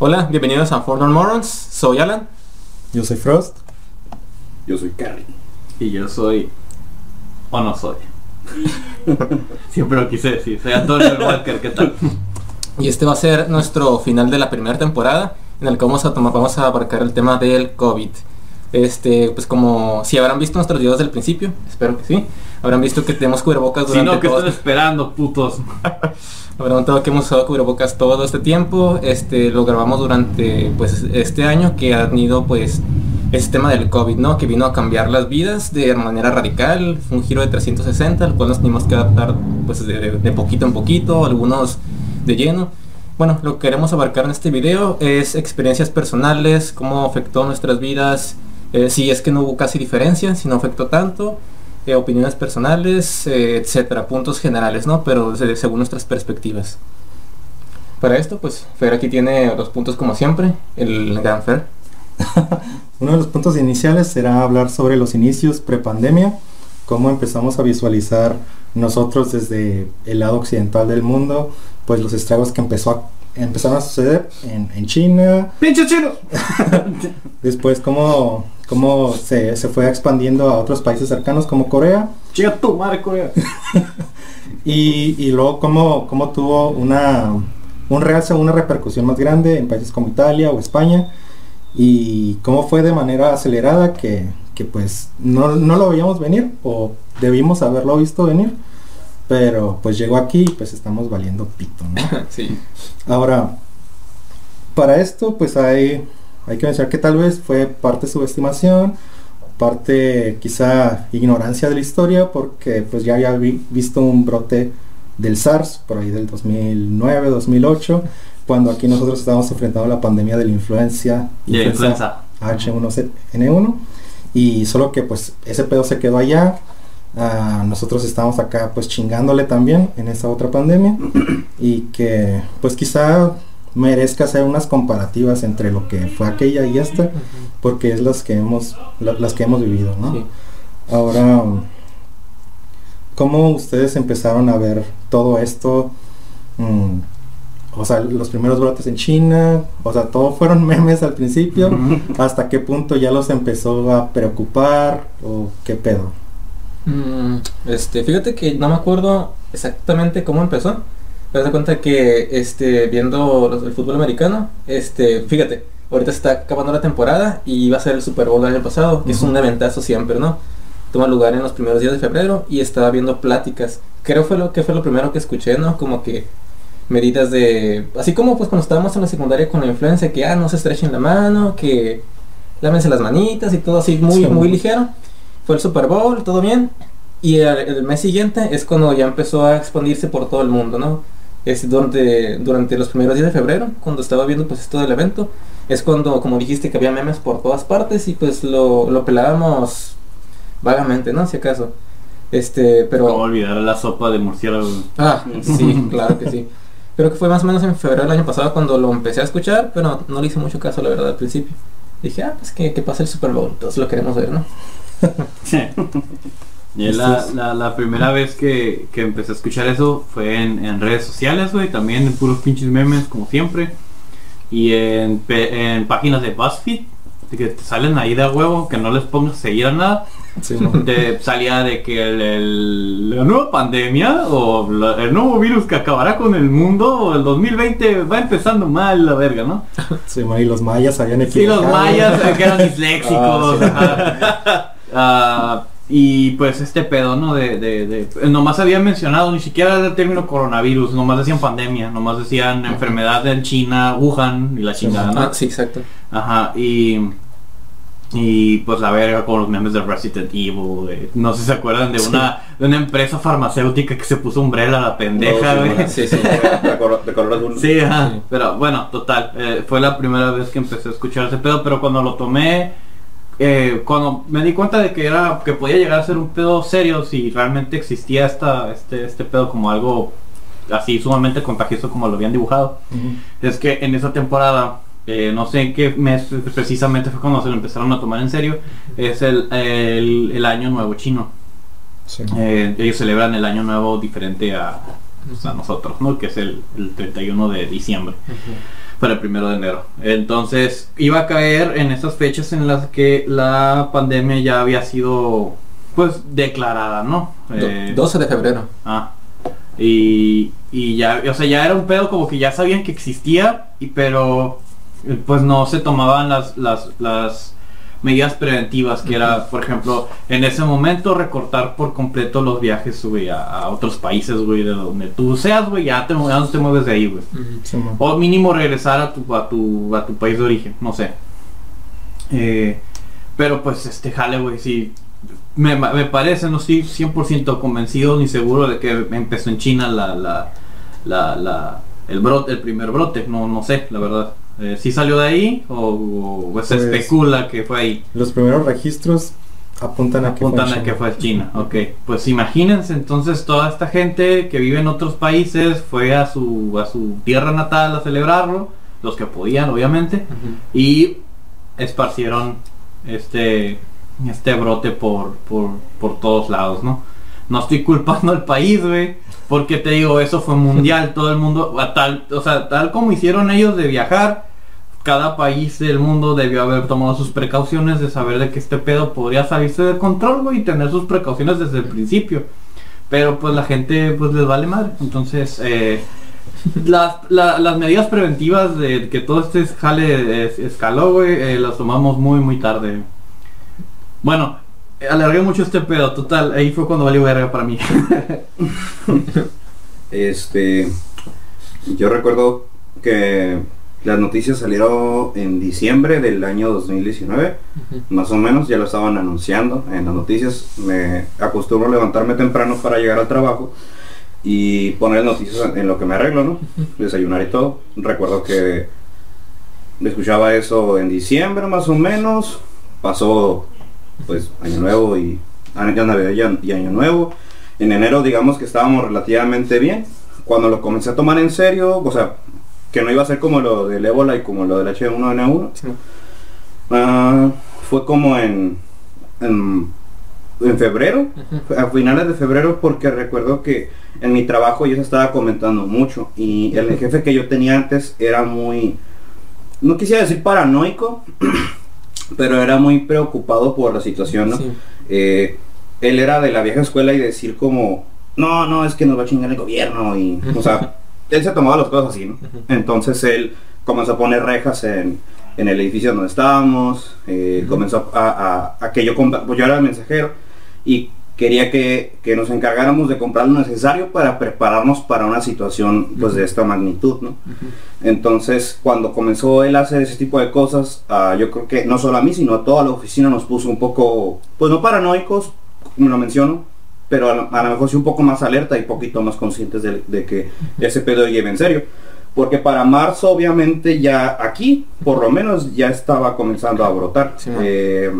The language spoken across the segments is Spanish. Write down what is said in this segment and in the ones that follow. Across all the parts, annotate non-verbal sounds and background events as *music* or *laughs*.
Hola, bienvenidos a Fordham Morons. Soy Alan. Yo soy Frost. Yo soy Carrie. Y yo soy. O no soy. *laughs* Siempre lo quise decir. Soy Antonio Walker, ¿qué tal? Y este va a ser nuestro final de la primera temporada, en el que vamos a tomar, vamos a abarcar el tema del COVID. Este, pues como si habrán visto nuestros videos del principio, espero que sí, habrán visto que tenemos cubrebocas Si durante no, que todo están esperando, putos? *laughs* Habrán notado que hemos usado cubrebocas todo este tiempo. Este lo grabamos durante pues este año que ha tenido pues este tema del COVID, ¿no? Que vino a cambiar las vidas de manera radical. Fue un giro de 360, al cual nos tenemos que adaptar pues de, de poquito en poquito, algunos de lleno. Bueno, lo que queremos abarcar en este video es experiencias personales, cómo afectó nuestras vidas, eh, si es que no hubo casi diferencia, si no afectó tanto, eh, opiniones personales, eh, etcétera, puntos generales, ¿no? Pero se- según nuestras perspectivas. Para esto, pues Fer aquí tiene los puntos como siempre, el gran Fer. *laughs* Uno de los puntos iniciales será hablar sobre los inicios prepandemia, cómo empezamos a visualizar nosotros desde el lado occidental del mundo, pues los estragos que empezó a, empezaron a suceder en, en China, ¡Pinche chino! *laughs* después cómo, cómo se, se fue expandiendo a otros países cercanos como Corea, Chica tu madre, Corea. *laughs* y, y luego cómo, cómo tuvo una, un realce, una repercusión más grande en países como Italia o España y cómo fue de manera acelerada que, que pues no, no lo veíamos venir o debimos haberlo visto venir pero pues llegó aquí y pues estamos valiendo pito ¿no? *laughs* sí. ahora para esto pues hay hay que mencionar que tal vez fue parte subestimación parte quizá ignorancia de la historia porque pues ya había vi- visto un brote del SARS por ahí del 2009 2008 cuando aquí nosotros estábamos enfrentando la pandemia de la influencia Y influenza. H1N1 y solo que pues ese pedo se quedó allá Ah, nosotros estamos acá pues chingándole también en esa otra pandemia y que pues quizá merezca hacer unas comparativas entre lo que fue aquella y esta porque es las que hemos la- las que hemos vivido ¿no? Sí. ahora cómo ustedes empezaron a ver todo esto Mm, o sea los primeros brotes en China o sea todo fueron *laughs* memes al principio hasta qué punto ya los empezó a preocupar o qué pedo Mm, este, fíjate que no me acuerdo exactamente cómo empezó. Pero te cuenta que este, viendo los- el fútbol americano, este, fíjate, ahorita se está acabando la temporada y va a ser el Super Bowl del año pasado, que es un eventazo siempre, ¿no? Toma lugar en los primeros días de febrero y estaba viendo pláticas. Creo fue lo que fue lo primero que escuché, ¿no? Como que medidas de así como pues cuando estábamos en la secundaria con la influencia que ah no se estrechen la mano, que lávense las manitas y todo así muy Sí. muy ligero. Fue el Super Bowl, todo bien. Y el, el mes siguiente es cuando ya empezó a expandirse por todo el mundo, ¿no? Es durante, durante los primeros días de febrero, cuando estaba viendo pues esto del evento, es cuando, como dijiste, que había memes por todas partes y pues lo, lo pelábamos vagamente, ¿no? Si acaso. Este, pero... ¿Cómo olvidar la sopa de murciélago? Ah, sí, claro que sí. Creo que fue más o menos en febrero del año pasado cuando lo empecé a escuchar, pero no le hice mucho caso, la verdad, al principio. Dije, ah, pues que, que pase el Super Bowl, todos lo queremos ver, ¿no? *laughs* Y es la, la, la primera vez que, que empecé a escuchar eso fue en, en redes sociales, güey, también en puros pinches memes, como siempre. Y en, en páginas de BuzzFeed, de que te salen ahí de huevo, que no les pongas a seguir a nada. Sí, ¿no? *laughs* Te salía de que el, el- la nueva pandemia o la- el nuevo virus que acabará con el mundo o el 2020 va empezando mal la verga, ¿no? *laughs* Sí, y los mayas habían Sí, los equivocado. mayas eh, que eran *laughs* disléxicos. Ah, sí. Ah, y pues este pedo, ¿no? De, de, de- nomás habían mencionado, ni siquiera el término coronavirus, nomás decían pandemia, nomás decían enfermedad en China, Wuhan y la chingada, ¿no? Ah, sí, exacto. Ajá, y... Y pues la verga con los memes de Resident Evil, de- no sé si se acuerdan de una de una empresa farmacéutica que se puso umbrella a la pendeja, No, sí, güey. man. Sí, sí. De color, de color azul. Sí, ajá. Sí. Pero bueno, total. eh, fue la primera vez que empecé a escuchar ese pedo, pero cuando lo tomé, eh, cuando me di cuenta de que era que podía llegar a ser un pedo serio, si realmente existía esta, este, este pedo como algo así sumamente contagioso como lo habían dibujado, es que en esa temporada, eh, no sé en qué mes precisamente fue cuando se lo empezaron a tomar en serio, es el, el, el año nuevo chino. Sí. Eh, ellos celebran el año nuevo diferente a, pues, a nosotros, ¿no? Que es el, el 31 de diciembre. Para el primero de enero. Entonces iba a caer en esas fechas en las que la pandemia ya había sido pues declarada, ¿no? Eh, 12 de febrero. Ah. Y, y ya, o sea, ya era un pedo como que ya sabían que existía, y pero pues no se tomaban las, las, las medidas preventivas, que era, por ejemplo, en ese momento recortar por completo los viajes, güey, a, a otros países, güey, de donde tú seas, güey, ya, te, ya no te mueves de ahí, güey. O mínimo regresar a tu, a tu, a tu país de origen, no sé. Eh, pero pues este jale, güey, sí. Me, me parece, no estoy 100% convencido ni seguro de que empezó en China la, la, la, la- el brote, el primer brote, no, no sé, la verdad. Eh, ¿Sí salió de ahí o, o se Pues- especula que fue ahí? Los primeros registros apuntan a que fue Apuntan a China. que fue China, ok. Pues imagínense entonces toda esta gente que vive en otros países fue a su, a su tierra natal a celebrarlo, los que podían obviamente, y esparcieron este, este brote por, por, por todos lados, ¿no? No estoy *laughs* culpando al país, güey, porque te digo, eso fue mundial, *laughs* todo el mundo, a tal, o sea, tal como hicieron ellos de viajar, cada país del mundo debió haber tomado sus precauciones de saber de que este pedo podría salirse de control, güey, y tener sus precauciones desde el principio. Pero pues la gente pues les vale madre. Entonces, eh, las, la- las medidas preventivas de que todo este jale es- escaló, güey, eh, las tomamos muy, muy tarde. Bueno, alargué mucho este pedo, total, ahí fue cuando valió verga para mí. *laughs* Este, yo recuerdo que las noticias salieron en diciembre del año 2019, más o menos, ya lo estaban anunciando en las noticias. Me acostumbro a levantarme temprano para llegar al trabajo y poner noticias en, en lo que me arreglo, ¿no? Desayunar y todo. Recuerdo que escuchaba eso en diciembre más o menos, pasó pues año nuevo y año Navidad y- y año nuevo. En enero digamos que estábamos relativamente bien. Cuando lo comencé a tomar en serio, o sea, que no iba a ser como lo del ébola y como lo del H1N1, Sí. ah, fue como en, en, en febrero, a finales de febrero, porque recuerdo que en mi trabajo yo se estaba comentando mucho y el jefe que yo tenía antes era muy, no quisiera decir paranoico, pero era muy preocupado por la situación, ¿no? Sí. Eh, él era de la vieja escuela y decir como, no, no, es que nos va a chingar el gobierno y, o sea, *laughs* él se tomaba las cosas así, ¿no? Entonces él comenzó a poner rejas en, en el edificio donde estábamos, eh, comenzó a, a- a que yo, pues yo era el mensajero y quería que, que nos encargáramos de comprar lo necesario para prepararnos para una situación pues de esta magnitud, ¿no? Entonces, cuando comenzó él a hacer ese tipo de cosas, ah, yo creo que no solo a mí, sino a toda la oficina nos puso un poco, pues no paranoicos, como lo menciono, pero a lo, a lo mejor sí un poco más alerta y poquito más conscientes de, de que ese pedo lleve en serio. Porque para marzo, obviamente, ya aquí, por lo menos, ya estaba comenzando a brotar. Sí. Eh,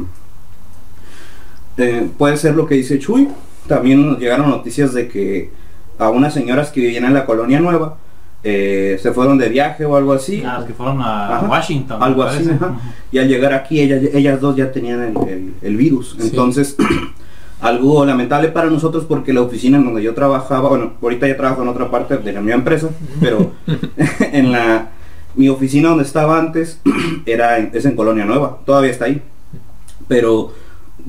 eh, puede ser lo que dice Chuy. También nos llegaron noticias de que a unas señoras que vivían en la colonia nueva eh, se fueron de viaje o algo así. Ah, que fueron a Ajá. Washington. Algo así, ajá. Y al llegar aquí, ellas, ellas dos ya tenían el, el- el virus. Sí. Entonces, *clears throat* algo lamentable para nosotros porque la oficina en donde yo trabajaba, bueno, ahorita ya trabajo en otra parte de la misma empresa, pero *laughs* *laughs* en la mi oficina donde estaba antes *clears throat* era en- es en Colonia Nueva, todavía está ahí. Pero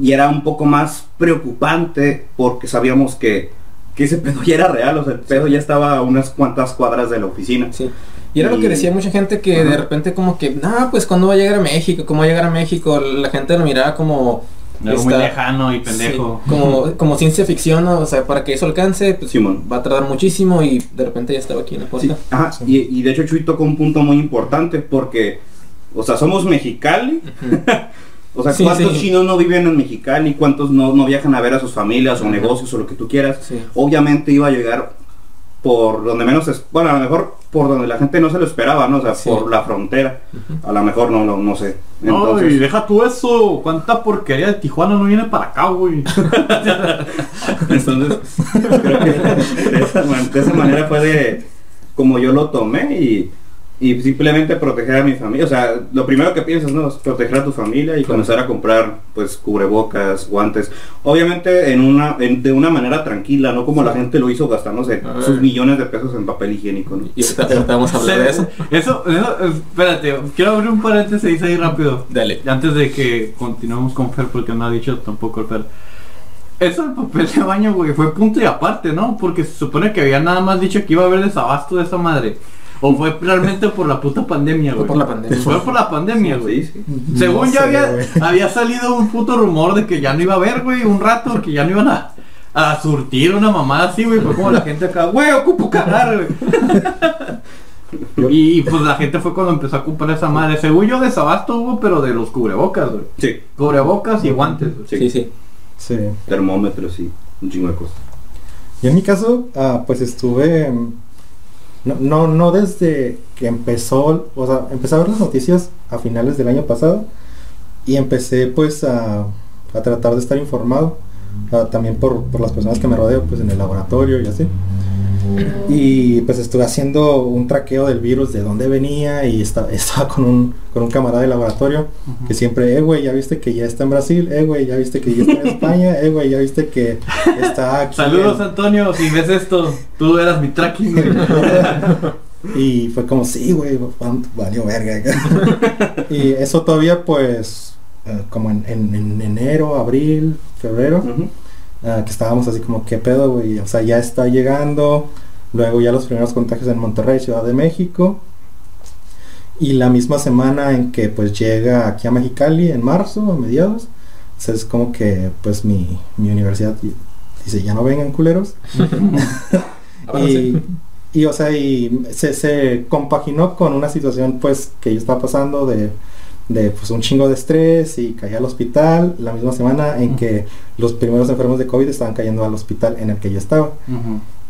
y era un poco más preocupante porque sabíamos que, que ese pedo ya era real, o sea, el pedo ya estaba a unas cuantas cuadras de la oficina. Sí. Y era lo que decía mucha gente que de Ajá. repente como que, ah, pues cuando va a llegar a México, cómo va a llegar a México, la gente lo miraba como Algo muy lejano y pendejo. sí, como, *laughs* como ciencia ficción, ¿no? o sea, para que eso alcance, pues Simón. va a tardar muchísimo y de repente ya estaba aquí en la Sí, puerta. ajá, y, y de hecho Chuy tocó un punto muy importante porque, o sea, somos Mexicali. *laughs* o sea, Sí, ¿cuántos sí. chinos no viven en Mexicali? ¿Cuántos no, no viajan a ver a sus familias o negocios o lo que tú quieras? Sí. Obviamente iba a llegar por donde menos, es, bueno, a lo mejor por donde la gente no se lo esperaba, ¿no? O sea, Sí. por la frontera. A lo mejor no, no, no sé. No, y Entonces, deja tú eso. ¿Cuánta porquería de Tijuana no viene para acá, güey? *laughs* Entonces, creo que de esa, de esa manera fue de como yo lo tomé y y simplemente proteger a mi familia. O sea, lo primero que piensas, ¿no? Es proteger a tu familia y comenzar a comprar, pues, cubrebocas, guantes. Obviamente en una, en- de una manera tranquila, no como la gente lo hizo gastándose sus millones de pesos en papel higiénico, ¿no? Y a hablar de eso. Eso, eso, espérate, quiero abrir un paréntesis ahí rápido. Dale. Antes de que continuemos con Fer, porque no ha dicho tampoco el Fer. Eso del papel de baño, güey, fue punto y aparte, ¿no? Porque se supone que había nada más dicho que iba a haber desabasto de esa madre. O fue realmente por la puta pandemia, Fue güey. por la pandemia. Fue por la pandemia, güey. Sí, sí. Según No ya sé, había, güey. había salido un puto rumor de que ya no iba a haber, güey, un rato, que ya no iban a, a surtir una mamada así, güey. Fue como la gente acá, güey, ocupo cagar, güey. Y pues la gente fue cuando empezó a ocupar esa madre. Según yo, desabasto hubo, pero de los cubrebocas, güey. Sí, Cubrebocas y guantes, güey. sí. Sí, sí. Sí. Termómetros, sí. Un chingo de cosas. Y en mi caso, ah, pues estuve, no, no, no desde que empezó, o sea, empecé a ver las noticias a finales del año pasado y empecé pues a, a tratar de estar informado, ah, también por, por las personas que me rodeo, pues en el laboratorio y así. Y pues estuve haciendo un traqueo del virus, de dónde venía y esta- *laughs* estaba con un, con un camarada de laboratorio que siempre, eh, güey, ya viste que ya está en Brasil, eh, güey, ya viste que ya está en España, eh, güey, ya viste que está *laughs* aquí. Saludos, en- Antonio. Si ves esto, tú eras mi tracking. *laughs* Y fue como, sí, güey, valió verga. y eso todavía, pues, eh, como en, en- en enero, abril, febrero. Ah, que estábamos así como, ¿qué pedo, güey? O sea, ya está llegando. Luego ya los primeros contagios en Monterrey, Ciudad de México. Y la misma semana en que pues llega aquí a Mexicali, en marzo, a mediados. O sea, es como que pues mi, mi universidad dice, ya no vengan culeros. *laughs* Y, sí. y, o sea, y se, se compaginó con una situación pues que yo estaba pasando de, de pues un chingo de estrés y caí al hospital la misma semana en que los primeros enfermos de COVID estaban cayendo al hospital en el que yo estaba.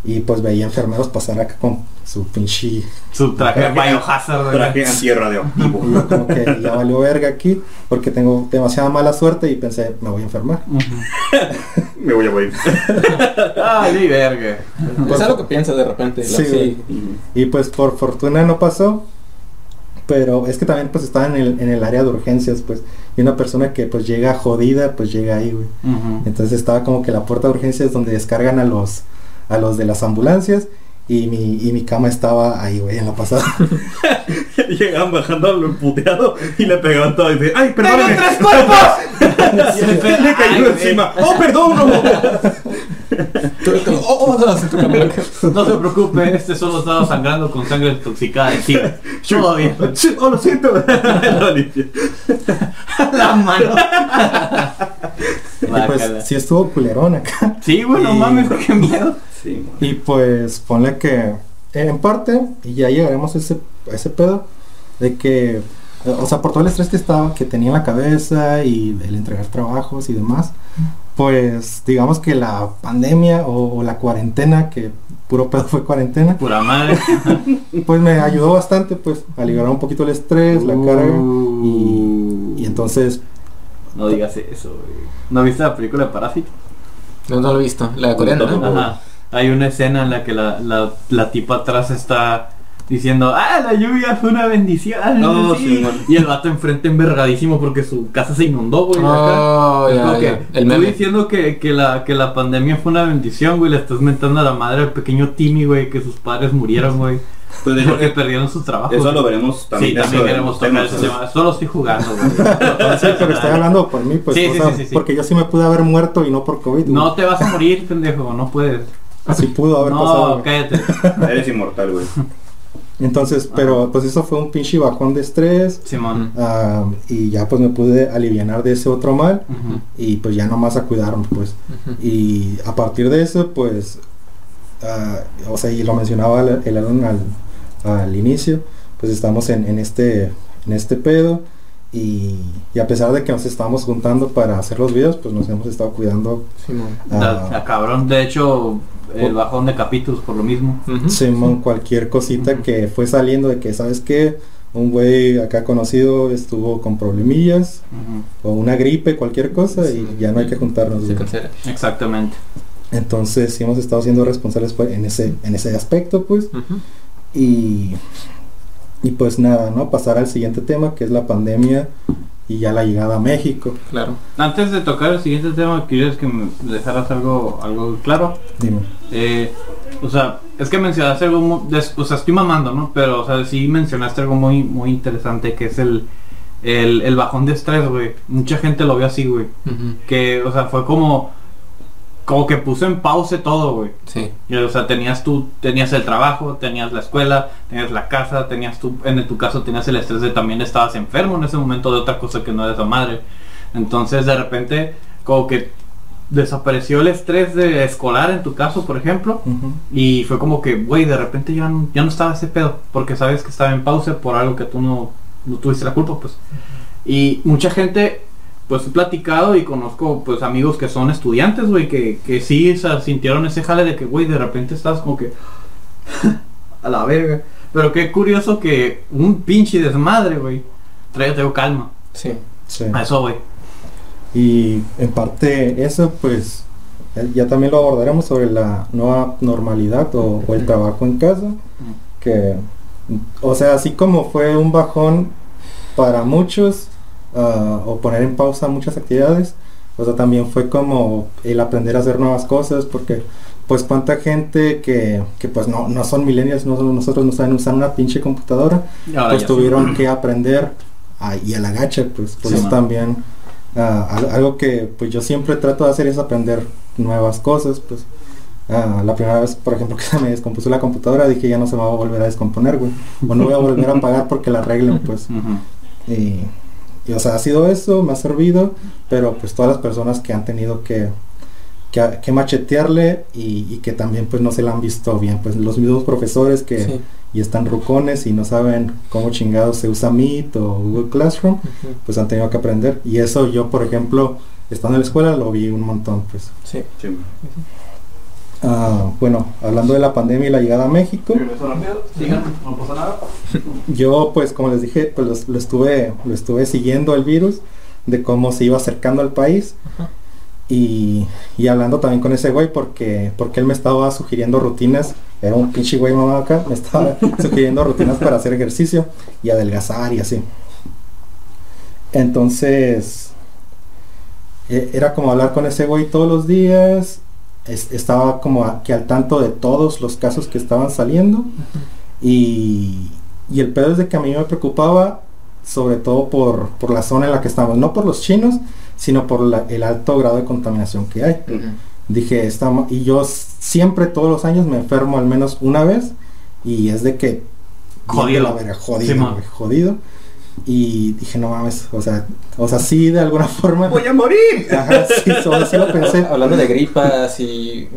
Y pues veía enfermeros pasar acá con su pinche... Su traje biohazard, güey. Traje antirradioactivo. Y yo como que ya valió verga aquí porque tengo demasiada mala suerte y pensé, me voy a enfermar. *laughs* Me voy a morir. *laughs* Ay, di verga. Pues es lo que piensas de repente. Sí. Y pues por fortuna no pasó. Pero es que también pues estaba en el, en el área de urgencias, pues. Y una persona que pues llega jodida, pues llega ahí, güey. Entonces estaba como que la puerta de urgencias donde descargan a los a los de las ambulancias. Y mi, y mi cama estaba ahí, güey, en la pasada. *laughs* Llegaban bajando lo emputeado y le pegaban todo y dice, ¡ay, ¡Tengo perdóname! tres cuerpos! *laughs* Y le, le Ay, cayó encima. ¡Oh, perdón! no! *laughs* Oh, oh, no, se preocupe, este solo estaba sangrando con sangre intoxicada de tigre. Todo bien. ¡Oh, lo siento! *laughs* Lo limpié. *laughs* La mano. y pues sí estuvo culerón acá. Sí, güey, no Y- mames, qué miedo. Sí. Y pues ponle que en parte, y ya llegaremos a ese, a ese pedo, de que, o sea, por todo el estrés que estaba, que tenía en la cabeza y el entregar trabajos y demás, pues digamos que la pandemia o, o la cuarentena, que puro pedo fue cuarentena, Pura madre. *laughs* pues me ayudó bastante pues a liberar un poquito el estrés, la carga, y, y entonces, No digas eso, güey. ¿No viste la película de Parásito? No, no lo he visto. La coreana, ¿no? Ajá. Hay una escena en la que la, la, la tipa atrás está diciendo, ah, la lluvia fue una bendición. No, sí". sí, man. y el vato enfrente envergadísimo porque su casa se inundó, güey. Oh, acá. Es ya. El meme. diciendo que, que, la, que la pandemia fue una bendición, güey. Le estás mentando a la madre al pequeño Timmy, güey, que sus padres murieron, güey. Pues Porque perdieron sus trabajos. eso lo veremos también. Sí, también veremos tocar ese temas, tema. Solo estoy jugando, güey. *laughs* sí, pero estoy hablando por mí, pues, Sí, o sí, sea, sí, sí, sí. porque yo sí me pude haber muerto y no por COVID, güey. No te vas a morir, pendejo. No puedes. así pudo haber pasado. No, cállate. *laughs* Eres inmortal, güey. Entonces, pero pues eso fue un pinche bajón de estrés. Simón. y ya pues me pude aliviar de ese otro mal y pues ya nomás a cuidarme pues y a partir de eso pues ah, o sea y lo mencionaba el, el al, al inicio pues estamos en, en este en este pedo y, y a pesar de que nos estábamos juntando para hacer los videos pues nos hemos estado cuidando Simón. ah, cabrón, de hecho, el bajón de capítulos por lo mismo. Ujú. Simón, cualquier cosita que fue saliendo de que sabes qué un güey acá conocido estuvo con problemillas o una gripe, cualquier cosa, Sí. y ya no hay que juntarnos. Se güey. cancela. Exactamente. Entonces sí hemos estado siendo responsables pues, en ese, en ese aspecto, pues. Y, Y pues nada, ¿no? Pasar al siguiente tema que es la pandemia y ya la llegada a México. Claro. Antes de tocar el siguiente tema, ¿quieres que me dejaras algo, algo claro? Dime. Eh, o sea, es que mencionaste algo, mu- des- o sea, estoy mamando, ¿no? Pero, o sea, sí mencionaste algo muy, muy interesante, que es el, el, el bajón de estrés, güey. Mucha gente lo vio así, güey. Que, o sea, fue como, como que puso en pausa todo, güey. Sí. Y, O sea, tenías tú, tenías el trabajo, tenías la escuela, tenías la casa, tenías tú, en tu caso tenías el estrés de también estabas enfermo en ese momento de otra cosa que no era esa madre. Entonces de repente como que desapareció el estrés de escolar en tu caso, por ejemplo, y fue como que, güey, de repente ya no, ya no estaba ese pedo, porque sabes que estaba en pausa por algo que tú no, no tuviste la culpa, pues. Y mucha gente, pues he platicado y conozco pues amigos que son estudiantes, güey, que, que sí o sea, sintieron ese jale de que, güey, de repente estás como que *laughs* a la verga. Pero qué curioso que un pinche desmadre, güey, trae tengo calma. Sí. Sí. A eso, güey. Y en parte eso pues ya también lo abordaremos sobre la nueva normalidad o, o el trabajo en casa. Que, o sea, así como fue un bajón para muchos ah, o poner en pausa muchas actividades, o sea, también fue como el aprender a hacer nuevas cosas porque pues cuánta gente que, que pues no, no son millennials, no, nosotros no saben usar una pinche computadora, ahora pues tuvieron *laughs* que aprender a, y a la gacha, pues, pues Sí, también ah, al- algo que pues yo siempre trato de hacer es aprender nuevas cosas, pues ah, la primera vez, por ejemplo, *laughs* que se me descompuso la computadora, dije ya no se me va a volver a descomponer, güey, o no voy a volver a *laughs* pagar porque la arreglen, pues, y, y, o sea, ha sido eso, me ha servido, pero pues todas las personas que han tenido que que, que machetearle y, y que también pues no se la han visto bien, pues los mismos profesores que Sí. y están rucones y no saben cómo chingados se usa Meet o Google Classroom, pues han tenido que aprender. Y eso yo, por ejemplo, estando en la escuela lo vi un montón, pues. Sí. Sí. Ah, bueno, hablando de la pandemia y la llegada a México, Regreso rápido, sigan, no pasa nada. *laughs* yo pues como les dije, pues lo, estuve, lo estuve siguiendo el virus, de cómo se iba acercando al país. Ajá. Y, y hablando también con ese güey porque, porque él me estaba sugiriendo rutinas, era un pinche güey mamá acá, me estaba *laughs* sugiriendo rutinas para hacer ejercicio y adelgazar y así. Entonces, e- era como hablar con ese güey todos los días, es- estaba como a- que al tanto de todos los casos que estaban saliendo y, y el pedo es de que a mí me preocupaba sobre todo por, por la zona en la que estamos, no por los chinos, sino por la- el alto grado de contaminación que hay. Dije, está ma- y yo siempre todos los años me enfermo al menos una vez y es de que Jodido. de la verga, jodido, Sí, man. güey, jodido. Y dije, no mames, o sea, o sea, sí de alguna *laughs* forma. ¡Voy a morir! Ajá, sí, solo sí lo pensé. *laughs* Hablando de gripas y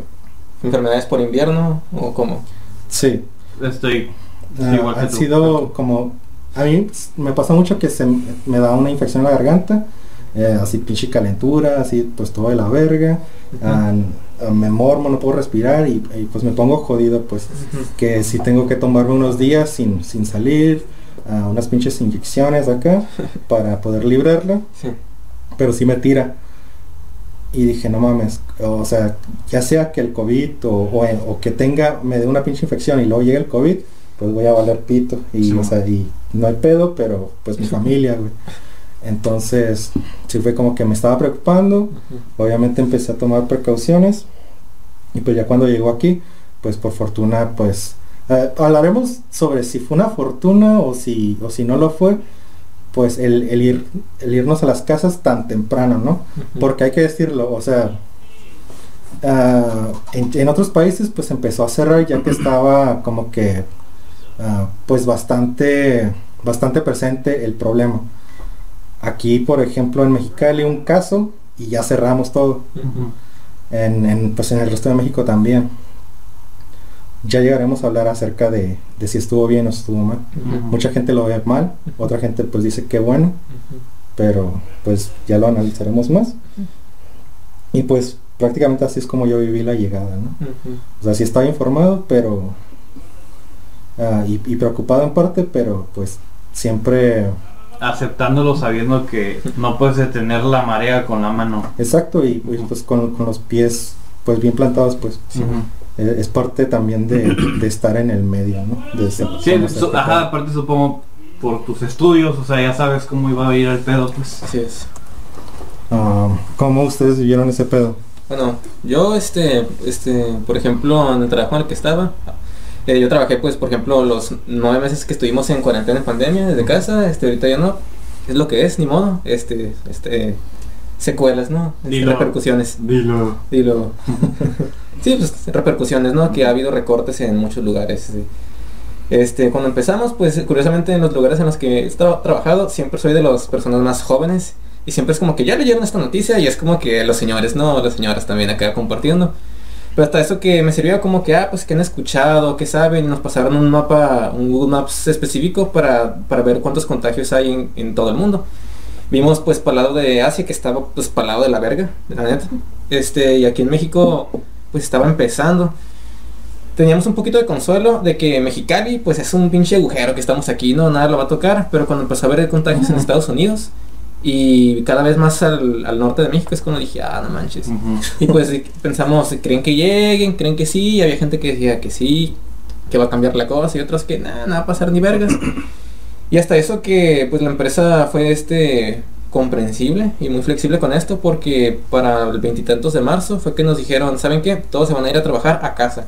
enfermedades por invierno o cómo. Sí. Estoy, estoy Ah, que tú. sido como a mí me pasa mucho que se me da una infección en la garganta eh, así pinche calentura así pues todo de la verga ah, me mormo no puedo respirar y, y, pues me pongo jodido pues que si tengo que tomarme unos días sin, sin salir ah, unas pinches inyecciones acá *laughs* para poder librarla Sí. pero sí me tira. Y dije, no mames, o sea, ya sea que el COVID o, o, que tenga, me dé una pinche infección y luego llegue el COVID, pues voy a valer pito. Y, Sí. o sea, y no hay pedo, pero pues mi familia, güey. Entonces, sí fue como que me estaba preocupando. Obviamente empecé a tomar precauciones. Y pues ya cuando llegó aquí, pues por fortuna, pues eh, hablaremos sobre si fue una fortuna o si, o si no lo fue. Pues el, el ir, el irnos a las casas tan temprano, ¿no? Porque hay que decirlo, o sea, ah, en, en otros países pues empezó a cerrar ya que estaba como que ah, pues bastante, bastante presente el problema. Aquí, por ejemplo, en Mexicali un caso y ya cerramos todo. En, en, pues en el resto de México también. Ya llegaremos a hablar acerca de, de si estuvo bien o estuvo mal. Mucha gente lo ve mal, otra gente pues dice que bueno, pero pues ya lo analizaremos más. Y pues prácticamente así es como yo viví la llegada, ¿no? O sea, sí estaba informado, pero... ah, y, y preocupado en parte, pero pues siempre... Aceptándolo sabiendo que no puedes detener la marea con la mano. Exacto, y, y, pues con, con los pies pues bien plantados, pues. Eh, es parte también de, de estar en el medio, ¿no? De ser- Sí, ajá, aparte supongo por tus estudios, o sea, ya sabes cómo iba a ir el pedo, pues. Así es. Ah, ¿Cómo ustedes vivieron ese pedo? Bueno, yo, este, este, por ejemplo, en el trabajo en el que estaba, eh, yo trabajé, pues, por ejemplo, los nueve meses que estuvimos en cuarentena en pandemia desde casa, este, ahorita ya no, es lo que es, ni modo, este, este, secuelas, ¿no? Este, Dilo. repercusiones, Dilo. dilo. *laughs* sí, pues, repercusiones, ¿no? Que ha habido recortes en muchos lugares. sí. Este, cuando empezamos, pues, curiosamente, en los lugares en los que he tra- trabajado, siempre soy de las personas más jóvenes. Y siempre es como que ya leyeron esta noticia y es como que los señores, no, las señoras también acá compartiendo. Pero hasta eso que me sirvió como que, ah, pues que han escuchado, que saben, y nos pasaron un mapa, un Google Maps específico para, para ver cuántos contagios hay en, en todo el mundo. Vimos pues para el lado de Asia que estaba pues para el lado de la verga, la neta. Este, y aquí en México pues estaba empezando. Teníamos un poquito de consuelo de que Mexicali pues es un pinche agujero que estamos aquí, no, nada lo va a tocar, pero cuando empezó a haber contagios en Estados Unidos y cada vez más al, al norte de México es cuando dije, ah, no manches. Y pues pensamos, ¿creen que lleguen? ¿Creen que sí? Y había gente que decía que sí, que va a cambiar la cosa y otros que nada, no va a pasar ni vergas. Y hasta eso que pues la empresa fue este comprensible y muy flexible con esto porque para el veintitantos de marzo fue que nos dijeron, ¿saben qué? Todos se van a ir a trabajar a casa.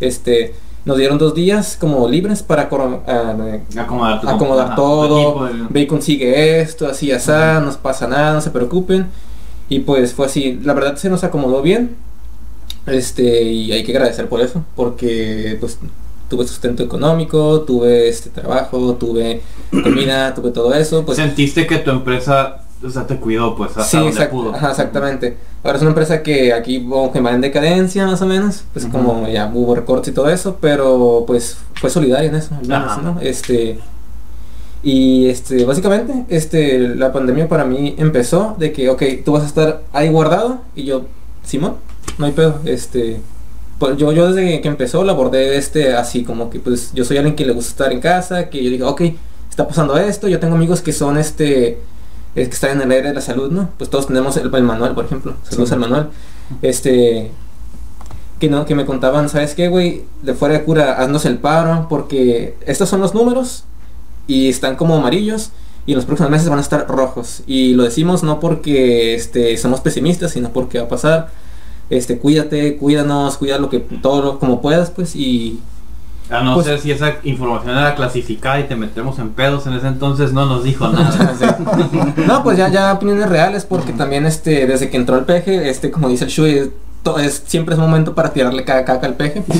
Este, nos dieron dos días como libres para ah, Acomodar, tu- todo, equipo, ve y consigue esto, así, así, no nos pasa nada, no se preocupen. Y pues fue así, la verdad se nos acomodó bien. Este, y hay que agradecer por eso, porque pues tuve sustento económico, tuve este trabajo, tuve comida, *clears throat* tuve todo eso, pues Sentiste que tu empresa, o sea, te cuidó, pues, hasta Sí, donde exact- pudo. ajá, exactamente. Ahora es una empresa que aquí como que va en decadencia más o menos, pues como ya hubo recortes y todo eso, pero pues fue solidaria en eso, al menos. ¿no? Este y este básicamente este la pandemia para mí empezó de que ok, tú vas a estar ahí guardado y yo Simón, no hay pedo, este pues yo, yo desde que empezó la abordé este así como que pues yo soy alguien que le gusta estar en casa, que yo dije, ok, está pasando esto, yo tengo amigos que son este es que están en el área de la salud, ¿no? Pues todos tenemos el, el manual, por ejemplo, saludos Sí. al manual. Este que no, que me contaban, ¿sabes qué, güey? De fuera de cura, haznos el paro, porque estos son los números y están como amarillos y en los próximos meses van a estar rojos. Y lo decimos no porque este, somos pesimistas, sino porque va a pasar. Este, cuídate, cuídanos, cuida lo que todo lo- como puedas, pues, y A no Pues- ser si esa información era clasificada y te metemos en pedos en ese entonces, no nos dijo nada. *laughs* no, pues ya, ya opiniones reales, porque también este, desde que entró el peje, este, como dice el Shui, es, siempre es momento para tirarle cada caca al peje. *laughs*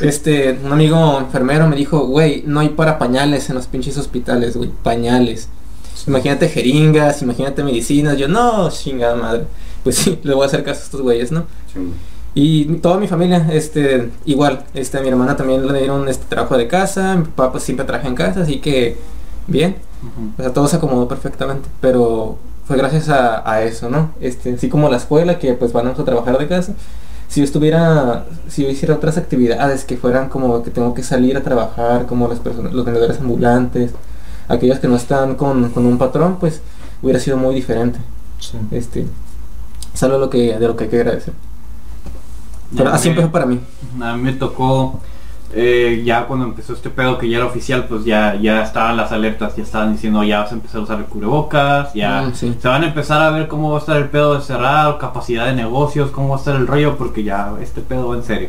este, un amigo enfermero me dijo, güey, no hay para pañales en los pinches hospitales, güey, pañales. Imagínate jeringas, imagínate medicinas, yo no, chingada madre. Pues sí, le voy a hacer caso a estos güeyes, ¿no? Y toda mi familia, este, igual, este, a mi hermana también le dieron este trabajo de casa, mi papá pues siempre trabaja en casa, así que bien. O sea, todo se acomodó perfectamente, pero fue gracias a, a eso, ¿no? Este, así como la escuela, que pues vamos a trabajar de casa. Si yo estuviera, si yo hiciera otras actividades que fueran como que tengo que salir a trabajar, como las personas, los vendedores ambulantes, aquellos que no están con, con un patrón, pues hubiera sido muy diferente. Sí. Este, es algo lo que, de lo que hay que agradecer. Pero así me- empezó para mí. A mí me tocó eh, ya cuando empezó este pedo que ya era oficial, pues ya, ya estaban las alertas, ya estaban diciendo ya vas a empezar a usar el cubrebocas, ya Mm, sí. se van a empezar a ver cómo va a estar el pedo de cerrar, capacidad de negocios, cómo va a estar el rollo, porque ya este pedo va en serio.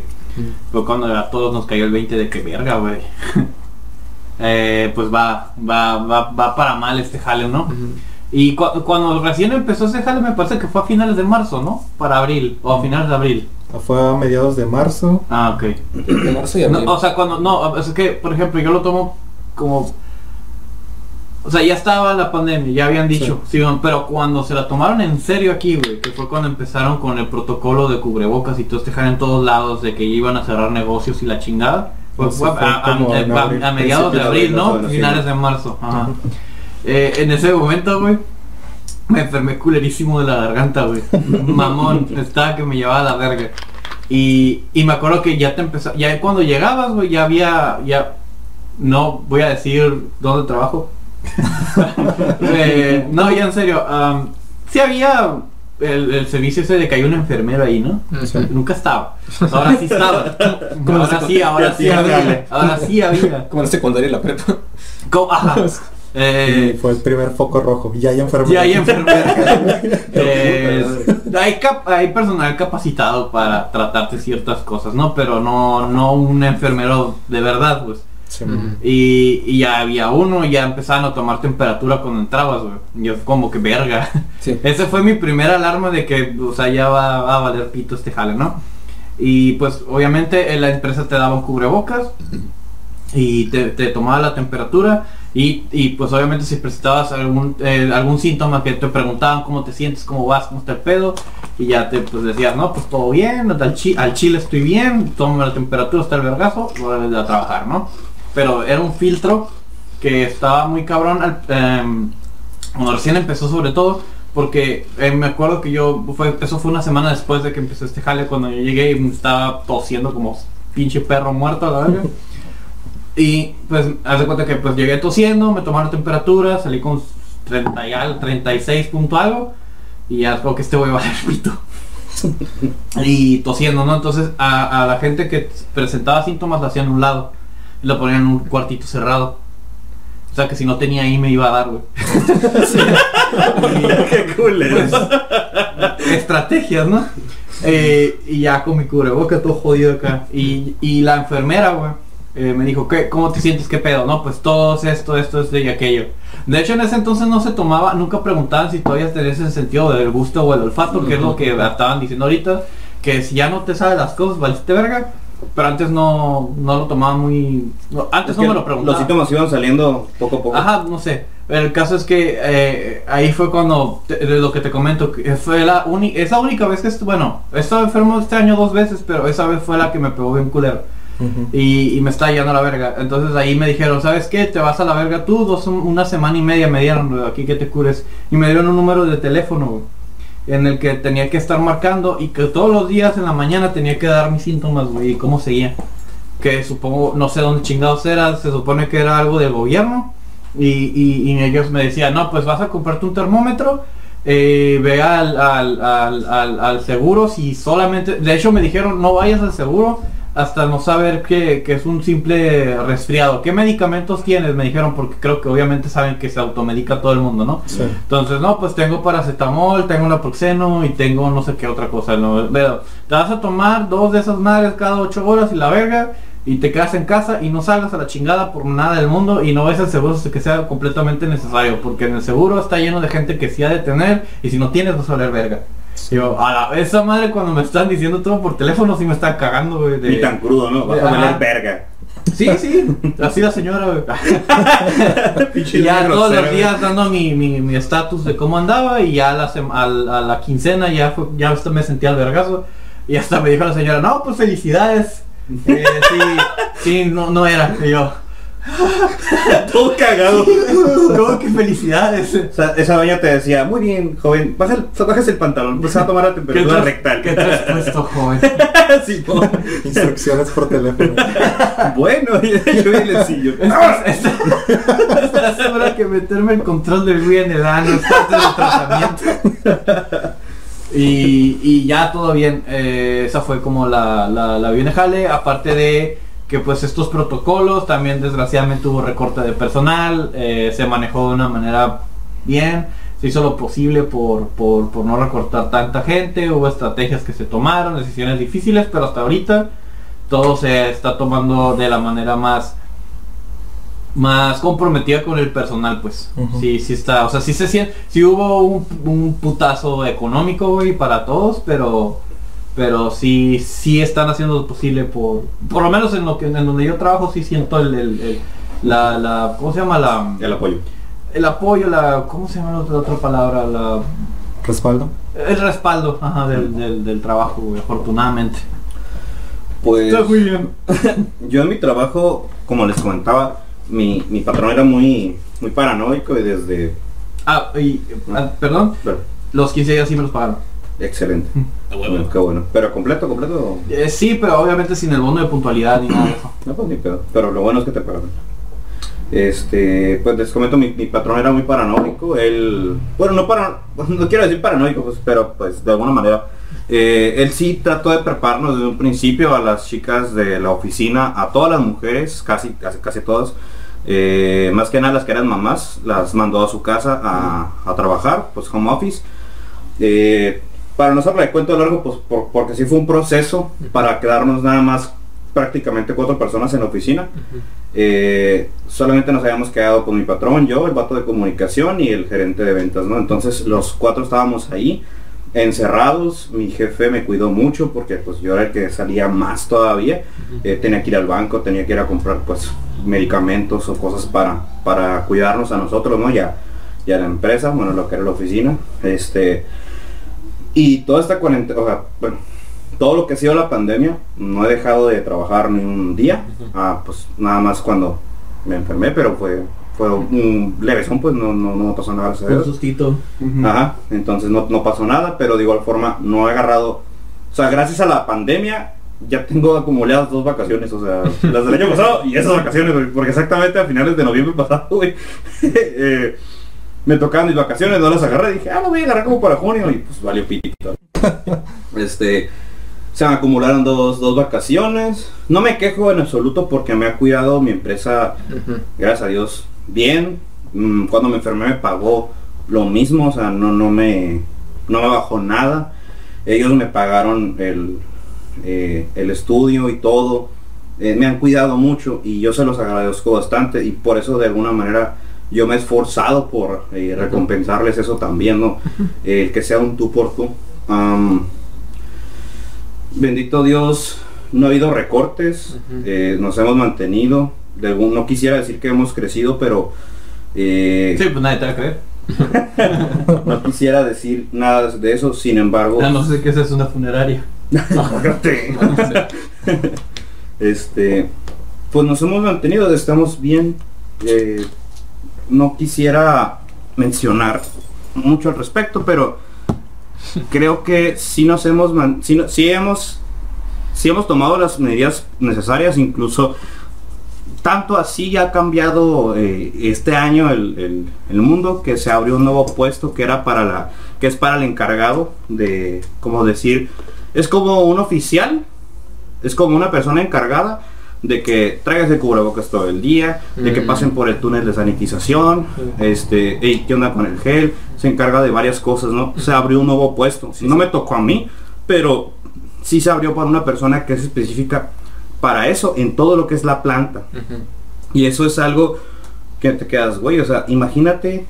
Fue cuando a todos nos cayó el 20 de que verga, güey. *laughs* Eh, pues va, va, va, va para mal este jale, ¿no? Y cu- cuando recién empezó ese jale me parece que fue a finales de marzo, ¿no? Para abril, o a finales de abril. Fue a mediados de marzo. Ah, ok. De marzo y No, abril. o sea, cuando, no, es que, por ejemplo, yo lo tomo como... O sea, ya estaba la pandemia, ya habían dicho, sí, pero cuando se la tomaron en serio aquí, güey, que fue cuando empezaron con el protocolo de cubrebocas y todo este jale en todos lados, de que iban a cerrar negocios y la chingada, fue, Eso fue fue a, a- mediados de abril, abril, ¿no? Finales de marzo. Ajá. Eh, en ese momento, güey, me enfermé culerísimo de la garganta, güey. *laughs* Mamón, estaba que me llevaba a la verga. Y, y me acuerdo que ya te empezó, ya cuando llegabas, güey, ya había, ya, no voy a decir dónde trabajo. *laughs* Eh, no, ya en serio, am, sí había el, el servicio ese de que hay un enfermero ahí, ¿no? Sí. Nunca estaba. Ahora sí estaba. Como ahora sí, ahora sí sí había. Ahora sí había. Como en la secundaria y la prepa. Co- Ajá. *laughs* Y Eh, fue el primer foco rojo. Ya hay enfermedad. ya hay enfermera. *laughs* Eh, hay, cap- hay personal capacitado para tratarte ciertas cosas, ¿no? Pero no, no un enfermero de verdad, pues. Sí. Y, y ya había uno ya empezaban a tomar temperatura cuando entrabas, güey. Yo como que verga. Sí. *laughs* Ese fue mi primera alarma de que, o sea, ya va, va a valer pito este jale, ¿no? Y pues obviamente eh, la empresa te daba un cubrebocas y te, te tomaba la temperatura y, pues obviamente si presentabas algún, eh, algún síntoma que te preguntaban cómo te sientes, cómo vas, cómo está el pedo y ya te pues decías, no, pues todo bien, al, chi- chile estoy bien, toma la temperatura, está el vergazo, voy a trabajar, ¿no? Pero era un filtro que estaba muy cabrón al, em, cuando recién empezó sobre todo porque eh, me acuerdo que yo fue eso fue una semana después de que empezó este jale cuando yo llegué y me estaba tosiendo como pinche perro muerto la verga *laughs* y pues haz de cuenta que pues llegué tosiendo me tomaron temperatura salí con 30 y algo 36 punto algo y ya creo que este voy a valer pito y tosiendo no entonces a, a la gente que presentaba síntomas la hacían a un lado y la ponían en un cuartito cerrado o sea que si no tenía ahí me iba a dar, güey. *laughs* Qué culero. Pues, estrategias, ¿no? Eh, y ya con mi cubreboca todo jodido acá. Y, y la enfermera, güey, eh, me dijo, ¿qué, ¿cómo te sientes? ¿Qué pedo? No, pues todo esto, esto, esto y aquello. De hecho, en ese entonces no se tomaba, nunca preguntaban si todavía tenías ese sentido del gusto o el olfato, que es lo que estaban diciendo ahorita, que si ya no te sabes las cosas, valiste verga. Pero antes no, no lo tomaba muy... no, antes Es no me lo Los preguntaba. síntomas iban saliendo poco a poco. Ajá, no sé. El caso es que eh, ahí fue cuando, te- de lo que te comento, que fue la uni esa única vez que, bueno, he estado enfermo este año dos veces, pero esa vez fue la que me pegó bien culero. Y, me está yendo a la verga. Entonces ahí me dijeron, ¿sabes qué? Te vas a la verga tú, dos, una semana y media me dieron aquí que te cures. Y me dieron un número de teléfono, en el que tenía que estar marcando y que todos los días en la mañana tenía que dar mis síntomas, güey, y cómo seguía. Que supongo, no sé dónde chingados era, se supone que era algo del gobierno. Y, y- ellos me decían, no, pues vas a comprarte un termómetro, eh, ve al, al, al- al seguro si solamente... De hecho me dijeron, no vayas al seguro hasta no saber que, que es un simple resfriado. ¿Qué medicamentos tienes? Me dijeron, porque creo que obviamente saben que se automedica todo el mundo, ¿no? Sí. Entonces, no, pues tengo paracetamol, tengo naproxeno y tengo no sé qué otra cosa. ¿no? Veo, te vas a tomar dos de esas madres cada ocho horas y la verga y te quedas en casa y no salgas a la chingada por nada del mundo y no ves el seguro que sea completamente necesario. Porque en el seguro está lleno de gente que sí ha de tener y si no tienes vas a valer verga. Yo, a la, esa madre cuando me están diciendo todo por teléfono sí me está cagando, güey. de- Ni tan crudo, ¿no? Vas a Ajá. valer verga. Sí, sí, así la señora, güey. *laughs* Y ya todos los días dando mi mi mi estatus de cómo andaba y ya a la, al- a la quincena ya fue, ya hasta me sentía al vergazo y hasta me dijo la señora, no, pues felicidades. Eh, sí, sí, no, no era. Y yo, *laughs* Todo cagado. ¿cómo que felicidades? O sea, esa doña te decía, muy bien, joven, baja el, bajas el pantalón, pues a tomar la ¿Qué temperatura traes- rectal. ¿Qué puesto, joven? *laughs* Sí. Instrucciones por teléfono. *laughs* bueno, y yo y el sillo. Estás, segura que meterme el control del Wii en el ano es parte del tratamiento. Y, y ya todo bien. eh, esa fue como la, la, la jale. Aparte de que pues estos protocolos también desgraciadamente hubo recorte de personal. eh, se manejó de una manera bien. Se hizo lo posible por, por, por no recortar tanta gente. Hubo estrategias que se tomaron, decisiones difíciles, pero hasta ahorita todo se está tomando de la manera más más comprometida con el personal pues Ujú. sí sí está o sea sí se siente sí hubo un, un putazo económico güey para todos pero pero sí sí están haciendo lo posible por por lo menos en lo que en donde yo trabajo sí siento el, el- el- la, la cómo se llama la El apoyo. el apoyo la cómo se llama la otra, otra palabra la Respaldo. el respaldo ajá, del, del, del trabajo güey, afortunadamente Pues Está muy bien. *laughs* yo en mi trabajo, como les comentaba, mi, mi patrón era muy, muy paranoico y desde... ah y ah, perdón los 15 días sí me los pagaron excelente. Ah, Bueno, qué bueno. Pero completo, completo. Eh, sí, pero obviamente sin el bono de puntualidad ni nada de eso. No, pues ni pedo. Pero lo bueno es que te pagaron. Este, pues les comento, mi, mi patrón era muy paranoico, él, bueno, no para, *laughs* no quiero decir paranoico, pues, pero pues de alguna manera, eh, él sí trató de prepararnos desde un principio a las chicas de la oficina, a todas las mujeres, casi, casi, casi todas, eh, más que nada las que eran mamás, las mandó a su casa a, a trabajar, pues home office. Eh, para no hacerle de cuento largo, pues por- porque sí fue un proceso para quedarnos nada más prácticamente cuatro personas en la oficina. Eh, solamente nos habíamos quedado con mi patrón, yo, el vato de comunicación y el gerente de ventas, ¿no? Entonces los cuatro estábamos ahí, encerrados, mi jefe me cuidó mucho porque pues yo era el que salía más todavía, Eh, tenía que ir al banco, tenía que ir a comprar pues medicamentos o cosas para, para cuidarnos a nosotros, ¿no? Ya, ya la empresa, bueno, lo que era la oficina, este... Y toda esta cuarentena, o sea, bueno, todo lo que ha sido la pandemia, no he dejado de trabajar ni un día. Ah, pues nada más cuando me enfermé, pero fue, fue un levesón, pues no, no, no pasó nada. Un sustito. Ajá, entonces no, no pasó nada, pero de igual forma no he agarrado, o sea, gracias a la pandemia ya tengo acumuladas dos vacaciones, o sea, las del año pasado y esas vacaciones, güey, porque exactamente a finales de noviembre pasado, güey, *laughs* eh, me tocaban mis vacaciones, no las agarré, dije, ah, lo voy a agarrar como para junio y pues valió pitito. *laughs* Este, se me acumularon dos, dos vacaciones, no me quejo en absoluto porque me ha cuidado mi empresa gracias a Dios, bien. Mm, Cuando me enfermé me pagó lo mismo, o sea, no, no, me, no me bajó nada. Ellos me pagaron el, eh, el estudio y todo. Eh, me han cuidado mucho y yo se los agradezco bastante y por eso de alguna manera yo me he esforzado por eh, recompensarles eso también, ¿no? Eh, que sea un tú por tú. Bendito Dios, no ha habido recortes, eh, nos hemos mantenido. De algún, no quisiera decir que hemos crecido, pero eh, Sí, pues nadie te va a creer. *laughs* no quisiera decir nada de eso. Sin embargo, Ya no sé qué es una funeraria. *laughs* *laughs* Este, pues nos hemos mantenido, estamos bien. No quisiera mencionar mucho al respecto, pero creo que sí nos hemos, sí, no- sí hemos, sí hemos tomado las medidas necesarias, incluso tanto así ha cambiado eh, este año el, el- el mundo que se abrió un nuevo puesto que era para la que es para el encargado de como decir es como un oficial es como una persona encargada de que traigas el cubrebocas todo el día de que Mm. pasen por el túnel de sanitización este "Ey, qué onda con el gel se encarga de varias cosas no se abrió un nuevo puesto. No me tocó a mí pero sí se abrió para una persona que es específica para eso en todo lo que es la planta. Y eso es algo que te quedas, güey, o sea, imagínate,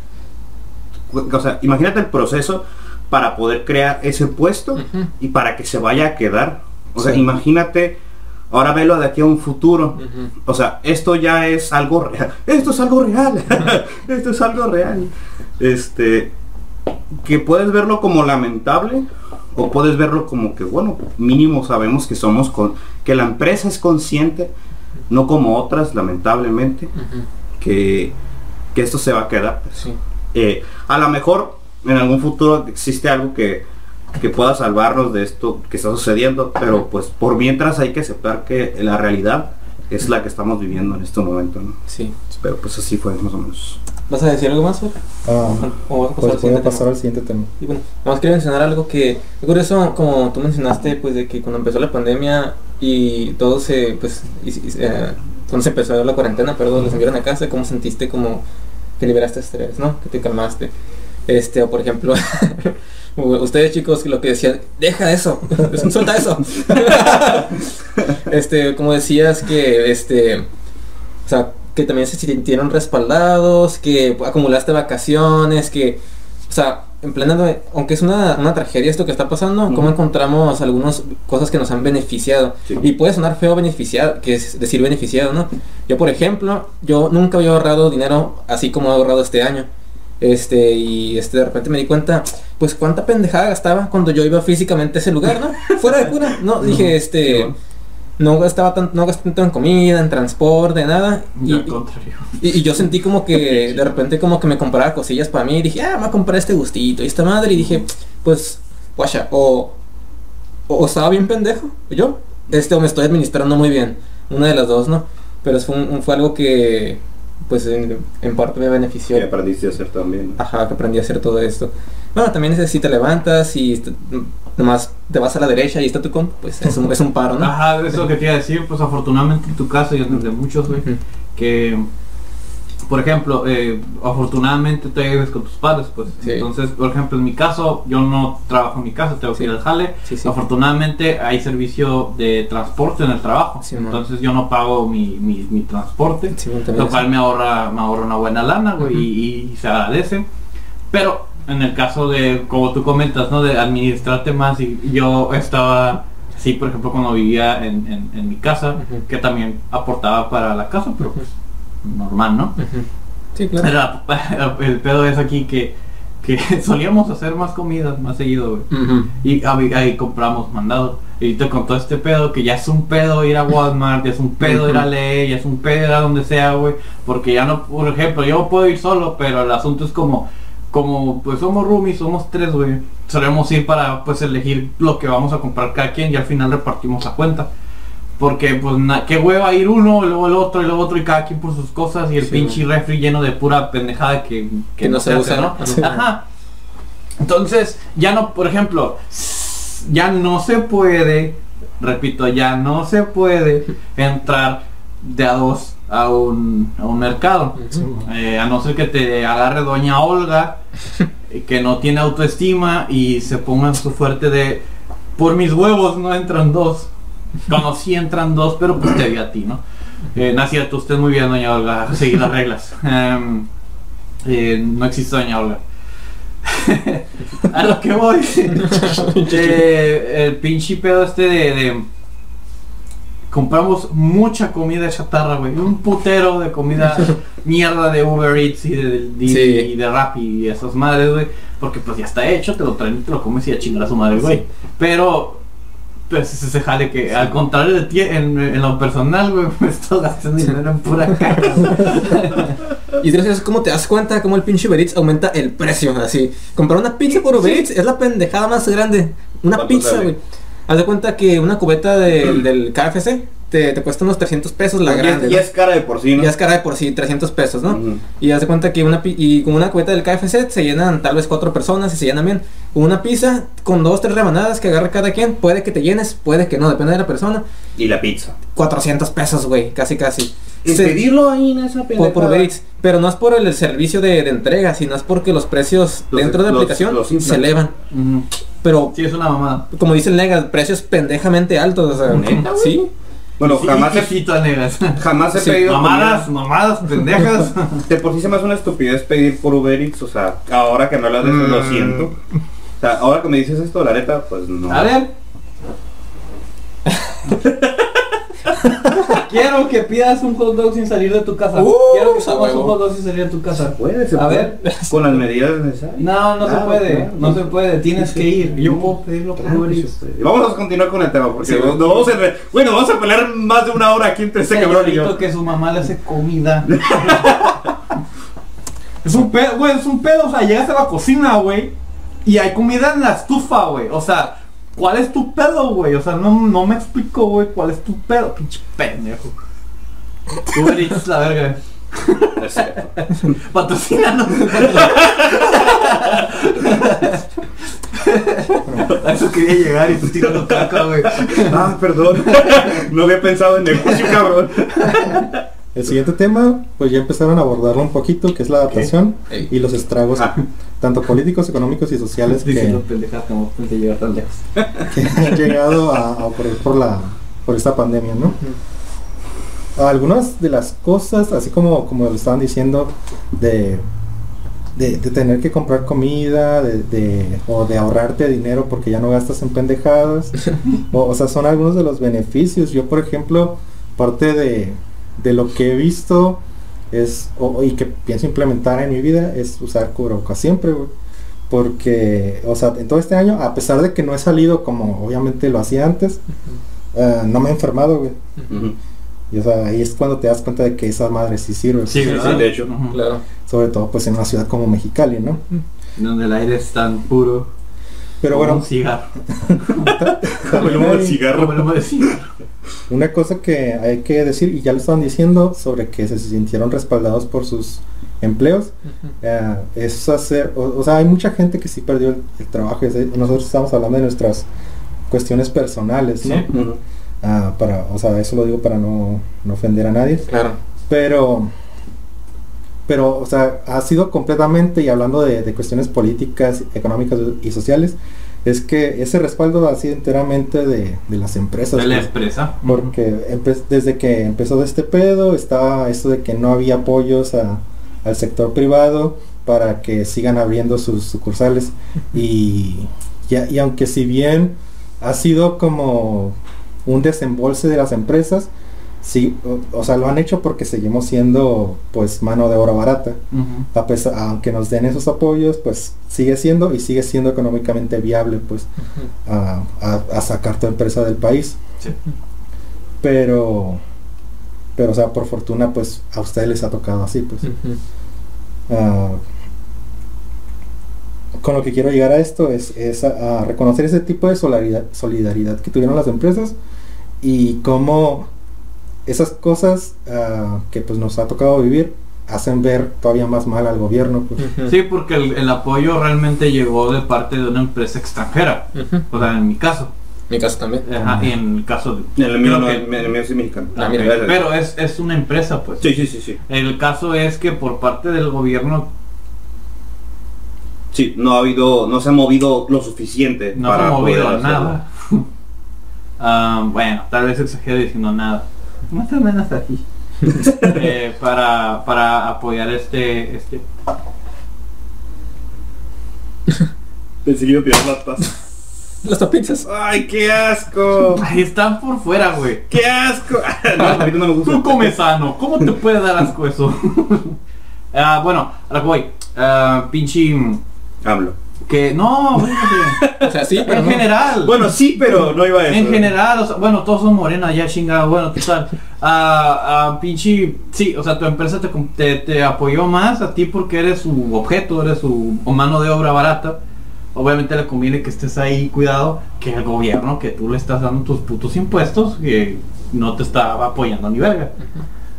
o sea, imagínate el proceso para poder crear ese puesto y para que se vaya a quedar. O sea, imagínate, ahora velo de aquí a un futuro. O sea, esto ya es algo real. *laughs* Esto es algo real. *laughs* esto es algo real. Este, que puedes verlo como lamentable o puedes verlo como que, bueno, mínimo sabemos que somos con, que la empresa es consciente, no como otras, lamentablemente, que, que esto se va a quedar. pues. Sí. Eh, a lo mejor en algún futuro existe algo que, que pueda salvarnos de esto que está sucediendo, pero pues por mientras hay que aceptar que la realidad es la que estamos viviendo en este momento, ¿no? Sí. Pero pues así fue más o menos. ¿Vas a decir algo más, Fer? Ah, ¿O vas a pasar pues al siguiente pasar tema? al siguiente tema. Y bueno, vamos quería mencionar algo que, es curioso, como tú mencionaste, pues de que cuando empezó la pandemia y todo se, pues, y- y- eh, cuando se empezó la cuarentena, perdón, los enviaron a casa, ¿cómo sentiste como que liberaste estrés, no? Que te calmaste. Este, o por ejemplo, *laughs* ustedes chicos, lo que decían, deja eso, *laughs* suelta eso. *laughs* este, como decías que, este, o sea, que también se sintieron respaldados, que acumulaste vacaciones, que, o sea, en plena, aunque es una, una tragedia esto que está pasando, cómo Ujú. encontramos algunas cosas que nos han beneficiado. Sí. Y puede sonar feo beneficiado, que es decir beneficiado, ¿no? Yo, por ejemplo, yo nunca había ahorrado dinero así como he ahorrado este año. Este, y este, de repente me di cuenta, pues cuánta pendejada gastaba cuando yo iba físicamente a ese lugar, ¿no? *laughs* Fuera de cura, ¿no? Dije, este, no gastaba tanto, no gasté tanto en comida, en transporte, nada. Y, Yo al contrario. y, y yo sentí como que *laughs* de repente como que me compraba cosillas para mí y dije, ah, me voy a comprar este gustito y esta madre y dije, pues, guacha, o, o, o estaba bien pendejo, yo, este, o me estoy administrando muy bien, una de las dos, ¿no? Pero fue, un- fue algo que, pues en, en parte me benefició. Que aprendiste a hacer también. ¿no? Ajá, que aprendí a hacer todo esto. Bueno, también es si te levantas y est- nomás te vas a la derecha y está tu comp, pues es un, es un paro, ¿no? Ajá, eso es lo que te iba a decir, pues afortunadamente en tu caso y en el de muchos, güey, que, por ejemplo, eh, afortunadamente te vives con tus padres, pues, Sí. entonces, por ejemplo, en mi caso, yo no trabajo en mi casa, tengo que ir al jale, Sí, afortunadamente hay servicio de transporte en el trabajo, man. entonces yo no pago mi, mi, mi transporte, lo cual me ahorra, me ahorra una buena lana, güey, y, y se agradece. Pero en el caso de, como tú comentas, ¿no? De administrarte más, y yo estaba, sí, por ejemplo, cuando vivía en, en- en mi casa, que también aportaba para la casa, pero pues normal, ¿no? Sí, claro. Era, *laughs* el pedo es aquí que, que *laughs* solíamos hacer más comida, más seguido, güey. Ujú. Y ahí, ahí compramos mandado. Y ahorita con todo este pedo, que ya es un pedo ir a Walmart, ya es un pedo ir a. Ley, ya es un pedo ir a donde sea, güey. Porque ya no, por ejemplo, yo puedo ir solo, pero el asunto es como, como pues somos roomies, somos tres, güey. Solemos ir para pues elegir lo que vamos a comprar cada quien y al final repartimos la cuenta. Porque pues na- qué hueva ir uno, luego el otro, y luego otro, y cada quien por sus cosas, y el Sí, pinche refri lleno de pura pendejada que, Que no se usa, ¿no? Sí. Ajá. Entonces, ya no, por ejemplo, ya no se puede, repito, ya no se puede entrar de a dos a un, a un mercado. Eh, a no ser que te agarre doña Olga, eh, que no tiene autoestima y se ponga su fuerte de, por mis huevos no entran dos. Cuando sí entran dos, pero pues te vi a ti, ¿no? Eh, no es cierto, usted muy bien, doña Olga, seguir las reglas. *laughs* Em, eh, no existe doña Olga. *laughs* a lo que voy. *laughs* Eh, el pinche pedo este de, de- compramos mucha comida chatarra, güey. Un putero de comida mierda de Uber Eats y de, de, Sí. y de Rappi y esas madres, güey. Porque pues ya está hecho, te lo traen y te lo comes y a chingar a su madre, güey. Pero pues ese se jale que al contrario de ti, en, en lo personal, güey, *laughs* me estoy gastando dinero en pura caca. Y entonces, ¿cómo te das cuenta cómo el pinche Uber Eats aumenta el precio? Así, comprar una pizza por Uber Eats es la pendejada más grande. Una ¿Cuánto pizza, güey. Haz de cuenta que una cubeta de- del KFC te, te cuesta unos 300 pesos la grande. Ya ¿no? es cara de por sí, ¿no? Ya es cara de por sí, 300 pesos, ¿no? Ujú. Y haz de cuenta que una y con una cubeta del KFC se llenan tal vez cuatro personas y se llenan bien. Con una pizza, con dos, tres rebanadas que agarre cada quien, puede que te llenes, puede que no, depende de la persona. Y la pizza. 400 pesos, güey, casi casi. Y Se- pedirlo ahí en esa por, pendejada. por Uber Eats. Pero no es por el servicio de, de entrega, sino es porque los precios Los- dentro de la los- aplicación los se elevan. Pero, Sí, es una mamada. como dice el Nega, precios pendejamente altos. O sea, ¿Neta, güey? sí. Bueno, jamás sí, he, negas. jamás he Sí, pedido Mamadas, comida. mamadas, pendejas. *laughs* De por sí se me hace una estupidez pedir por Uber Eats, o sea, ahora que me hablas de eso lo Mm. siento. O sea, ahora que me dices esto, la neta, pues no. A ver. *laughs* *laughs* Quiero que pidas un hot dog sin salir de tu casa. Uh, Quiero que comas un hot dog sin salir de tu casa. Puede, se A puede. ver. *laughs* Con las medidas necesarias. No, no se puede. claro. No se puede. Tienes Sí, que ir. Yo puedo pedirlo por Claro puede. Vamos a continuar con el tema, porque Sí. no, no vamos a, bueno, vamos a pelear más de una hora aquí entre este cabrón y yo. que su mamá le hace comida. *laughs* es un pedo, güey, es un pedo. O sea, llegas a la cocina, güey, y hay comida en la estufa, güey. O sea, ¿cuál es tu pedo, güey? O sea, no, no me explico, güey, cuál es tu pedo, pinche pendejo. Uber Eats, la verga. Es cierto. *laughs* Patrocínanos. A *laughs* eso quería llegar y tú tirando caca, güey. Ah, perdón. No había pensado en negocio, cabrón. El siguiente tema, pues ya empezaron a abordarlo un poquito, que es la adaptación y los estragos, Ah. *laughs* tanto políticos, económicos y sociales que, llegar tan lejos. *laughs* que han llegado a, a ocurrir por la por esta pandemia, ¿no? Algunas de las cosas, así como como lo estaban diciendo, de, de, de tener que comprar comida, de, de- o de ahorrarte dinero porque ya no gastas en pendejadas, *laughs* o, o sea, son algunos de los beneficios. Yo, por ejemplo, parte de, de lo que he visto es, o, y que pienso implementar en mi vida, es usar cubrebocas siempre, güey. Porque, o sea, en todo este año, a pesar de que no he salido como obviamente lo hacía antes, eh, no me he enfermado, güey. Y o sea, ahí es cuando te das cuenta de que esa madre sí sirve. Sí, ¿verdad? de hecho. Claro. Sobre todo pues en una ciudad como Mexicali, ¿no? Donde el aire es tan puro. Pero como bueno, un *laughs* cigarro. Como el humo del Como cigarro. el humo de cigarro. Una cosa que hay que decir, y ya lo estaban diciendo, sobre que se sintieron respaldados por sus empleos, eh, es hacer, o, o sea, hay mucha gente que sí perdió el, el trabajo, es nosotros estamos hablando de nuestras cuestiones personales, ¿no? Sí. Ah, para, o sea, eso lo digo para no, no ofender a nadie, Claro. pero, pero, o sea, ha sido completamente, y hablando de, de cuestiones políticas, económicas y sociales, es que ese respaldo ha sido enteramente de, de las empresas. De la pues. empresa. Porque desde que empezó este pedo estaba esto de que no había apoyos a- al sector privado para que sigan abriendo sus sucursales y, y, a- y aunque si bien ha sido como un desembolse de las empresas, sí, o, o sea, lo han hecho porque seguimos siendo pues mano de obra barata. A pesar, aunque nos den esos apoyos, pues sigue siendo y sigue siendo económicamente viable pues a, a- a sacar tu empresa del país. Sí. pero pero o sea por fortuna pues a ustedes les ha tocado así pues. Ah, con lo que quiero llegar a esto es, es a, a reconocer ese tipo de solidaridad, solidaridad que tuvieron las empresas y cómo esas cosas ah, que pues nos ha tocado vivir hacen ver todavía más mal al gobierno pues. Sí, porque el, el apoyo realmente llegó de parte de una empresa extranjera. O sea, en mi caso. Mi caso también. Ajá, y en el caso de... En el mío, no, que- en el mío sí mexicano. Ah. Pero es, es una empresa, pues. Sí, sí, sí, sí. El caso es que por parte del gobierno Sí, no ha habido, no se ha movido lo suficiente no se ha movido nada. Ah, bueno, tal vez exagero diciendo nada. Más o menos aquí. *laughs* Eh, para, para apoyar este, este Pensé que iba a tirar las tazas. Las tapitas. ¡Ay, qué asco! Están por fuera, güey. ¡Qué asco! *laughs* No, ahorita no me gusta. Tú comes sano, ¿cómo te puede dar asco eso? *laughs* Ah, bueno, a lo que voy. Ah, pinche. Hablo. Que no, fíjate. *laughs* O sea, sí, pero en no. general. Bueno, sí, pero no iba a eso. En general, o sea, bueno, todos son morenas, ya chingado, bueno, total. Ah, ah, pinche, sí, o sea, tu empresa te, te, te apoyó más a ti porque eres su objeto, eres su mano de obra barata. Obviamente le conviene que estés ahí cuidado que el gobierno, que tú le estás dando tus putos impuestos, que no te está apoyando ni verga.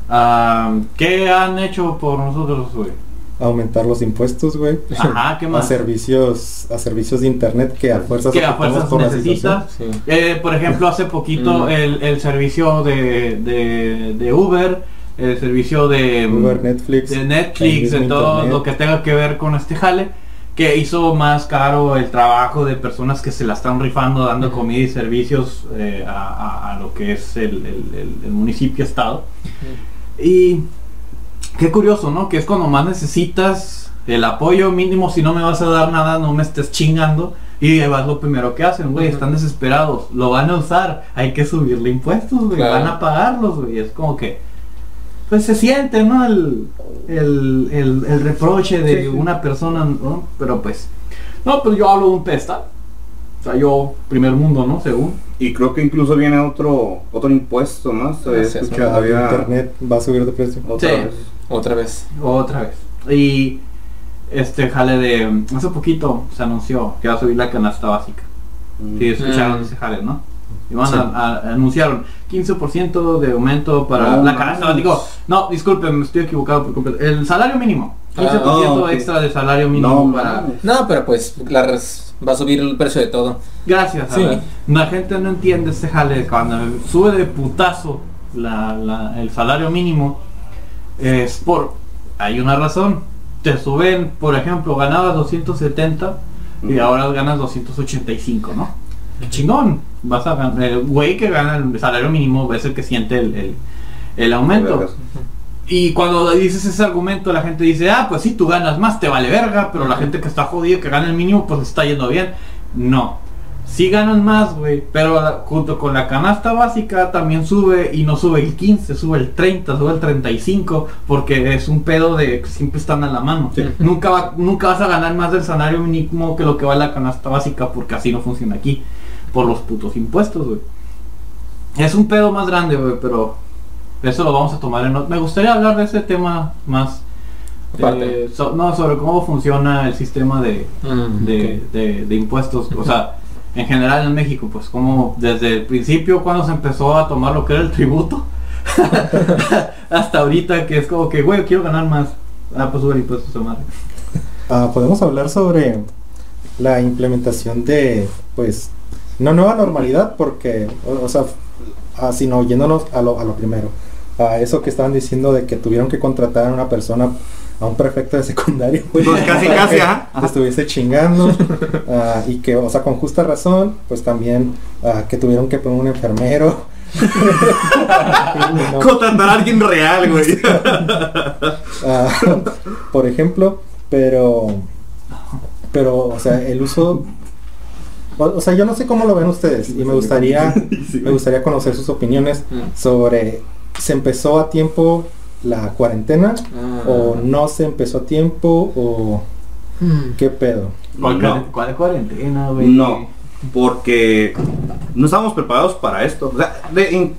Ah, ¿Qué han hecho por nosotros, güey? Aumentar los impuestos güey Ajá, ¿qué a servicios a servicios de internet que a fuerzas que a fuerzas por situación. Sí. Eh, por ejemplo, hace poquito Mm. el, el servicio de, de, de Uber, el servicio de Uber, Netflix, de Netflix, de todo internet. lo que tenga que ver con este jale, que hizo más caro el trabajo de personas que se la están rifando dando comida y servicios eh, a, a- a lo que es el, el- el- el municipio estado. Y qué curioso, ¿no? Que es cuando más necesitas el apoyo mínimo, si no me vas a dar nada, no me estés chingando. Y vas lo primero que hacen, güey, están desesperados, lo van a usar, hay que subirle impuestos, güey, Claro. van a pagarlos, güey, es como que, pues se siente, ¿no? El, el, el, el reproche de Sí, sí. una persona, ¿no? Pero pues, no, pues yo hablo de un pedestal, o sea, yo, primer mundo, ¿no? Según. Y creo que incluso viene otro otro impuesto. Había escuchado, Ah, había internet va a subir de precio otra Sí. vez. Otra vez. Otra vez. Y este jale de. Hace poquito se anunció que va a subir la canasta básica. Mm. Si escucharon Mm. ese jale, ¿no? Y van Sí. a, a- anunciaron 15% de aumento para No la canasta básica. No, disculpen, me estoy equivocado por completo. El salario mínimo. 15% Ah, ok. extra de salario mínimo No, para. No, pero pues la res- va a subir el precio de todo. Gracias, Sí. La gente no entiende este jale cuando sube de putazo la- la- el salario mínimo es por hay una razón. Te suben, por ejemplo, ganabas 270 y ahora ganas 285, ¿no? Qué chingón. Vas a ganar, el güey que gana el salario mínimo es el que siente el, el- el aumento. Y cuando dices ese argumento, la gente dice, ah, pues sí, tú ganas más, te vale verga, pero la gente que está jodida, que gana el mínimo, pues está yendo bien. No. Sí ganan más, güey, pero la- junto con la canasta básica también sube y no sube el 15, sube el 30, sube el 35, porque es un pedo de que siempre están a la mano. Sí. Nunca, va- nunca vas a ganar más del salario mínimo que lo que vale la canasta básica, porque así no funciona aquí, por los putos impuestos, güey. Es un pedo más grande, güey, pero eso lo vamos a tomar en... Me gustaría hablar de ese tema más... Eh, so- no, sobre cómo funciona el sistema de, Mm, de- de impuestos. O sea, en general en México, pues como desde el principio cuando se empezó a tomar lo que era el tributo, *laughs* hasta ahorita que es como que, güey, quiero ganar más. Ah, pues sube impuestos a madre. Ah, podemos hablar sobre la implementación de, pues, no nueva normalidad, porque, o, sea, ah, sino yéndonos a lo, a lo primero, a eso que estaban diciendo de que tuvieron que contratar a una persona, a un prefecto de secundaria, güey, Pues *laughs* casi, casi, ajá. te estuviese chingando, *laughs* ah, y que, o sea, con justa razón, pues también ah, que tuvieron que poner un enfermero. No, *laughs* Contratar a alguien real, güey. Ah, por ejemplo, pero, pero, o sea, el uso, o, o sea, yo no sé cómo lo ven ustedes y me gustaría, me gustaría conocer sus opiniones Mm. sobre, ¿se empezó a tiempo la cuarentena Ah. o no se empezó a tiempo o Mm. qué pedo? ¿Cuál, No. cuál cuarentena, güey? No, porque no estábamos preparados para esto. O sea, de-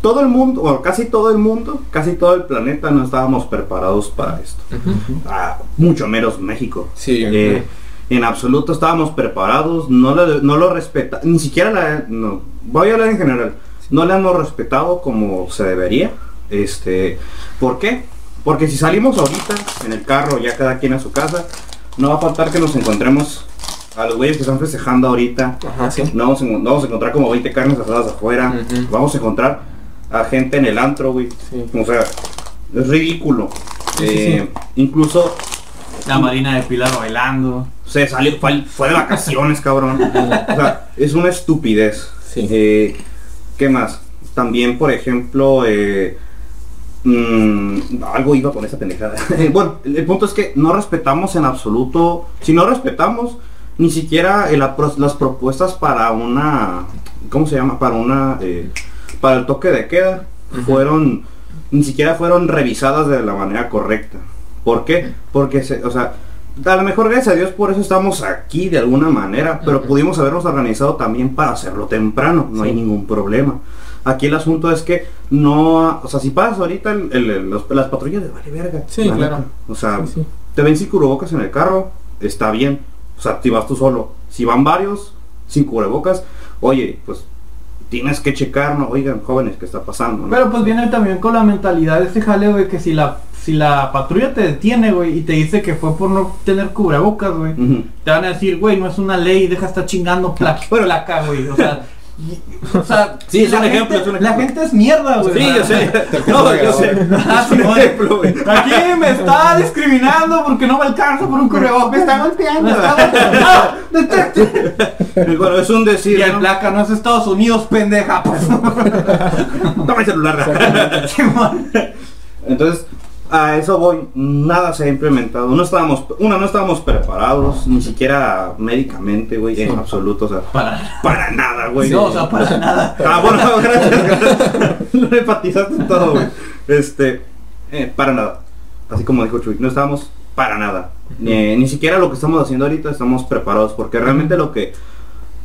todo el mundo, o casi todo el mundo, casi todo el planeta no estábamos preparados para esto. Ah, mucho menos México. Sí. Eh, en absoluto estábamos preparados, no, le- no lo respeta, ni siquiera la, no, voy a hablar en general, no le hemos respetado como se debería. Este, ¿por qué? Porque si salimos ahorita en el carro, ya cada quien a su casa, no va a faltar que nos encontremos a los güeyes que están festejando ahorita. Ajá, sí. No vamos, a, no vamos a encontrar como 20 carnes asadas afuera. Vamos a encontrar a gente en el antro, güey. Sí. O sea, es ridículo. Sí, sí, Eh, Incluso La Marina de Pilar bailando. se salió, fue, fue de vacaciones, cabrón. *laughs* O sea, es una estupidez. Sí. Eh, ¿Qué más? También, por ejemplo, eh, mm, algo iba con esa pendejada. *laughs* bueno, el, el punto es que no respetamos en absoluto. Si no respetamos, ni siquiera las propuestas para una. ¿Cómo se llama? Para una. eh, para el toque de queda fueron. Ni siquiera fueron revisadas de la manera correcta. ¿Por qué? Porque, se, o sea, a lo mejor gracias a Dios por eso estamos aquí de alguna manera, pero pudimos habernos organizado también para hacerlo temprano, no hay ningún problema. Aquí el asunto es que no, o sea, si pasas ahorita los- las patrullas de vale verga. Sí, la claro. O sea, Sí, sí. te ven sin cubrebocas en el carro, está bien. O sea, si vas tú solo. Si van varios sin cubrebocas, oye, pues tienes que checar, ¿no? Oigan, jóvenes, ¿qué está pasando? no? Pero pues viene también con la mentalidad de este jale, güey, que si la si la patrulla te detiene, güey, y te dice que fue por no tener cubrebocas, güey, te van a decir, güey, no es una ley, deja estar chingando pla Bueno. placa, güey. O sea, *laughs* o sea, Sí, es un gente- ejemplo, es un La gente es mierda, güey. Sí, yo sé. *laughs* *laughs* No, yo sé. *laughs* Ah, Simón. ejemplo, güey. Aquí me está discriminando porque no me alcanza por un cubrebocas. Me está golpeando. Me está golpeando. Bueno, es un decir. Y el ¿no? placa no es Estados Unidos, pendeja. Pues. Toma el celular. Entonces, a eso voy. Nada se ha implementado. No estábamos, una, no estábamos preparados, ni siquiera médicamente, güey, en absoluto. O sea, Para, para nada, güey. no, o sea, para nada. *laughs* Ah, bueno, *laughs* gracias, enfatizaste en todo, güey. Este, eh, para nada. Así como dijo Chuy, no estábamos para nada. Ni, ni siquiera lo que estamos haciendo ahorita estamos preparados, porque realmente lo que,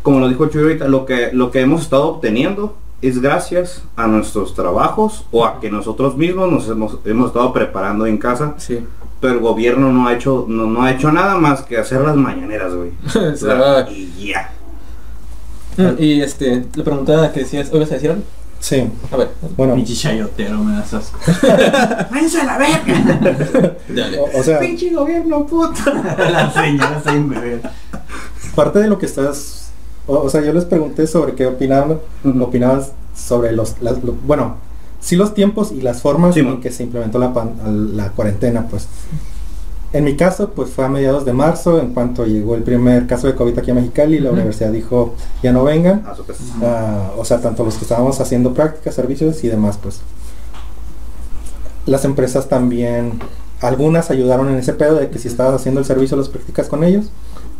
como lo dijo Chuy ahorita, lo que, lo que hemos estado obteniendo es gracias a nuestros trabajos o a que nosotros mismos nos hemos, hemos estado preparando en casa, Sí. pero el gobierno no ha hecho, no, no ha hecho nada más que hacer las mañaneras, güey. *laughs* O sea, Sí. y ya. Mm, Y este, la pregunta que decías, ¿o ibas a decir algo? Sí, A ver, bueno, Pinche chayotero, me das asco. *laughs* ¡Váyanse a la verga! *laughs* dale. o, o sea, ¡Pinche gobierno, puta! La señora bebé. parte de lo que estás, o, o sea, yo les pregunté sobre qué opinaban, Ujú. opinaban sobre los, las- lo- bueno, sí los tiempos y las formas Sí, en man. que se implementó la, pan- la cuarentena, pues. En mi caso, pues fue a mediados de marzo, en cuanto llegó el primer caso de COVID aquí a Mexicali, la universidad dijo, ya no vengan. Ah, o sea, tanto los que estábamos haciendo prácticas, servicios y demás, pues. Las empresas también, algunas ayudaron en ese pedo de que si estabas haciendo el servicio, las prácticas con ellos,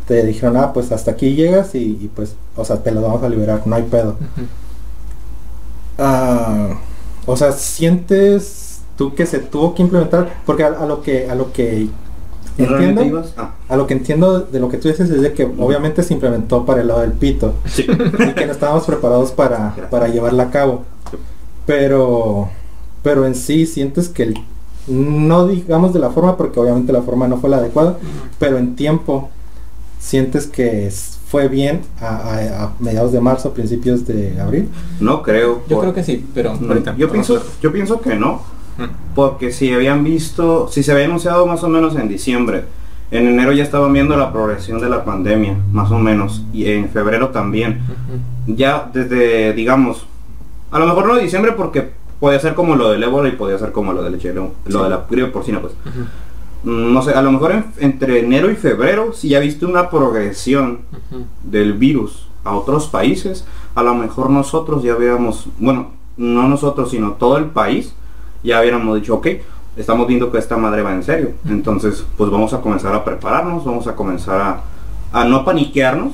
te dijeron, ah, pues hasta aquí llegas y, y, pues, o sea, te lo vamos a liberar, no hay pedo. Ah, o sea, sientes tú que se tuvo que implementar, porque a, a lo que, a lo que ¿Realmente entiendo? Ah, a lo que entiendo de lo que tú dices es de que obviamente se implementó para el lado del pito sí. *laughs* y que no estábamos preparados para, para llevarla a cabo. Pero, pero en sí sientes que el- no digamos de la forma, porque obviamente la forma no fue la adecuada, pero en tiempo sientes que es- fue bien a, a- a mediados de marzo, principios de abril. No creo. Yo por- creo que sí, pero no, ahorita. yo pienso, a yo pienso que no. Mm. Porque si habían visto, si se había anunciado más o menos en diciembre, en enero ya estaban viendo la progresión de la pandemia, más o menos, y en febrero también. Ya desde, digamos, a lo mejor no de diciembre porque podía ser como lo del ébola y podía ser como lo del HL, lo Sí. de la gripe porcina, pues. Mm, No sé, a lo mejor en- entre enero y febrero, si ya viste una progresión del virus a otros países, a lo mejor nosotros ya habíamos, bueno, no nosotros, sino todo el país, ya hubiéramos dicho, ok, estamos viendo que esta madre va en serio. Entonces, pues vamos a comenzar a prepararnos, vamos a comenzar a, a no paniquearnos,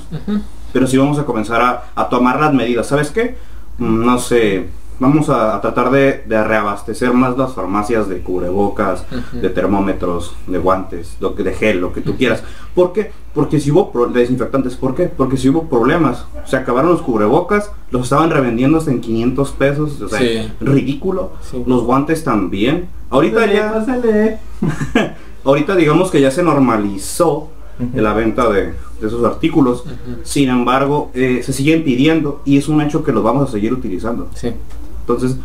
pero sí vamos a comenzar a, a tomar las medidas. ¿Sabes qué? Mm, No sé, vamos a, a tratar de, de reabastecer más las farmacias de cubrebocas, de termómetros, de guantes, de gel, lo que tú quieras. ¿Por qué? Porque si hubo pro- de desinfectantes, ¿por qué? Porque si hubo problemas. Se acabaron los cubrebocas, los estaban revendiendo hasta en 500 pesos, o sea, Sí. ridículo. Sí. Los guantes también. Ahorita Pásale, ya, pásale. *laughs* ahorita digamos que ya se normalizó la venta de, de esos artículos. Sin embargo, eh, se siguen pidiendo y es un hecho que los vamos a seguir utilizando. Sí. Entonces,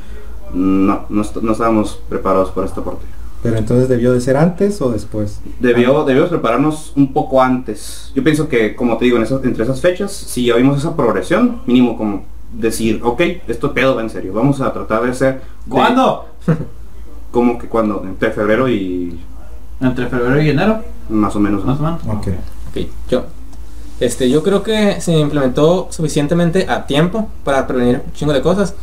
no, no, est- no estábamos preparados para esta parte. Pero entonces debió de ser antes o después. Debió, debíamos prepararnos un poco antes. Yo pienso que, como te digo, en esas, entre esas fechas, si ya vimos esa progresión, mínimo como decir, ok, esto pedo va en serio, vamos a tratar de hacer... de- ¿Cuándo? *laughs* Como que cuando, entre febrero y Entre febrero y enero, más o menos. más o menos. Ok. Ok, yo. Este, yo creo que se implementó suficientemente a tiempo para prevenir un chingo de cosas.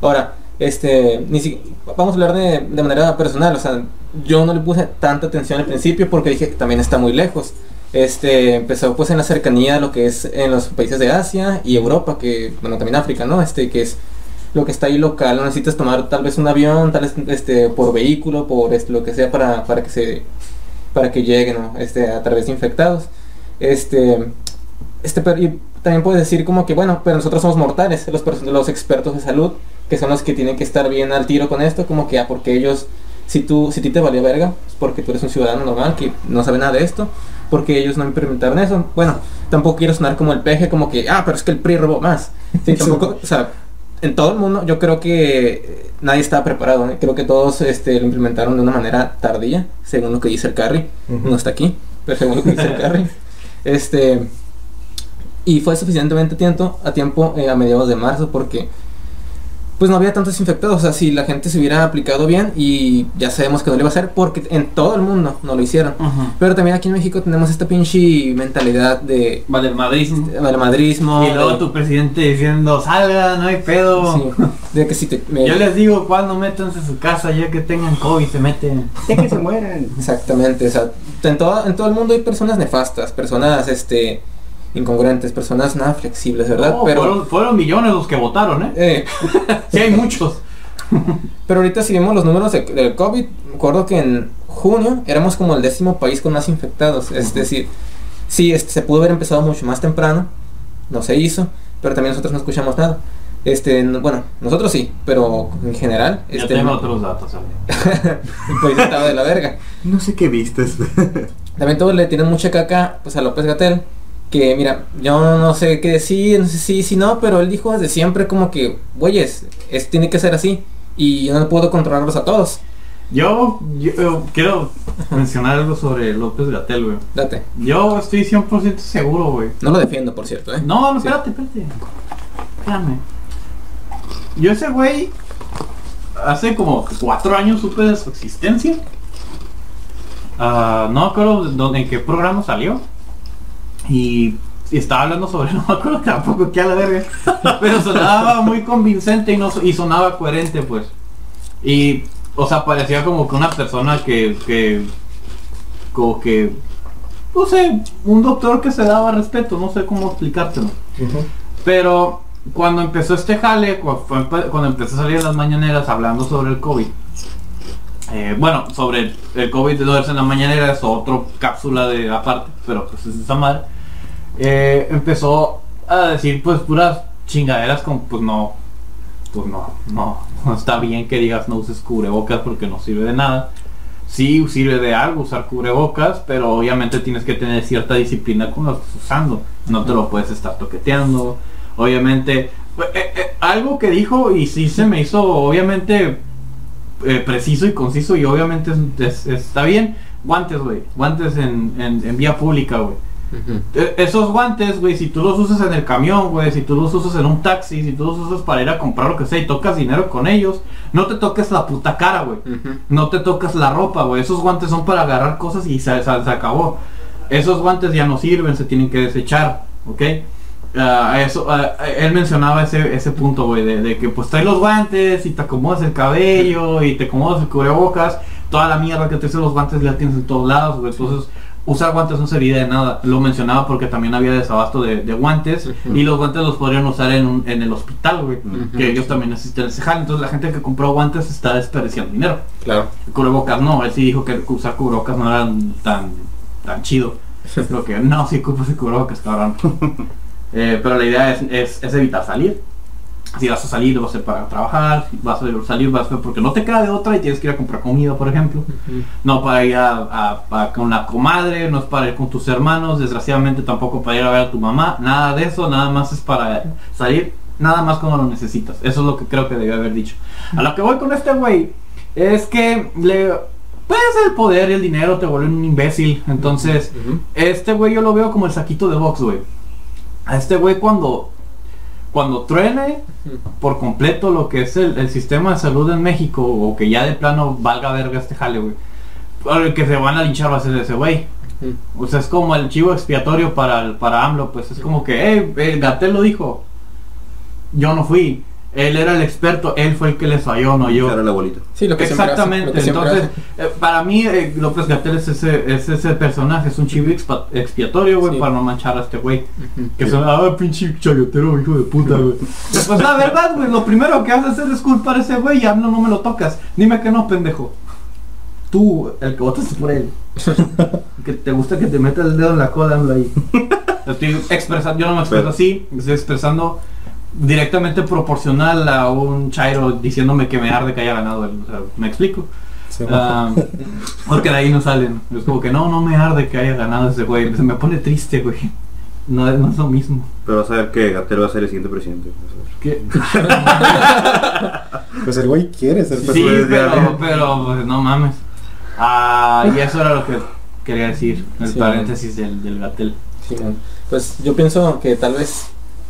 Ahora, este, ni si, vamos a hablar de, de manera personal, o sea, yo no le puse tanta atención al principio porque dije que también está muy lejos. Este, empezó pues en la cercanía de lo que es en los países de Asia y Europa, que, bueno, también África, ¿no? Este, que es lo que está ahí local, no necesitas tomar tal vez un avión, tal vez este, por vehículo, por este, lo que sea para, para que se para que lleguen ¿no? este, a través de infectados. Este, este, y también puedes decir como que, bueno, pero nosotros somos mortales, los, los expertos de salud, que son los que tienen que estar bien al tiro con esto, como que, ah, porque ellos, si tú, si a ti te valía verga, es porque tú eres un ciudadano normal que no sabe nada de esto, porque ellos no implementaron eso. Bueno, tampoco quiero sonar como el peje, como que, ah, pero es que el PRI robó más. *laughs* Sí, tampoco, o sea, en todo el mundo yo creo que eh, nadie estaba preparado, ¿eh? creo que todos este, lo implementaron de una manera tardía, según lo que dice el Carry, Ujú. no está aquí, pero según lo que dice el Carry. *laughs* Este, y fue suficientemente tiempo, a tiempo eh, a mediados de marzo porque pues no había tantos infectados, o sea, si la gente se hubiera aplicado bien y ya sabemos que no lo iba a hacer porque en todo el mundo no lo hicieron. Pero también aquí en México tenemos esta pinche mentalidad de Vale, Madrid. madrismo. Y luego tu presidente diciendo, salga, no hay pedo. de que si te... me- Yo les digo, cuando métanse a su casa, ya que tengan COVID, se meten. Ya que se mueran. Exactamente, o sea, en todo, en todo el mundo hay personas nefastas, personas este incongruentes, personas nada flexibles, ¿verdad? No, pero, fueron, fueron millones los que votaron, ¿eh? eh, *laughs* Sí, hay muchos. *laughs* pero ahorita si vemos los números de- del COVID, me acuerdo que en junio éramos como el décimo país con más infectados, es decir, sí, este, se pudo haber empezado mucho más temprano, no se hizo, pero también nosotros no escuchamos nada. Este, bueno, nosotros sí, pero en general, Yo este, tengo otros datos, ¿sabes? *laughs* el país estaba de la verga. No sé qué vistes. También todos le tienen mucha caca pues a López Gatel. Que mira, yo no sé qué decir, no sé si si no, pero él dijo desde siempre como que, güeyes, es tiene que ser así. Y yo no puedo controlarlos a todos. Yo, yo, eh, quiero mencionar algo sobre López Gatel, güey. Date. Yo estoy 100% seguro, güey. No lo defiendo, por cierto, ¿eh? No, no, Sí. espérate, espérate. Espérame. Yo ese güey, hace como cuatro años supe de su existencia. Ah, no me acuerdo en qué programa salió. Y, estaba hablando sobre, *laughs* no me acuerdo tampoco qué a la verga. Pero sonaba muy convincente y, no, y sonaba coherente, pues. Y, o sea, parecía como que una persona que, que, como que, no sé, un doctor que se daba respeto, no sé cómo explicártelo. Pero cuando empezó este jale, cuando empezó a salir las mañaneras hablando sobre el COVID, eh, bueno, sobre el, COVID de en la mañanera es otro cápsula de aparte, pero pues es esa madre. Eh, empezó a decir pues puras chingaderas como pues no, pues no, no, no está bien que digas no uses cubrebocas porque no sirve de nada. sí sirve de algo usar cubrebocas, pero obviamente tienes que tener cierta disciplina con lo que estás usando. No te lo puedes estar toqueteando. Obviamente, eh, eh, algo que dijo y sí se me hizo obviamente eh, preciso y conciso y obviamente es- es- está bien. Guantes, güey. Guantes en, en- en vía pública, güey. E- Esos guantes, güey, si tú los usas en el camión, güey, si tú los usas en un taxi, si tú los usas para ir a comprar lo que sea y tocas dinero con ellos, no te toques la puta cara, güey. No te tocas la ropa, güey. Esos guantes son para agarrar cosas y se, se- se acabó. Esos guantes ya no sirven, se tienen que desechar, ¿ok? Ah, eso, ah, él mencionaba ese, ese punto, güey, de, de que pues traes los guantes y te acomodas el cabello y te acomodas el cubrebocas, toda la mierda que te hacen los guantes ya tienes en todos lados, güey. Entonces, usar guantes no serviría de nada. Lo mencionaba porque también había desabasto de, de guantes y los guantes los podrían usar en, un- en el hospital, güey. Que ellos también necesitan ese jale. Entonces, la gente que compró guantes está desperdiciando dinero. Claro. Cubrebocas no, él sí dijo que usar cubrebocas no era tan, tan chido. Lo que no, sí ocupas el cubrebocas, cabrón. *laughs* Eh, pero la idea es, es, es evitar salir. Si vas a salir, va a ser para trabajar, vas a salir, vas a porque no te queda de otra y tienes que ir a comprar comida, por ejemplo. No para ir a, a- a- con la comadre, no es para ir con tus hermanos, desgraciadamente tampoco para ir a ver a tu mamá, nada de eso, nada más es para salir, nada más cuando lo necesitas. Eso es lo que creo que debió haber dicho. A lo que voy con este güey es que le pues el poder y el dinero te vuelven un imbécil. Entonces, este güey yo lo veo como el saquito de box, güey. A este güey cuando cuando truene por completo lo que es el, el sistema de salud en México o que ya de plano valga verga este jale, güey. Que se van a linchar va a ser ese güey. O sea, es como el chivo expiatorio para, el- para AMLO, pues es como que, eh, el Gatel lo dijo. Yo no fui. Él era el experto, él fue el que les falló, no yo. Era la abuelita. Sí, lo que siempre hace, Exactamente, lo que entonces hace. eh, para mí eh, López Gatel es ese, es ese personaje, es un chivo expiatorio, güey, Sí. para no manchar a este güey. Que son, ah, pinche chayotero, hijo de puta, güey. pues la verdad, güey, lo primero que haces es disculpar a ese güey y AMLO no me lo tocas. Dime que no, pendejo. Tú, el que votaste por él. *laughs* que te gusta que te meta el dedo en la cola, ahí. *laughs* Estoy expresando, yo no me expreso Pero- así, estoy expresando directamente proporcional a un chairo diciéndome que me arde que haya ganado él. O sea, ¿Me explico? Sí, Ah, porque de ahí no salen. Es como que no, no me arde que haya ganado ese güey. Se me pone triste, güey. No, es- no es lo mismo. Pero vas a ver que Gatel va a ser el siguiente presidente. ¿Qué? *laughs* *laughs* Pues el güey quiere ser Sí, presidente. pero, pero pues, no mames. Ah, y eso era lo que quería decir. El Sí. paréntesis del, del Gatel. Sí. Pues yo pienso que tal vez,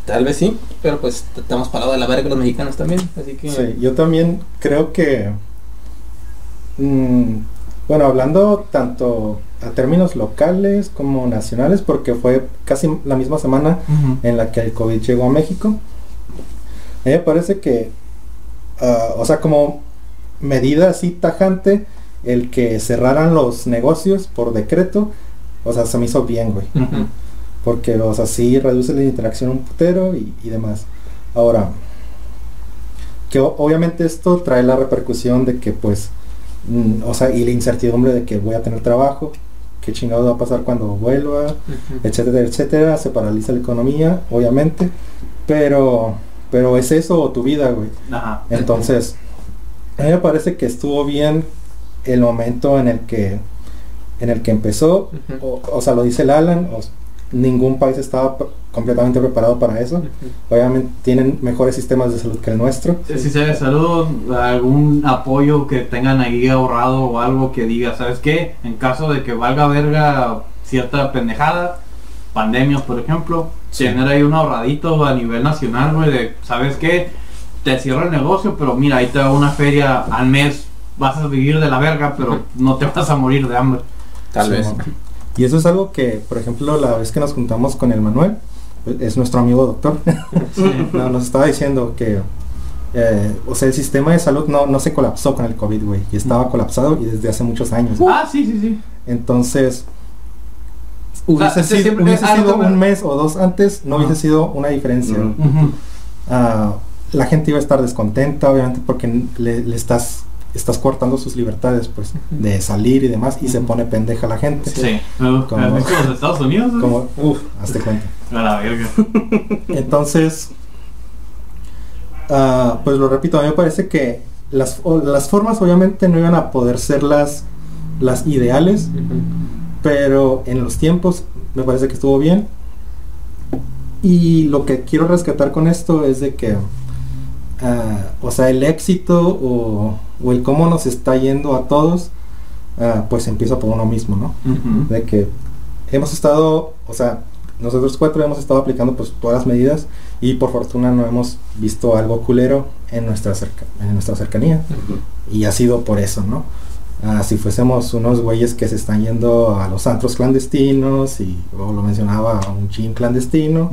tal vez sí, pero pues estamos parados de la verga los mexicanos también, así que... Sí, yo también creo que, mm, bueno, hablando tanto a términos locales como nacionales, porque fue casi la misma semana en la que el COVID llegó a México, a mí me parece que, ah, o sea, como medida así tajante, el que cerraran los negocios por decreto, o sea, se me hizo bien, güey. Porque, o sea, sí reduce la interacción un putero y, y demás. Ahora, que obviamente esto trae la repercusión de que, pues, mm, o sea, y la incertidumbre de que voy a tener trabajo, qué chingado va a pasar cuando vuelva, etcétera, etcétera. Se paraliza la economía, obviamente, pero, pero es eso o tu vida, güey. Entonces, a mí me parece que estuvo bien el momento en el que en el que empezó, o, o sea, lo dice el Alan, o- ningún país estaba completamente preparado para eso. Obviamente tienen mejores sistemas de salud que el nuestro. Si se de salud, algún apoyo que tengan ahí ahorrado o algo que diga, ¿sabes qué? En caso de que valga verga cierta pendejada, pandemias por ejemplo, tener ahí un ahorradito a nivel nacional, güey, de, ¿sabes qué? Te cierra el negocio, pero mira, ahí te da una feria al mes, vas a vivir de la verga, pero no te vas a morir de hambre. Tal Sí, vez. Y eso es algo que, por ejemplo, la vez que nos juntamos con el Manuel, es nuestro amigo doctor, *laughs* no, nos estaba diciendo que, eh, o sea, el sistema de salud no, no se colapsó con el COVID, güey, y estaba colapsado y desde hace muchos años. güey. Ah, sí, sí, sí. Entonces, O sea, hubiese ese sido, siempre- hubiese sido un mes o dos antes, no hubiese sido una diferencia. Ah, la gente iba a estar descontenta, obviamente, porque le, le estás, estás cortando sus libertades, pues, de salir y demás, y se pone pendeja la gente. Sí. Como- ¿has visto los Estados Unidos? Como, uff, hazte cuenta. A la verga. *laughs* Entonces, ah, pues lo repito, a mí me parece que las, o- las formas obviamente no iban a poder ser las las ideales, pero en los tiempos me parece que estuvo bien. Y lo que quiero rescatar con esto es de que, o sea, el éxito o, o el cómo nos está yendo a todos, ah, pues empieza por uno mismo, ¿no? De que hemos estado, o sea, nosotros cuatro hemos estado aplicando pues todas las medidas y por fortuna no hemos visto algo culero en nuestra cerca, en nuestra cercanía y ha sido por eso, ¿no? Ah, si fuésemos unos güeyes que se están yendo a los antros clandestinos y o lo mencionaba a un gym clandestino,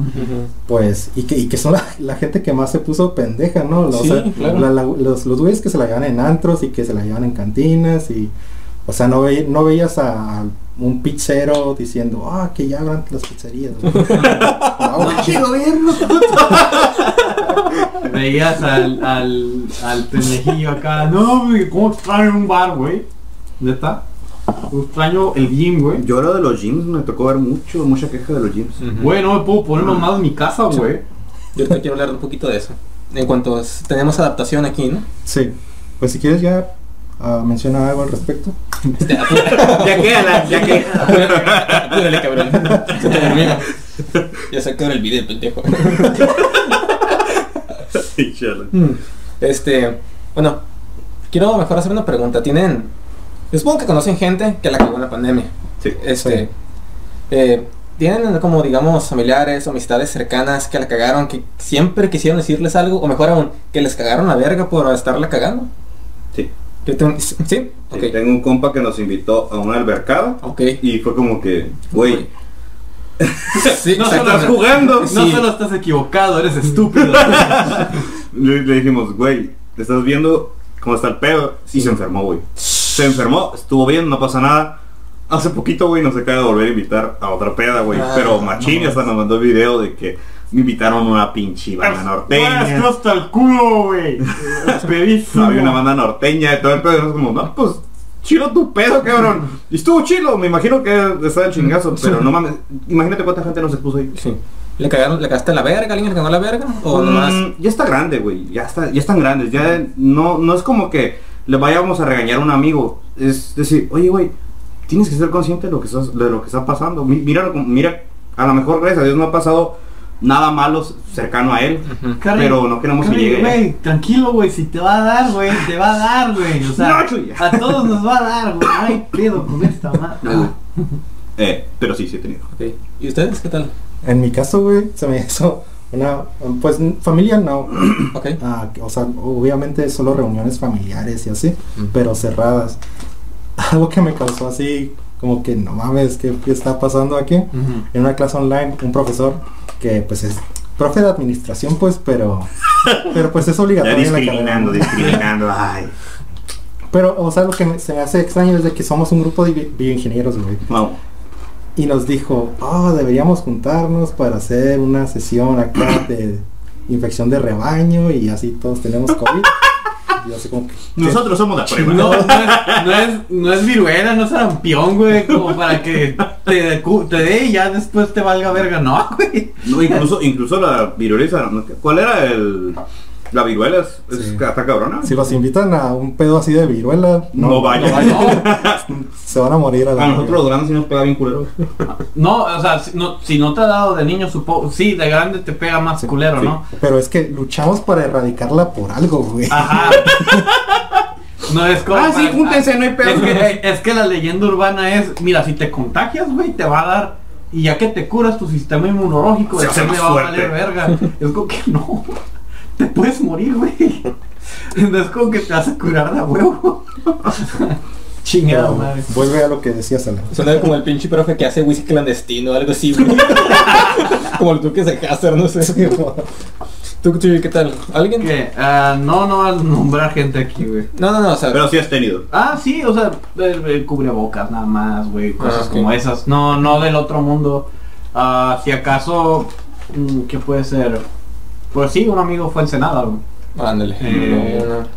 pues y que, y que son la, la gente que más se puso pendeja, ¿no? O Sí, sea, claro. la- la- los, los güeyes que se la llevan en antros y que se la llevan en cantinas y o sea, no, ve- no veías a un pizzero diciendo, ah, que ya abran las pizzerías. güey". No. *laughs* Veías al, al, al pendejillo acá. No, güey, ¿cómo extraño un bar, güey? ¿Neta? Extraño el gym, güey. Yo lo de los gyms me tocó ver mucho, mucha queja de los gyms. Güey, no me puedo poner nomás en mi casa, güey. Yo te quiero hablar un poquito de eso. En cuanto a- tenemos adaptación aquí, ¿no? Sí, pues si quieres ya ah, menciona algo al respecto. Este, *laughs* Ya que, Alan, ya que. Apúrale, cabrón. Se te termina. *laughs* Ya sacaron el video, pendejo. *laughs* *laughs* Mm. Este, bueno, quiero mejor hacer una pregunta. ¿Tienen, supongo que conocen gente que la cagó en la pandemia? Sí. Este, Sí. eh, ¿tienen como, digamos, familiares o amistades cercanas que la cagaron, que siempre quisieron decirles algo? O mejor aún, que les cagaron la verga por estarla cagando. Sí. Yo tengo- ¿Sí? Tengo un compa que nos invitó a una albercada Ok. y fue como que, güey, *laughs* Sí, No estás exactamente. jugando. No Sí. solo estás equivocado, eres estúpido. *laughs* Le, le dijimos, güey, te estás viendo cómo está el pedo. Y se enfermó, güey. Se enfermó, estuvo bien, no pasa nada. Hace poquito, güey, nos acaba de volver a invitar a otra peda, güey. Ah, Pero Machín no. hasta nos mandó el video de que me invitaron a una pinche banda norteña. Güey, hasta el culo, güey. *laughs* Pedísimo. Había una banda norteña y todo el pedo. Y nosotros como, no, pues, chilo tu pedo, cabrón. Y estuvo chilo, me imagino que está el chingazo, pero no mames. Imagínate cuánta gente nos expuso ahí. Sí. ¿Le cagaron, le cagaste la verga? ¿Alguien le cagó la verga? ¿O Mm, nomás? ya está grande, güey. Ya está, ya están grandes. Ya no, no es como que le vayamos a regañar a un amigo. Es decir, oye, güey, tienes que ser consciente de lo que estás, de lo que está pasando. Mi- Mira, mira, a lo mejor gracias a Dios no ha pasado nada malo cercano a él. Pero no queremos que llegue. Güey, tranquilo, güey, si te va a dar, güey, te va a dar, güey. O sea, *laughs* No, a todos nos va a dar, güey. Ay, pedo con esta madre. No. Eh, pero sí, sí he tenido. ¿Y ustedes qué tal? En mi caso, güey, se me hizo una, pues familia no, *coughs* Ok. Ah, o sea, obviamente solo reuniones familiares y así, Mm. pero cerradas. *laughs* Algo que me causó así, como que no mames, ¿qué, qué está pasando aquí? Ujú. En una clase online, un profesor que pues es profe de administración, pues, pero, *laughs* pero pues es Ya obligatorio en la discriminando, discriminando. Ay. Pero, o sea, lo que me- se me hace extraño es de que somos un grupo de bi- bioingenieros, güey. No. Y nos dijo, oh, deberíamos juntarnos para hacer una sesión acá de infección de rebaño y así todos tenemos COVID. *laughs* y yo así como que, ¿qué? Nosotros somos la prueba. No, no es, no es, no es viruela, no es sarampión, güey, como para que te, te dé y ya después te valga verga, no, güey. No, incluso, incluso la viruela. ¿no? ¿Cuál era el. La viruela? ¿Es, es- Sí. está cabrona? Si los invitan a un pedo así de viruela, no, No vayan. *laughs* se van a morir a la A nosotros los grandes sí nos pega bien culero. No, o sea, si no, si no te ha dado de niño, supongo, sí, de grande te pega más culero, sí. ¿no? Pero es que luchamos para erradicarla por algo, güey. Ajá. *laughs* No es como. Ah, sí, júntense, no hay pedo. Es que, es que la leyenda urbana es, mira, si te contagias, güey, te va a dar. Y ya que te curas tu sistema inmunológico, Se hace más va a valer verga. Es como que no. Te puedes morir, güey. No es como que te vas a curar de a huevo. Chingada Pero madre. vuelve a lo que decías, Alan. Suena como el pinche profe que hace whisky clandestino o algo así, güey. *laughs* como el duque de Hazard, no sé. ¿Tú, tú, qué tal? ¿Alguien? ¿Qué? Ah, no, no vas a nombrar gente aquí, güey. No, no, no, o sea, Pero sí has tenido. Ah, sí, o sea, el, el cubrebocas nada más, güey, cosas Ah, ok. como esas. No, no del otro mundo. Ah, si acaso, mm, ¿qué puede ser? Pues sí, un amigo fue ensenada, güey. ándale. Eh, No, no.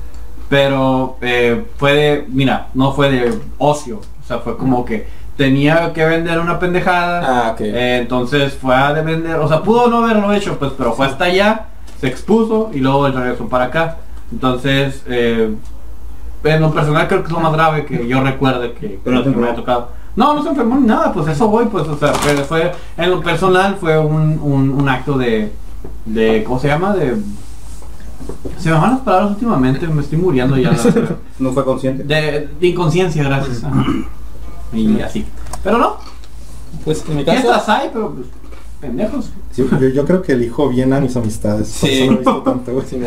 Pero eh, fue de, mira, no fue de ocio. O sea, fue como que tenía que vender una pendejada. Ah, ok. Eh, entonces fue a de vender, o sea, pudo no haberlo hecho, pues, pero fue hasta allá, se expuso y luego regresó para acá. Entonces, eh, en lo personal creo que es lo más grave que yo recuerde que, Pero me ha tocado. No, no se enfermó ni nada, pues eso voy, pues, o sea, pero fue, en lo personal fue un, un, un acto de, de, ¿cómo se llama? De... Se me van las palabras últimamente, me estoy muriendo ya. la- *laughs* No fue consciente. de, de inconsciencia, gracias. ajá. Y así. Pero no, Pues en mi caso... fiestas hay, pero pues, pendejos. Sí, yo, yo creo que elijo bien a mis amistades. por Sí. eso no he visto tanto, güey. *laughs* Sí,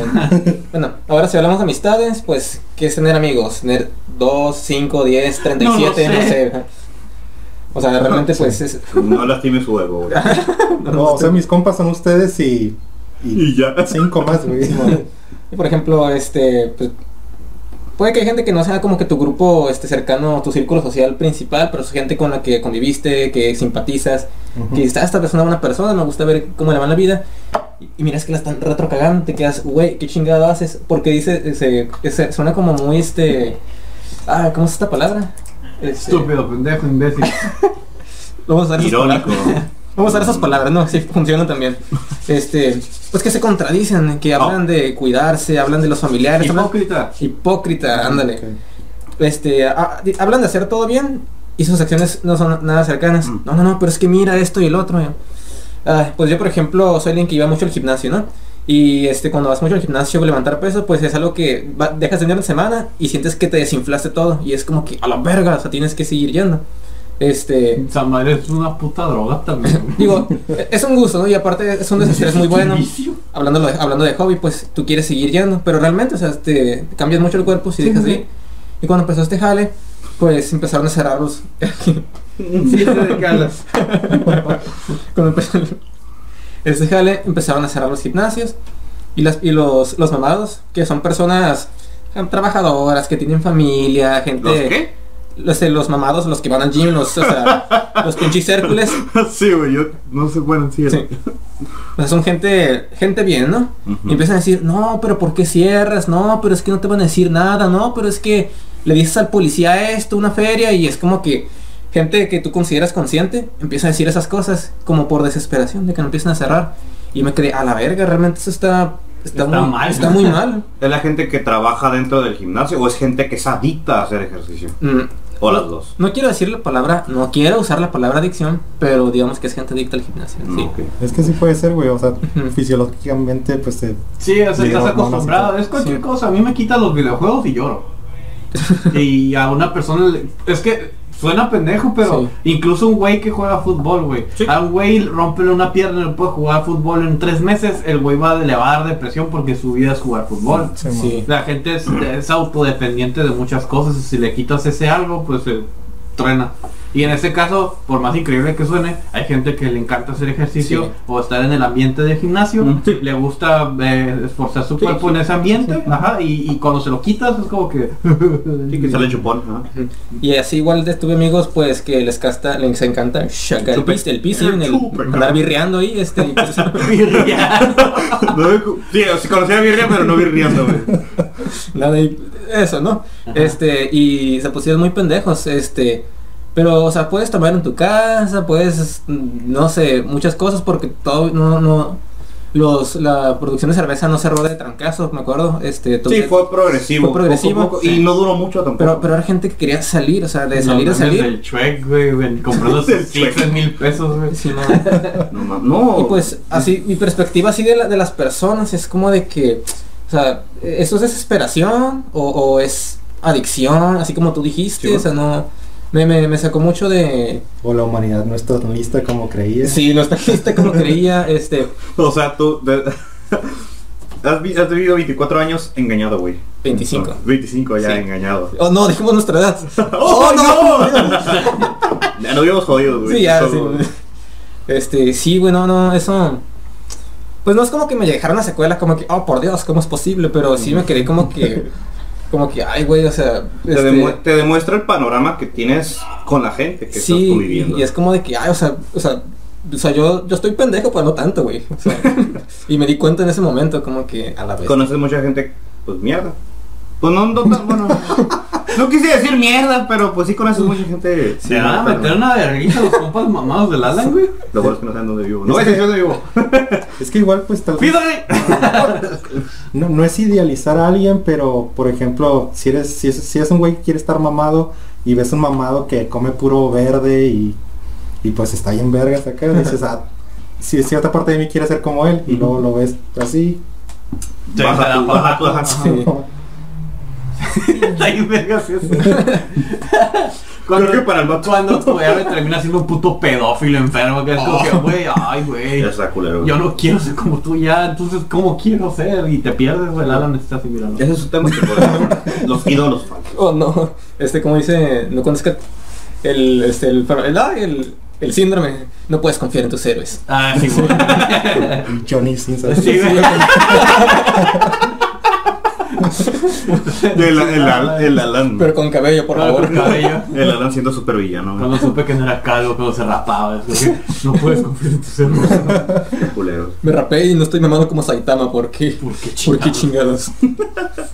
bueno, ahora si hablamos de amistades, pues, ¿qué es tener amigos? Tener 2, 5, 10, 37, no, No sé. sé. O sea, realmente pues es... No lastimes su ego, güey. *laughs* No, o sea, mis compas son ustedes y, y Y ya. cinco más, güey. *laughs* Y por ejemplo, este, pues, puede que hay gente que no sea como que tu grupo este, cercano, tu círculo social principal, pero es gente con la que conviviste, que simpatizas, que está esta persona buena persona, me gusta ver cómo le va en la vida. Y, y miras que la están retrocagando, te quedas, güey, ¿qué chingado haces? Porque dice, ese, ese- suena como muy este... Ah, ¿cómo es esta palabra? Este, Estúpido, pendejo, imbécil. *laughs* Vamos a Irónico. Vamos a usar esas palabras, no, sí funcionan también. Este, pues que se contradicen, que hablan de cuidarse, hablan de los familiares, hablan- Hipócrita. hipócrita, ándale. Este, ah, hablan de hacer todo bien y sus acciones no son nada cercanas. Mm. No, no, no, pero es que mira esto y el otro. Ah, pues yo, por ejemplo, soy alguien que iba mucho al gimnasio, ¿no? Y este, cuando vas mucho al gimnasio, levantar peso, pues es algo que va- dejas de ir una semana y sientes que te desinflaste todo. Y es como que a la verga, o sea, tienes que seguir yendo. Este, Esa madre es una puta droga también. *laughs* digo, es un gusto, ¿no? Y aparte es un desestrés muy bueno. Hablando de, hablando de hobby, pues tú quieres seguir yendo, pero realmente, o sea, te cambias mucho el cuerpo si dejas de ir. Y cuando empezó este jale, pues empezaron a cerrar los. *laughs* Sí, hablas. *laughs* cuando empezó este jale, empezaron a cerrar los gimnasios y, las, y los, los mamados, que son personas eh, trabajadoras, que tienen familia, gente. ¿Los qué? Los, eh, los mamados, los que van al gym, los, o sea, *laughs* los pinches Hércules. sí, güey, yo no sé, bueno, sí. Sí. O sea, son gente, gente bien, ¿no? Y empiezan a decir, no, pero ¿por qué cierras? No, pero es que no te van a decir nada, no, pero es que le dices al policía esto, una feria, y es como que gente que tú consideras consciente empieza a decir esas cosas como por desesperación de que no empiezan a cerrar. Y me quedé, a la verga, realmente eso está, está, Está muy, mal. está muy *laughs* mal. ¿Es la gente que trabaja dentro del gimnasio o es gente que es adicta a hacer ejercicio? Mm, O las dos. No quiero decir la palabra, no quiero usar la palabra adicción, pero digamos que es gente adicta al gimnasio. Sí. Es que sí puede ser, güey. O sea, fisiológicamente, pues te. Sí, o sea, estás acostumbrado. Es cualquier Sí. cosa. A mí me quitan los videojuegos y lloro. *laughs* y a una persona le- Es que suena pendejo, pero Sí. incluso un güey que juega fútbol, güey. Sí. A un güey rompele una pierna y no puede jugar fútbol en tres meses. El güey va a, le va a dar depresión porque su vida es jugar fútbol. Sí, mo. Sí. La gente es, es autodependiente de muchas cosas y si le quitas ese algo, pues se truena. Y en ese caso, por más increíble que suene, hay gente que le encanta hacer ejercicio Sí. o estar en el ambiente del gimnasio, Mm. le gusta eh, esforzar su Sí, cuerpo sí. en ese ambiente, ajá, y, y cuando se lo quitas es como que... Sí, que sale chupón. ¿no? Y así igual de- tuve amigos pues que les casta, les encanta el Chupe. pis, el pis, sí, en el- andar birreando ahí, este, pues, *laughs* *laughs* sí, o sea, conocía a Birria, pero no birriando, güey. nada, eso, ¿no? Este, y se pusieron muy pendejos, este, pero, o sea, puedes tomar en tu casa, puedes, no sé, muchas cosas porque todo, no, no, los, la producción de cerveza no cerró de trancazo, me acuerdo, este, Sí, entonces- fue progresivo. Fue progresivo, poco a poco, sí. Y no duró mucho tampoco. pero, pero era gente que quería salir, o sea, de salir a salir. El Shrek, güey, güey, comprando sus en mil pesos, güey. Sí, no. *laughs* No, no. Y pues así, mi perspectiva así de, la- de las personas es como de que, o sea, ¿eso es desesperación o, o es adicción? Así como tú dijiste, Sí, o sea, no, me, me, me sacó mucho de... O la humanidad no está tan lista como creía. Sí, no está lista como *laughs* creía, este, O sea, tú. de- *laughs* has, vi- has vivido 24 años engañado, güey. 25. 25 ya Sí. engañado. Oh, no, dijimos nuestra edad. *laughs* ¡Oh, no! ya nos habíamos jodido, güey. Sí, ya, sí. Todo. Este, sí, güey, no, no, eso... Pues no es como que me dejaron la secuela como que, oh, por Dios, ¿cómo es posible? Pero sí me quedé como que... Como que, ay, güey, o sea... Te, este, demu- te demuestra el panorama que tienes con la gente que Sí, estás tú viviendo. y es como de que, ay, o sea, o sea, o sea, yo, yo estoy pendejo, pero no tanto, güey. O sea, *laughs* y me di cuenta en ese momento, como que a la vez. Conoces mucha gente, pues mierda. Pues no, no tan bueno. No quise decir mierda, pero pues sí conoces mucha gente. Se van a meter una vergüenza los compas mamados del Alan, güey. Lo bueno es que no saben dónde vivo. No voy a decir dónde vivo. *laughs* Es que igual pues tal vez ¡Pídale! *laughs* no, no es idealizar a alguien, pero por ejemplo, si eres, si es, si es un güey que quiere estar mamado y ves un mamado que come puro verde y, y pues está ahí en vergas acá, *laughs* dices, ah, si cierta parte de mí quiere ser como él y luego lo ves así. Sí, Baja da baja tu- pa- ajá. Sí. Está ahí vergas eso. Cuando, Creo que para el vato. cuando *laughs* tu güey termina siendo un puto pedófilo enfermo, que es como que, güey, ay, güey. Ya está culero. Yo no quiero ser como tú ya, entonces, ¿cómo quiero ser? Y te pierdes, güey, el Alan está así mirando. Ese es un tema que podemos Los ídolos falsos. Oh no, este como dice, no conozca el, este, el, el, el, el síndrome, no puedes confiar en tus héroes. Ah, sí, güey. *laughs* Johnny Simpson. Sí, güey. *laughs* El, el, Al- el Alan. Pero con cabello, por favor. cabello. El Alan siendo super villano. Cuando supe que no era calvo, cuando se rapaba, es como que no puedes confiar en tus. Culero. Me rapé y no estoy mamado como Saitama, ¿por qué? ¿Por qué ¿Por qué chingados? chingados?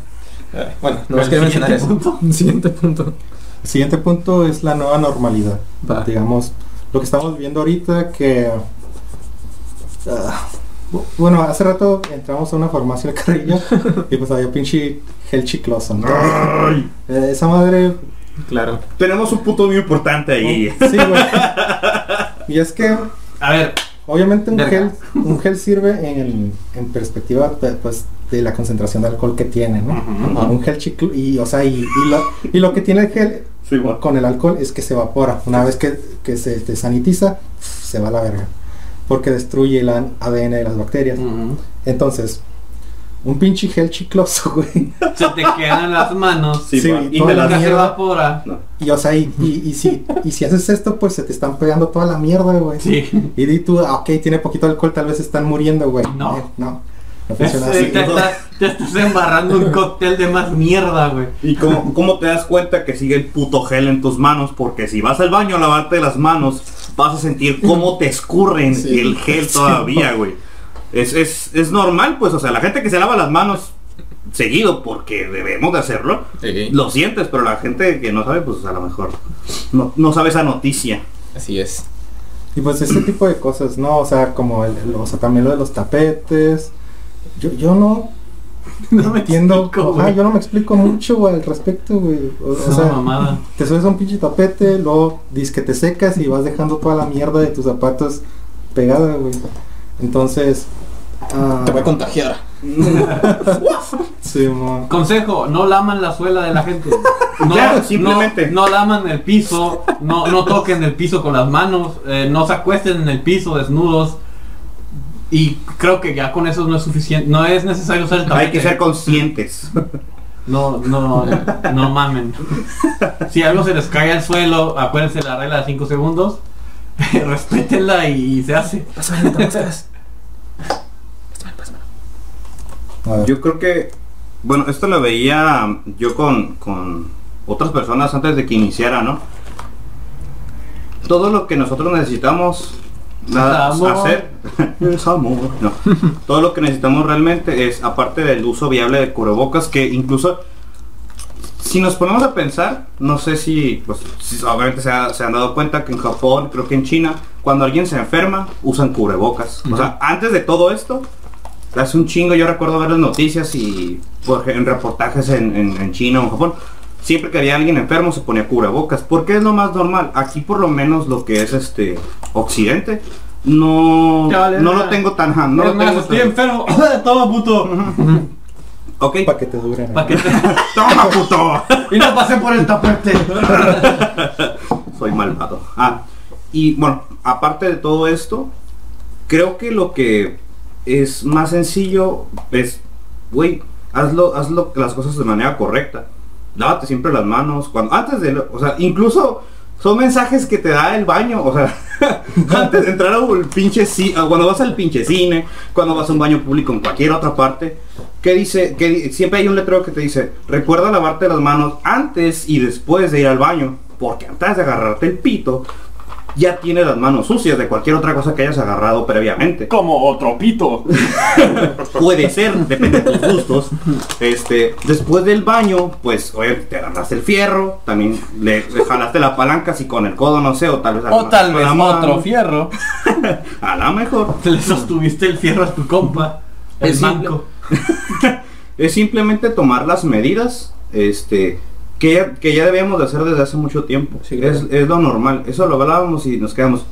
Bueno, no más ¿El quería mencionar siguiente eso. punto? Siguiente punto. El siguiente punto es la nueva normalidad. Va. Digamos, lo que estamos viendo ahorita que... ah, bueno, hace rato entramos a una farmacia del Carrillo *laughs* y pues había pinche gel chicloso. ¿no? Ay. Eh, esa madre... Claro. Tenemos un punto muy importante ahí. Sí, güey. Y es que A ver, Obviamente un gel, un gel sirve en, en perspectiva de, pues, de la concentración de alcohol que tiene, ¿no? Un gel chiclo y o sea y, y lo, y lo que tiene el gel Sí, bueno. con el alcohol es que se evapora. Una vez que, que se desanitiza, se va a la verga. Porque destruye el ADN de las bacterias. Entonces, un pinche gel chicloso, *laughs* güey. se te quedan las manos Sí, y toda me la mierda. evapora. No. Y o sea, y, y, y si, y si haces esto, pues se te están pegando toda la mierda, güey. Sí. Y di tú, ah, ok, tiene poquito alcohol, tal vez están muriendo, güey. No. Eh, no. No funciona Sí, así. te, estás, te estás embarrando un cóctel de más mierda, güey. ¿Y cómo, cómo te das cuenta que sigue el puto gel en tus manos? Porque si vas al baño a lavarte las manos, vas a sentir cómo te escurren Sí. el gel todavía, güey. Es, es, es normal, pues, o sea, la gente que se lava las manos seguido, porque debemos de hacerlo, Sí. lo sientes, pero la gente que no sabe, pues a lo mejor no, no sabe esa noticia. Así es. Y pues ese tipo de cosas, ¿no? O sea, como el, el- o sea, también lo de los tapetes. Yo, yo no *laughs* No me entiendo, explico, ajá, yo no me explico mucho güey, al respecto, güey. O, sea, mamada. te subes a un pinche tapete, luego dices que te secas y vas dejando toda la mierda de tus zapatos pegada, güey. Entonces, ah, Te voy a contagiar. *laughs* sí, Consejo, no laman la suela de la gente. *laughs* No, Ya, simplemente. No, no laman el piso, no, no toquen el piso con las manos, eh, no se acuesten en el piso desnudos. Y creo que ya con eso no es suficiente, no es necesario usar el tapete. Hay que ser conscientes. *laughs* No, no, no mamen. Si algo se les cae al suelo, acuérdense la regla de 5 segundos. *laughs* Respétenla y se hace. Pásame, te mostras. Pásame, pásame. a ver. Yo creo que, bueno, esto lo veía yo con, con otras personas antes de que iniciara, ¿no? Todo lo que nosotros necesitamos nada, hacer *laughs* es amor. No. Todo lo que necesitamos realmente es, aparte del uso viable de cubrebocas, que incluso si nos ponemos a pensar, no sé si, pues, si obviamente se, ha- se han dado cuenta que en Japón, creo que en China, cuando alguien se enferma, usan cubrebocas. O sea, antes de todo esto, hace un chingo yo recuerdo ver las noticias y por, en reportajes en, en- en China o en Japón, siempre que había alguien enfermo se ponía cubrebocas, porque es lo más normal. Aquí por lo menos lo que es este Occidente, no, vale, no lo tengo tan... ja, No Es lo más, tengo estoy tan- enfermo. *coughs* Toma, puto. Ok. Para que te duren. Pa' que te- *laughs* ¡Toma, puto! Y no pasé por el tapete. *laughs* Soy malvado. Ah, y bueno, aparte de todo esto, creo que lo que es más sencillo es, güey, hazlo, hazlo las cosas de manera correcta. Lávate siempre las manos. Cuando, antes de, o sea, incluso son mensajes que te da el baño, o sea, *laughs* antes de entrar al pinche cine, cuando vas al pinche cine, cuando vas a un baño público en cualquier otra parte, que dice, que siempre hay un letrero que te dice, recuerda lavarte las manos antes y después de ir al baño, porque antes de agarrarte el pito, ya tiene las manos sucias de cualquier otra cosa que hayas agarrado previamente. Como otro pito. *laughs* Puede ser, depende de tus gustos. Este, después del baño, pues, oye, te agarraste el fierro, también le, le jalaste la palanca, si con el codo, no sé, o tal vez... O tal con vez la otro fierro. *laughs* A lo mejor. Le sostuviste el fierro a tu compa. El Es simple. manco. *laughs* Es simplemente tomar las medidas, este, que ya, que ya debíamos de hacer desde hace mucho tiempo. Sí, claro. es, es lo normal. Eso lo hablábamos y nos quedamos.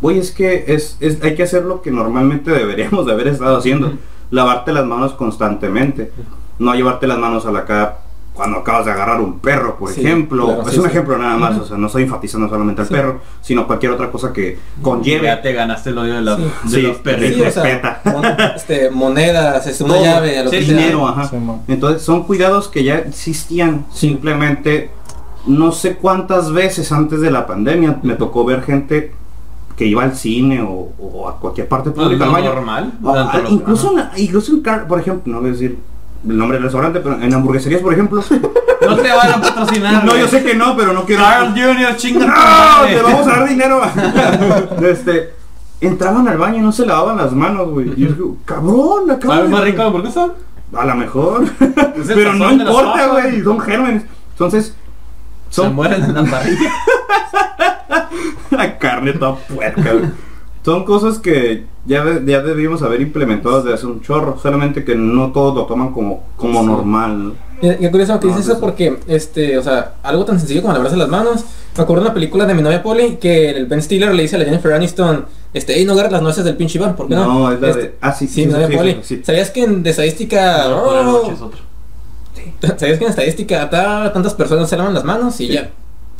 Oye, es que es, es- hay que hacer lo que normalmente *laughs* deberíamos de haber estado haciendo. Lavarte las manos constantemente. No llevarte las manos a la cara cuando acabas de agarrar un perro, por Sí, ejemplo. claro, es sí, un sí. ejemplo nada más. O sea, no estoy enfatizando solamente al Sí. perro, sino cualquier otra cosa que conlleve. Ya te ganaste el odio de, la- Sí. de Sí, los perritos. Sí, o sea, respeta. mon- este, monedas, este, una Todo. llave, a lo Sí, que sea. dinero, ajá. Entonces son cuidados que ya existían. Simplemente no sé cuántas veces antes de la pandemia me tocó ver gente que iba al cine o, o a cualquier parte Pues, pública. normal. Incluso, en, incluso en car- por ejemplo, no voy a decir el nombre del restaurante, pero en hamburgueserías, por ejemplo. *laughs* No te van a patrocinar. no, yo sé que no, pero no quiero. Carl Jr. chinga ¡No! ¡Te vamos a dar dinero! *laughs* este, entraban al baño y no se lavaban las manos, güey. Y yo digo, cabrón, acabo ¿Sabe de- más rico la hamburguesa? A lo mejor. *laughs* Pero no de importa, güey. Son gérmenes. Entonces, Se son mueren en la parrilla. la carne toda puerca, güey. Son cosas que ya, de- ya debimos haber implementado desde hace un chorro. Solamente que no todos lo toman como, como Sí. normal. Qué curioso que No, dices eso porque, este, o sea, algo tan sencillo como lavarse las manos. Me acuerdo de una película de mi novia Polly que el Ben Stiller le dice a la Jennifer Aniston, este, hey, no agarres las nueces del pinche Iván, ¿por qué no? No, es la Este, de. Ah, sí, Sí, mi novia sí, Polly. sí. ¿Sabías que en de estadística... No, oh, noche es otro. *laughs* ¿Sabías que en estadística ta- tantas personas se lavan las manos? Y Sí. ya.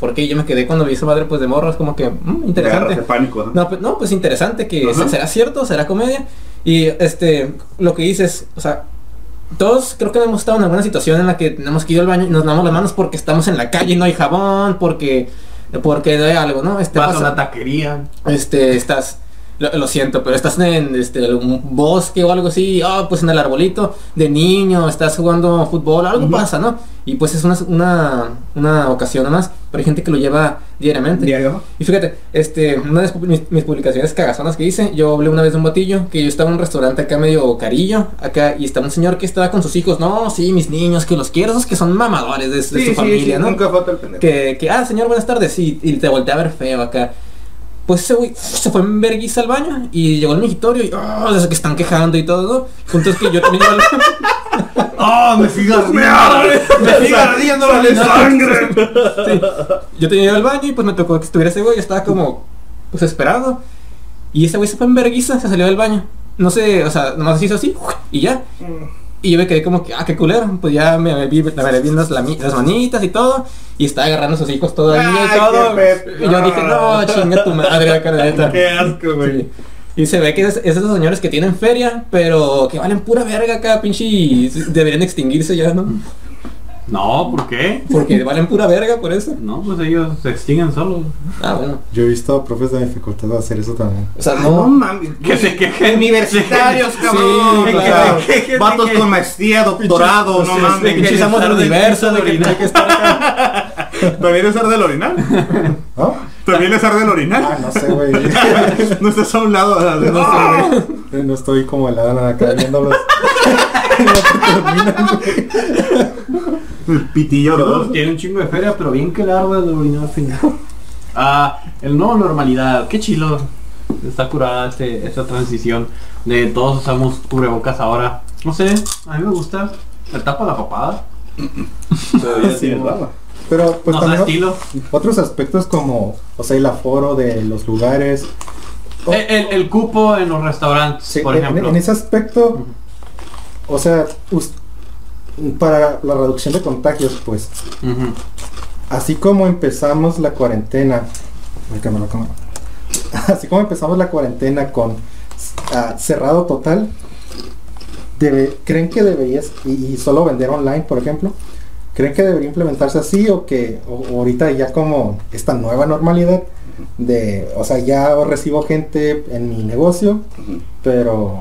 Porque yo me quedé cuando vi esa madre pues de morro, es como que, mm, interesante. de pánico. ¿no? No, pues, no, pues interesante que será cierto, será comedia. Y este, lo que dices, o sea, todos creo que hemos estado en alguna situación en la que tenemos que ir al baño y nos lavamos las manos porque estamos en la calle y no hay jabón, porque porque no hay algo, ¿no? Este Vas a pasa- una taquería. este, estás, lo, lo siento, pero estás en este, un bosque o algo así, ah, pues en el arbolito de niño, estás jugando fútbol, algo pasa, ¿no? Y pues es una, una, una ocasión nada más, pero hay gente que lo lleva diariamente. Diario. Y fíjate, este, una de mis, mis publicaciones cagazonas que hice, yo hablé una vez de un batillo, que yo estaba en un restaurante acá medio carillo, acá, y estaba un señor que estaba con sus hijos, no, sí, mis niños, que los quiero, esos que son mamadores de, de Sí, su sí, familia, sí, ¿no? Nunca falta el pendejo. que, que, ah, señor, buenas tardes, y, y te volteé a ver feo acá. Pues ese güey se fue en verguiza al baño y llegó al migitorio y, oh, desde que están quejando y todo, ¿no? Punto es que yo también iba al ¡Oh, *laughs* me sigue ¡Me arde! Me sigue ardiendo la ¡Sale neta. sangre! Sí. Yo tenía al baño y pues me tocó que estuviera ese güey, yo estaba como, pues esperando. Y ese güey se fue en verguiza, se salió del baño. No sé, o sea, nomás hizo así y ya. Y yo me quedé como que, ah, qué culero. Pues ya me vi, me lavé bien las, las manitas y todo. Y estaba agarrando a sus hijos todavía y todo. Y yo dije, no, chinga tu madre, acá. ¡Qué asco, güey! Sí. Y se ve que es, es esos señores que tienen feria, pero que valen pura verga acá, pinche. y Deberían extinguirse ya, ¿no? No, ¿por qué? Porque valen pura verga por eso. No, pues ellos se extinguen solos. Ah, bueno. Yo he visto profes de mi facultad hacer eso también. O sea, Ah, no no. mames. Que se quejen. Universitarios, cabrón. Sí, o sea, claro. Vatos con maestría, doctorado, no mames. pinches amos del universo, de que orinar. hay que estar acá. *laughs* ¿También es ar del orinal? ¿No? ¿También es ar del Ah, orinal? no sé, güey. *laughs* no estás a un lado de No. No estoy como helada acá viéndolos. No que terminan, güey. el pitillo, ¿no? Tiene un chingo de feria, pero bien que largo de al final. Ah, el nuevo normalidad. Qué chilo. Está curada este, esta transición de todos usamos cubrebocas ahora. No sé, a mí me gusta. Me tapa la papada. Todavía Sí. Pero pues no también estilo. otros aspectos como, o sea, el aforo de los lugares. Oh, El, el- el cupo en los restaurantes, sí, por en- ejemplo. En, ese aspecto, o sea, para la reducción de contagios, pues, así como empezamos la cuarentena, *laughs* así como empezamos la cuarentena con ah, cerrado total, debe- ¿creen que deberías, y, y solo vender online, por ejemplo? ¿Creen que debería implementarse así o que o- ahorita ya como esta nueva normalidad de, o sea, ya recibo gente en mi negocio, pero,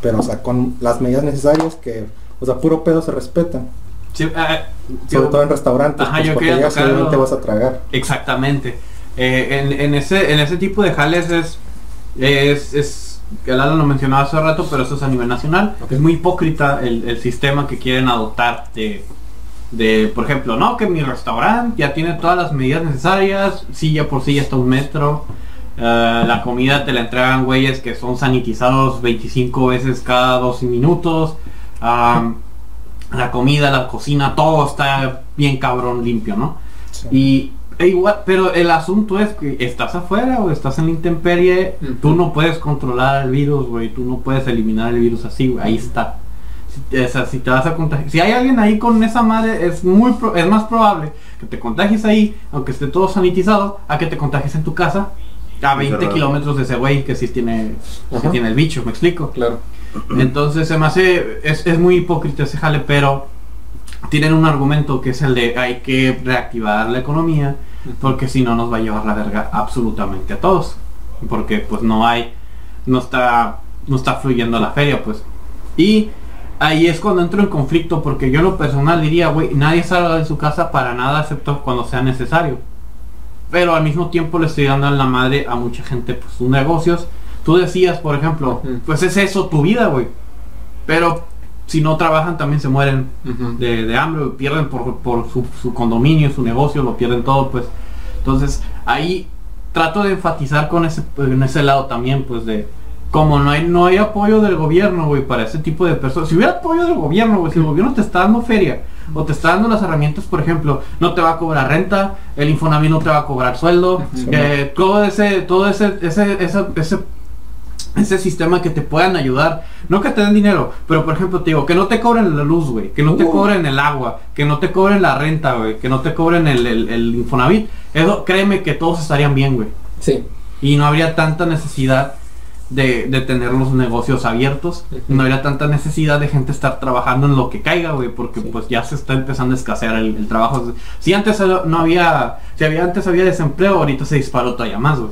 pero, o sea, con las medidas necesarias que, o sea, puro pedo se respetan, Sí, ah, sobre yo- todo en restaurantes, Ajá, pues, yo porque ya seguramente vas a tragar. Exactamente. eh, en, en ese, en ese tipo de jales es, es, es que lo mencionaba hace rato, pero eso es a nivel nacional. Es muy hipócrita el, el sistema que quieren adoptar de, de, por ejemplo, no, que mi restaurante ya tiene todas las medidas necesarias, silla por silla hasta un metro. Eh, la comida te la entregan güeyes que son sanitizados 25 veces cada dos minutos. am, la comida, la cocina, todo está bien cabrón limpio, ¿no? Sí. Y e igual, pero el asunto es que estás afuera o estás en la intemperie, tú no puedes controlar el virus, güey, tú no puedes eliminar el virus así, güey, ahí está. Si, o sea, si te vas a contagiar, si hay alguien ahí con esa madre, es muy pro- es más probable que te contagies ahí, aunque esté todo sanitizado, a que te contagies en tu casa a 20 Encerrado. kilómetros de ese güey que sí tiene, que Ajá. tiene el bicho, me explico. Claro. Entonces se me hace, es, es muy hipócrita ese jale, pero tienen un argumento que es el de hay que reactivar la economía, porque si no nos va a llevar la verga absolutamente a todos. Porque pues no hay, no está, no está fluyendo la feria, pues. Y ahí es cuando entro en conflicto, porque yo en lo personal diría, güey, nadie salga de su casa para nada excepto cuando sea necesario. Pero al mismo tiempo le estoy dando en la madre a mucha gente, pues sus negocios. Tú decías, por ejemplo, pues es eso tu vida, güey. Pero si no trabajan también se mueren de, de hambre, pierden por, por su, su condominio, su negocio, lo pierden todo, pues. Entonces, ahí trato de enfatizar con ese, en ese lado también, pues, de como no hay, no hay apoyo del gobierno, güey, para ese tipo de personas. Si hubiera apoyo del gobierno, güey, si el gobierno te está dando feria o te está dando las herramientas, por ejemplo, no te va a cobrar renta, el Infonavit no te va a cobrar sueldo, Sí. eh, todo ese, todo ese, ese, ese, ese ese sistema que te puedan ayudar. No que te den dinero, pero por ejemplo te digo, que no te cobren la luz, güey. Que no te Uh. cobren el agua. Que no te cobren la renta, güey. Que no te cobren el, el, el Infonavit. Eso, créeme que todos estarían bien, güey. Sí. Y no habría tanta necesidad de, de tener los negocios abiertos. No habría tanta necesidad de gente estar trabajando en lo que caiga, güey. Porque Sí. pues ya se está empezando a escasear el, el trabajo. Si antes no había, si había antes había desempleo, ahorita se disparó todavía más, güey.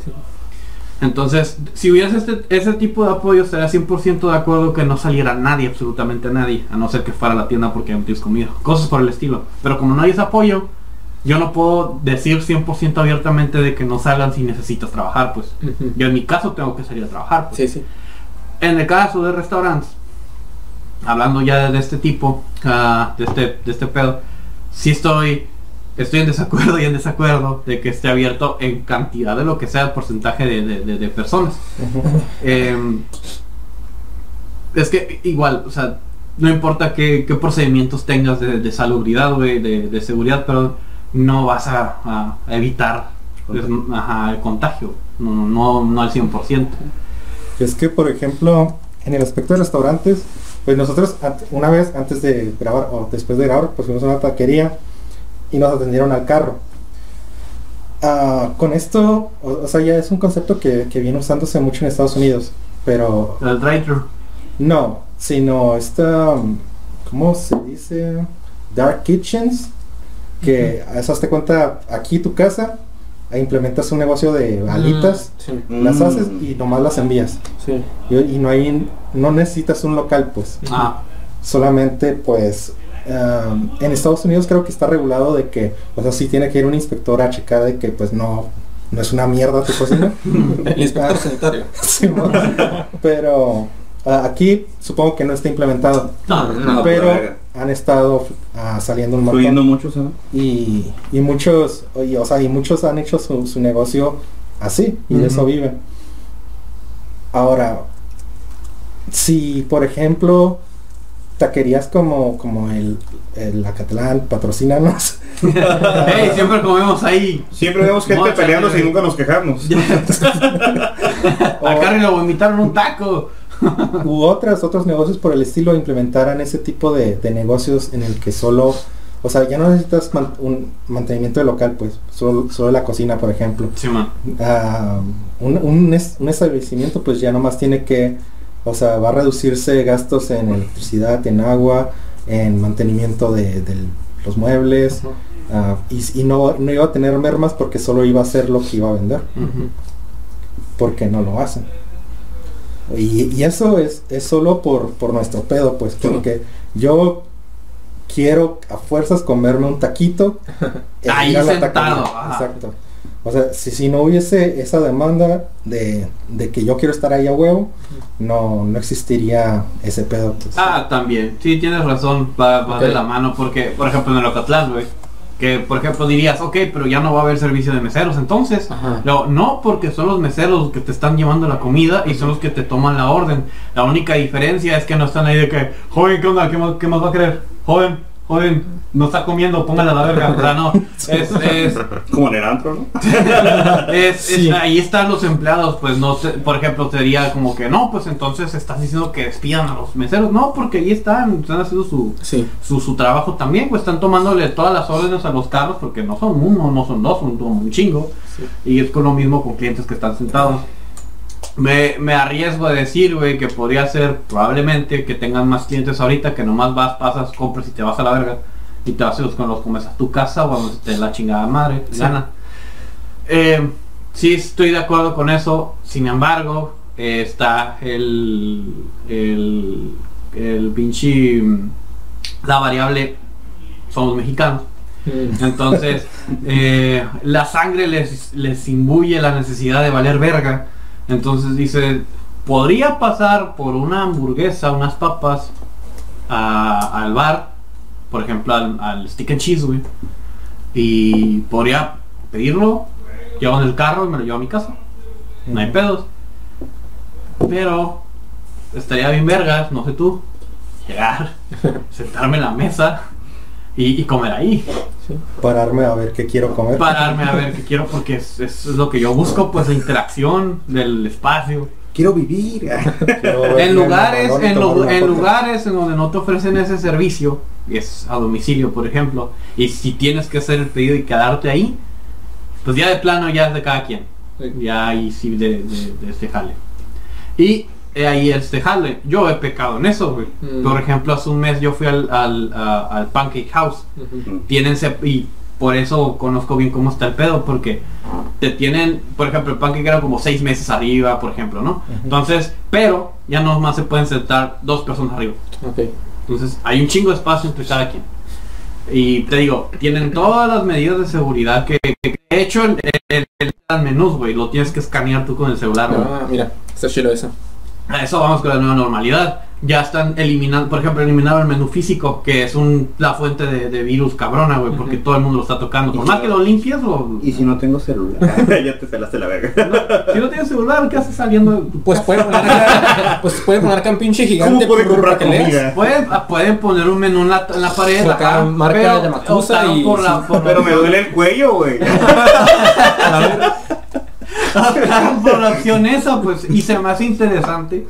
Entonces, si hubiese este, ese tipo de apoyo, estaría 100% de acuerdo que no saliera nadie, absolutamente nadie, a no ser que fuera a la tienda porque no tienes comida, cosas por el estilo. Pero como no hay ese apoyo, yo no puedo decir 100% abiertamente de que no salgan si necesitas trabajar, pues. Yo en mi caso tengo que salir a trabajar, pues. Sí, sí. En el caso de restaurantes, hablando ya de este tipo, ah, de, este, de este pedo, sí estoy, estoy en desacuerdo y en desacuerdo de que esté abierto en cantidad de lo que sea el porcentaje de, de- de- de personas. Em, es que igual, o sea, no importa qué, qué procedimientos tengas de, de salubridad, güey, de, de seguridad, pero no vas a, a evitar ajá, el contagio, no, no, no al 100%. Es que, por ejemplo, en el aspecto de restaurantes, pues nosotros una vez antes de grabar o después de grabar, pues fuimos a una taquería y nos atendieron al carro. Ah, con esto, o, o sea, ya es un concepto que, que viene usándose mucho en Estados Unidos, pero El drive-thru. no, sino esta, ¿cómo se dice? Dark Kitchens, que eso hazte cuenta, aquí tu casa, ahí implementas un negocio de alitas, Sí. las Mm. haces y nomás las envías. Sí. Y, y no hay, no necesitas un local, pues. Ah, Solamente, pues, um, en Estados Unidos creo que está regulado de que, o sea, sí tiene que ir un inspector a checar de que, pues, no, no es una mierda tu cocina. *laughs* El inspector sanitario. *laughs* Sí, mo- Pero ah, aquí supongo que no está implementado. No, no, No, pero. Han estado ah, saliendo un montón. Fluyendo mucho, ¿sabes? Y, y muchos, y, o sea, y muchos han hecho su, su negocio así y de eso viven. Ahora, si por ejemplo taquerías como, como el, el Acatlán, patrocínanos. *laughs* Hey, siempre comemos ahí. Siempre vemos gente Mocha, peleándose y nunca nos quejamos. *laughs* *laughs* A Carrie lo vomitaron un taco. *laughs* u otras, otros negocios por el estilo implementaran ese tipo de, de negocios en el que solo, o sea, ya no necesitas man- un mantenimiento de local, pues, solo, solo la cocina, por ejemplo. Sí, man. Ah, un, un es- un establecimiento pues ya nomás tiene que, o sea, va a reducirse gastos en electricidad, en agua, en mantenimiento de, de los muebles, ah, y, y no, no iba a tener mermas porque solo iba a hacer lo que iba a vender, porque no lo hacen. Y, y eso es, es solo por, por nuestro pedo, pues, porque yo quiero a fuerzas comerme un taquito *laughs* e Ahí sentado. Exacto. O sea, si, si no hubiese esa demanda de, de que yo quiero estar ahí a huevo, no, no existiría ese pedo. pues. Ah, también. Sí, tienes razón. Va, va de la mano porque, por ejemplo, en el Ocatlán, güey. Que, por ejemplo, dirías, ok, pero ya no va a haber servicio de meseros, entonces. Ajá. No, no, porque son los meseros los que te están llevando la comida y son los que te toman la orden. La única diferencia es que no están ahí de que, joven, ¿qué onda? ¿Qué más, qué más va a querer? Joven, joven, no está comiendo, póngale a la verga. O sea, no. *laughs* Es, es, Como en el antro, ¿no? *laughs* es- ahí están los empleados, pues no te- por ejemplo, sería como que no, pues entonces estás diciendo que despidan a los meseros. No, porque ahí están, están haciendo su, Sí. su, su trabajo también, pues están tomándole todas las órdenes a los carros porque no son uno, no son dos, son un chingo. Sí. Y es con lo mismo con clientes que están sentados. Me, me arriesgo a decir, güey, que podría ser probablemente que tengan más clientes ahorita que nomás vas, pasas, compras y te vas a la verga. Y te los, con los comes a tu casa o a dé la chingada madre, Sí. gana. Eh, sí estoy de acuerdo con eso, sin embargo, eh, está el, el, el pinche, la variable, somos mexicanos. Entonces, *laughs* eh, la sangre les, les imbuye la necesidad de valer verga. Entonces dice, podría pasar por una hamburguesa, unas papas, a- al bar, por ejemplo, al, al stick and cheese, güey. Y podría pedirlo, llevo en el carro y me lo llevo a mi casa. No hay pedos. Pero estaría bien vergas, no sé tú, llegar, *laughs* sentarme en la mesa y, y comer ahí. Pararme a ver qué quiero comer. Pararme a ver qué quiero porque es, es lo que yo busco, pues la interacción del espacio. Quiero vivir. *laughs* Quiero *laughs* En lugares, en, lugares en donde no te ofrecen ese servicio, y es a domicilio, por ejemplo, y si tienes que hacer el pedido y quedarte ahí, pues ya de plano ya es de cada quien. Sí. Ya ahí sí de, de, de este jale. Y eh, ahí este jale. Yo he pecado en eso, güey. Mm. Por ejemplo, hace un mes yo fui al, al, a- al Pancake House tienen sep- y por eso conozco bien cómo está el pedo porque te tienen por ejemplo el pancake era como seis meses arriba por ejemplo no entonces pero ya no más se pueden sentar dos personas arriba entonces hay un chingo de espacio entre cada quien y te digo tienen todas las medidas de seguridad que, que- que de hecho el, el, el, el menús güey lo tienes que escanear tú con el celular güey. Ah, mira, está chido eso. A eso vamos con la nueva normalidad. Ya están eliminando, por ejemplo, eliminaron el menú físico, que es un, la fuente de, de virus cabrona, güey, porque todo el mundo lo está tocando. Por más si que lo limpies o... Y si no tengo celular. *laughs* ya te pelaste la verga. Si no tienes celular, ¿qué haces saliendo? Pues pueden poner acá, pues pueden poner acá un pinche gigante ¿Cómo puede por- comprar leas. comida? Pueden, ah, pueden poner un menú en la, en la pared. Acá, ajá, marca pero y- por la, por Pero la- me duele el cuello, güey. *laughs* por la opción esa, pues, y se me hace interesante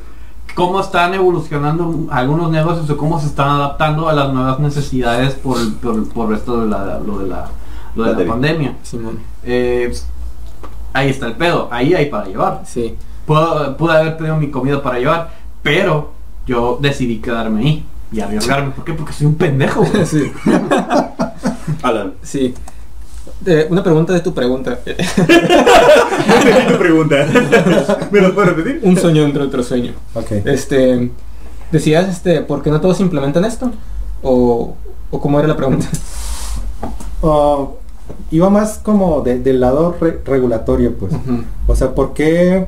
cómo están evolucionando algunos negocios o cómo se están adaptando a las nuevas necesidades por, el- por, por esto de la, lo de la, lo de la Pandemia. pandemia. Simón, Eh, ahí está el pedo, ahí hay para llevar. sí. Puedo- pude haber pedido mi comida para llevar, pero yo decidí quedarme ahí y arriesgarme. ¿Por qué? Porque soy un pendejo. güey. *laughs* sí. Alan, Sí. Eh, una pregunta de tu pregunta. no entendí tu pregunta. *laughs* ¿Me lo puedes repetir? Un sueño dentro de otro sueño. Ok. Este, decías, este, ¿por qué no todos implementan esto? O, o cómo era la pregunta. *laughs* Oh, iba más como de- del lado re- regulatorio, pues. O sea, ¿por qué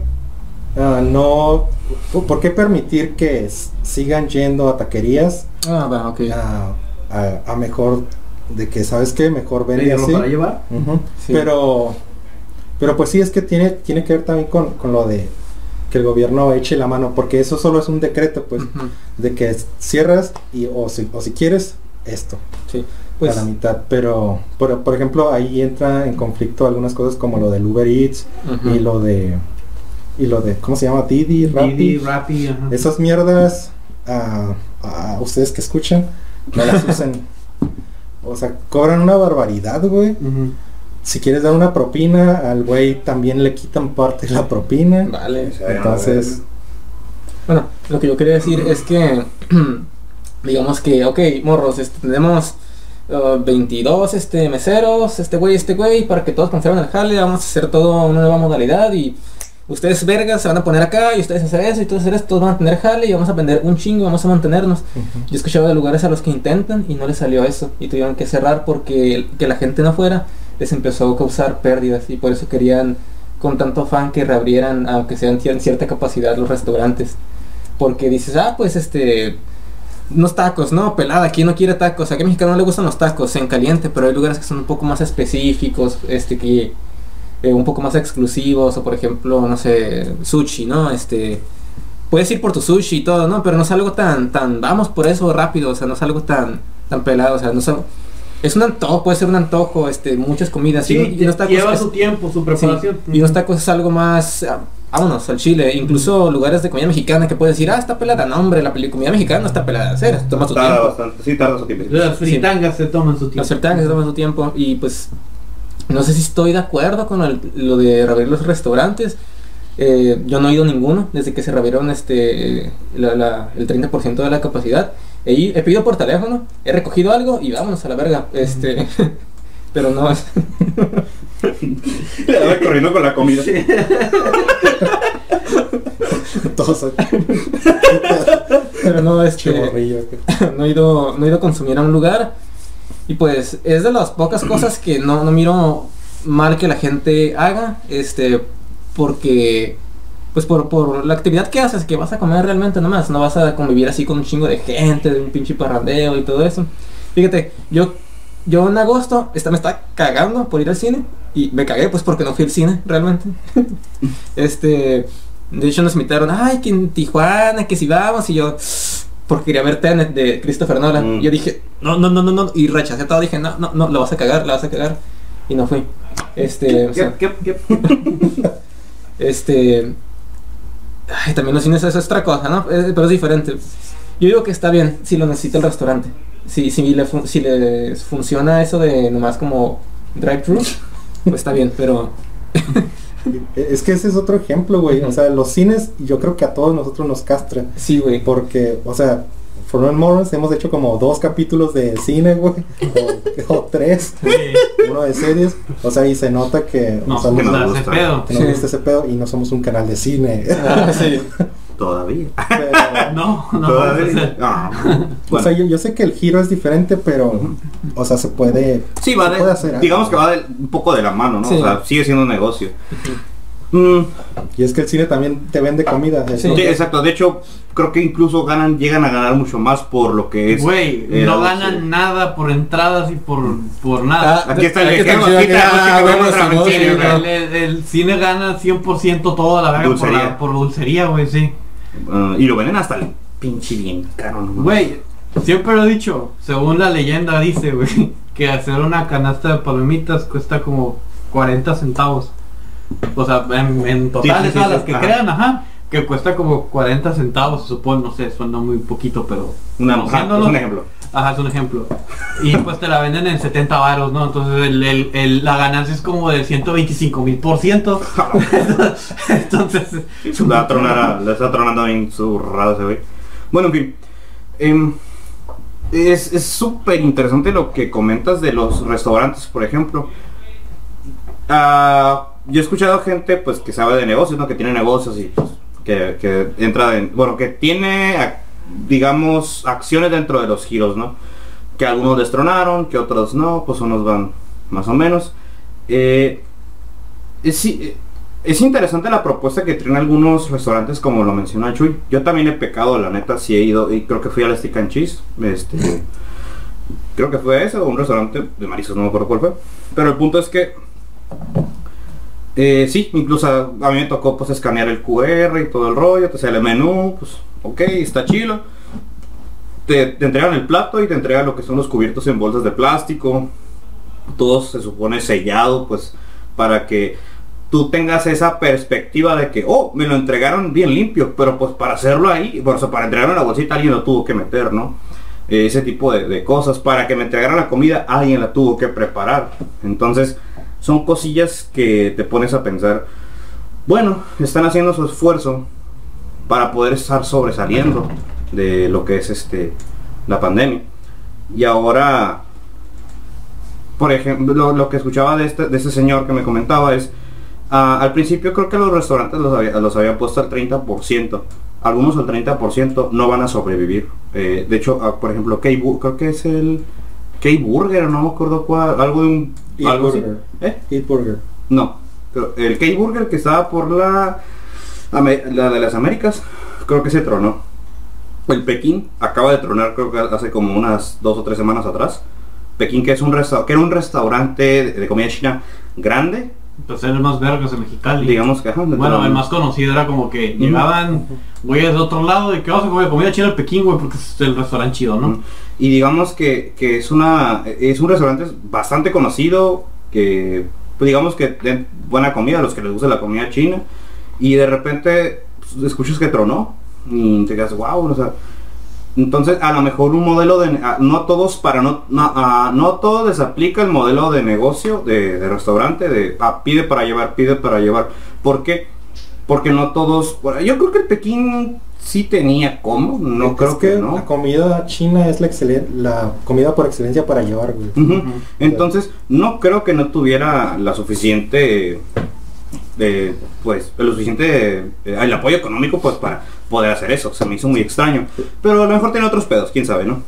ah, no... por- ¿Por qué permitir que sigan yendo a taquerías Ah, va, ok. a, a- a mejor de que, ¿sabes qué? Mejor vende así. para llevar. Ujú. Sí. Pero, pero pues sí es que tiene, tiene que ver también con, con lo de que el gobierno eche la mano, porque eso solo es un decreto, pues, de que cierras y o si, o si quieres esto Sí. pues, a la mitad. Pero, por, por ejemplo, ahí entra en conflicto algunas cosas como lo del Uber Eats y lo de y lo de ¿cómo se llama? Didi, Rappi. Didi, Rappi, ajá. Esas mierdas a, a ustedes que escuchan no las usen. *laughs* O sea, cobran una barbaridad, güey. Si quieres dar una propina, al güey también le quitan parte de la propina. Vale. Entonces, Bueno, lo que yo quería decir es que, *clears throat* digamos que, ok, morros, este, tenemos uh, 22 este, meseros, este güey, este güey, para que todos conserven el jale, vamos a hacer todo una nueva modalidad y ustedes vergas se van a poner acá y ustedes hacer eso y todos hacer esto, todos van a tener jale y vamos a vender un chingo, vamos a mantenernos. Yo he escuchado de lugares a los que intentan y no les salió eso y tuvieron que cerrar porque el- que la gente no fuera les empezó a causar pérdidas y por eso querían con tanto afán que reabrieran, aunque sean cier- cierta capacidad, los restaurantes. Porque dices, ah, pues este, unos tacos, no, pelada, ¿quién no quiere tacos? ¿A qué mexicano no le gustan los tacos en caliente? Pero hay lugares que son un poco más específicos, este, que eh, un poco más exclusivos, o por ejemplo, no sé, sushi, ¿no? Este, puedes ir por tu sushi y todo, ¿no? Pero no es algo tan, tan, vamos por eso rápido, o sea, no es algo tan, tan pelado, o sea, no es algo- es un antojo, puede ser un antojo, este, muchas comidas, y, lleva su tiempo, su Sí, preparación. y unos tacos es algo más, ah, vámonos al chile, incluso lugares de comida mexicana que puedes decir, ah, está pelada, no hombre, la comida mexicana no está pelada, hacer, toma su Tarda tiempo. bastante, sí, tarda su tiempo. Las fritangas se toman su tiempo. Las sartenes toman su tiempo y pues no sé si estoy de acuerdo con el- lo de reabrir los restaurantes. Eh, yo no he ido a ninguno desde que se reabrieron este la- la- el 30% de la capacidad. He, he pedido por teléfono, he recogido algo y vámonos a la verga. Este, *laughs* pero no es Le daba corriendo con la comida. *laughs* Todos *laughs* pero no este no he ido no he ido a consumir a un lugar y pues es de las pocas cosas que no, no miro mal que la gente haga este porque pues por, por la actividad que haces que vas a comer realmente nomás no vas a convivir así con un chingo de gente de un pinche parrandeo y todo eso. Fíjate yo yo en agosto esta, me estaba cagando por ir al cine y me cagué pues porque no fui al cine realmente. *laughs* Este de hecho nos invitaron ay que en Tijuana que si vamos y yo porque quería ver Tenet de Christopher Nolan. Mm. Yo dije, no, no, no, no, no, y rechacé todo, dije, no, no, no, lo vas a cagar, la vas a cagar. Y no fui. Este, *laughs* este. Ay, también los cines es otra cosa, ¿no? Pero es diferente. Yo digo que está bien si lo necesita el restaurante. Si, si, le, fun- si le funciona eso de nomás como drive-thru, pues está bien, pero. *laughs* Es que ese es otro ejemplo, güey. O sea, los cines, yo creo que a todos nosotros nos castra. Sí, güey. Porque, o sea, For Morons hemos hecho como dos capítulos de cine, güey. O, o tres. Uno de series. O sea, y se nota que, No, o sea, que nos- nos ese gusta. pedo. que nos Sí. gusta ese pedo y no somos un canal de cine. Ah, sí. *laughs* Todavía. Pero, *laughs* No, no. Todavía. o sea, Ah, O sea, yo, yo sé que el giro es diferente, pero, o sea, se puede... Sí, va se de- puede hacer algo. digamos que va de- un poco de la mano, ¿no? Sí. O sea, sigue siendo un negocio. Mm, Y es que el cine también te vende comida. sí, exacto. De hecho, creo que incluso ganan, llegan a ganar mucho más por lo que es. Güey, eh, no ganan nada por entradas y por, por nada. Ah, Aquí está el ejemplo, ah, no. el, el- el cine gana 100% todo la verga por, por dulcería, güey, sí. Ah, y lo venden hasta el pinche bien caro, ¿no? Güey, siempre lo he dicho, según la leyenda dice, güey, *laughs* que hacer una canasta de palomitas cuesta como 40 centavos. O sea, en, en total, Sí, sí, las que ajá. crean, ajá, que cuesta como 40 centavos, se supone, no sé, suena muy poquito, pero... Una, ajá, es un ejemplo. Ajá, es un ejemplo. Y pues te la venden en 70 varos, ¿no? Entonces el, el- el- la ganancia es como del 125 mil por ciento. *laughs* Entonces... La tronara, la está tronando bien zurrado ese güey. Bueno, en fin. Em, es es súper interesante lo que comentas de los restaurantes, por ejemplo. Ah, yo he escuchado gente pues que sabe de negocios, ¿no? Que tiene negocios y pues, que, que entra en. Bueno, que tiene digamos acciones dentro de los giros, ¿no? Que algunos destronaron, que otros no, pues unos van más o menos. Eh, es, sí, es interesante la propuesta que traen algunos restaurantes como lo menciona Chuy. Yo también he pecado, la neta, sí he ido y creo que fui al Stick and Cheese. Este, creo que fue ese o un restaurante de mariscos, no me acuerdo cuál fue. Pero el punto es que eh, sí, incluso a, a mí me tocó pues escanear el QR y todo el rollo, te sale el menú, pues ok, está chilo. Te, entregan el plato y te entregan lo que son los cubiertos en bolsas de plástico. Todo se supone sellado, pues para que tú tengas esa perspectiva de que, oh, me lo entregaron bien limpio, pero pues para hacerlo ahí, por eso para entregarlo en la bolsita alguien lo tuvo que meter, ¿no? Ese tipo de, de cosas. Para que me entregaran la comida alguien la tuvo que preparar. Entonces, son cosillas que te pones a pensar, bueno, están haciendo su esfuerzo para poder estar sobresaliendo de lo que es este la pandemia. Y ahora, por ejemplo, lo, lo que escuchaba de este, de este señor que me comentaba es, ah, al principio creo que los restaurantes los había, los había puesto al 30%. Algunos al 30% no van a sobrevivir. Eh, de hecho, ah, por ejemplo, Keibu, creo que es el K-Burger, no me acuerdo cuál, algo de un... Algo. Burger. ¿Eh? Burger. No, pero el K-Burger que estaba por la, la de las Américas, creo que se tronó. El Pekín acaba de tronar, creo que hace como unas dos o tres semanas atrás. Pekín que es un que era un restaurante de, de comida china grande, Pues era el más vergas de Mexicali. digamos que ajá, Bueno, el más conocido era como que llegaban güeyes de otro lado de que vamos a comer comida china al Pekín, güey, porque es el restaurante chido, ¿no? Y digamos que, que es una es un restaurante bastante conocido que pues digamos que den buena comida a los que les gusta la comida china y de repente pues, escuchas que tronó y te quedas wow, o sea, entonces a lo mejor un modelo de a- no todos para no no, a, no todos les aplica el modelo de negocio de, de restaurante de ah, pide para llevar, pide para llevar. ¿Por qué? Porque no todos, bueno, yo creo que el Pekín sí tenía como, no Es creo que, no. La comida china es la excelen- la comida por excelencia para llevar, güey. Entonces, no creo que no tuviera la suficiente, eh, pues, el suficiente, eh, el apoyo económico, pues, para poder hacer eso. Se me hizo muy extraño. Pero a lo mejor tiene otros pedos, quién sabe, ¿no?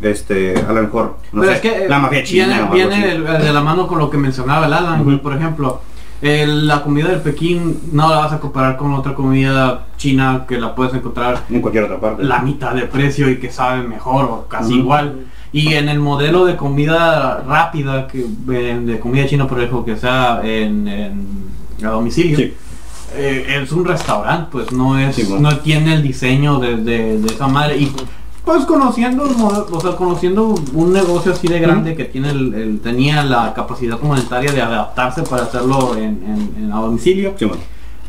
Este, a lo mejor, no Pero sé, es que eh, la mafia china viene, o viene así. de, la mano con lo que mencionaba el Alan, por ejemplo. la comida del Pekín no la vas a comparar con otra comida china que la puedes encontrar en cualquier otra parte. la mitad de precio y que sabe mejor o casi igual. Y en el modelo de comida rápida, que eh, de comida china, por ejemplo, que sea en, en- a domicilio, Sí. eh, es un restaurante, pues no es, Sí, bueno. no tiene el diseño de, de- de esa madre. Y pues conociendo, o sea, conociendo un negocio así de grande que tiene el, el- tenía la capacidad monetaria de adaptarse para hacerlo en, en- en a domicilio Sí, bueno.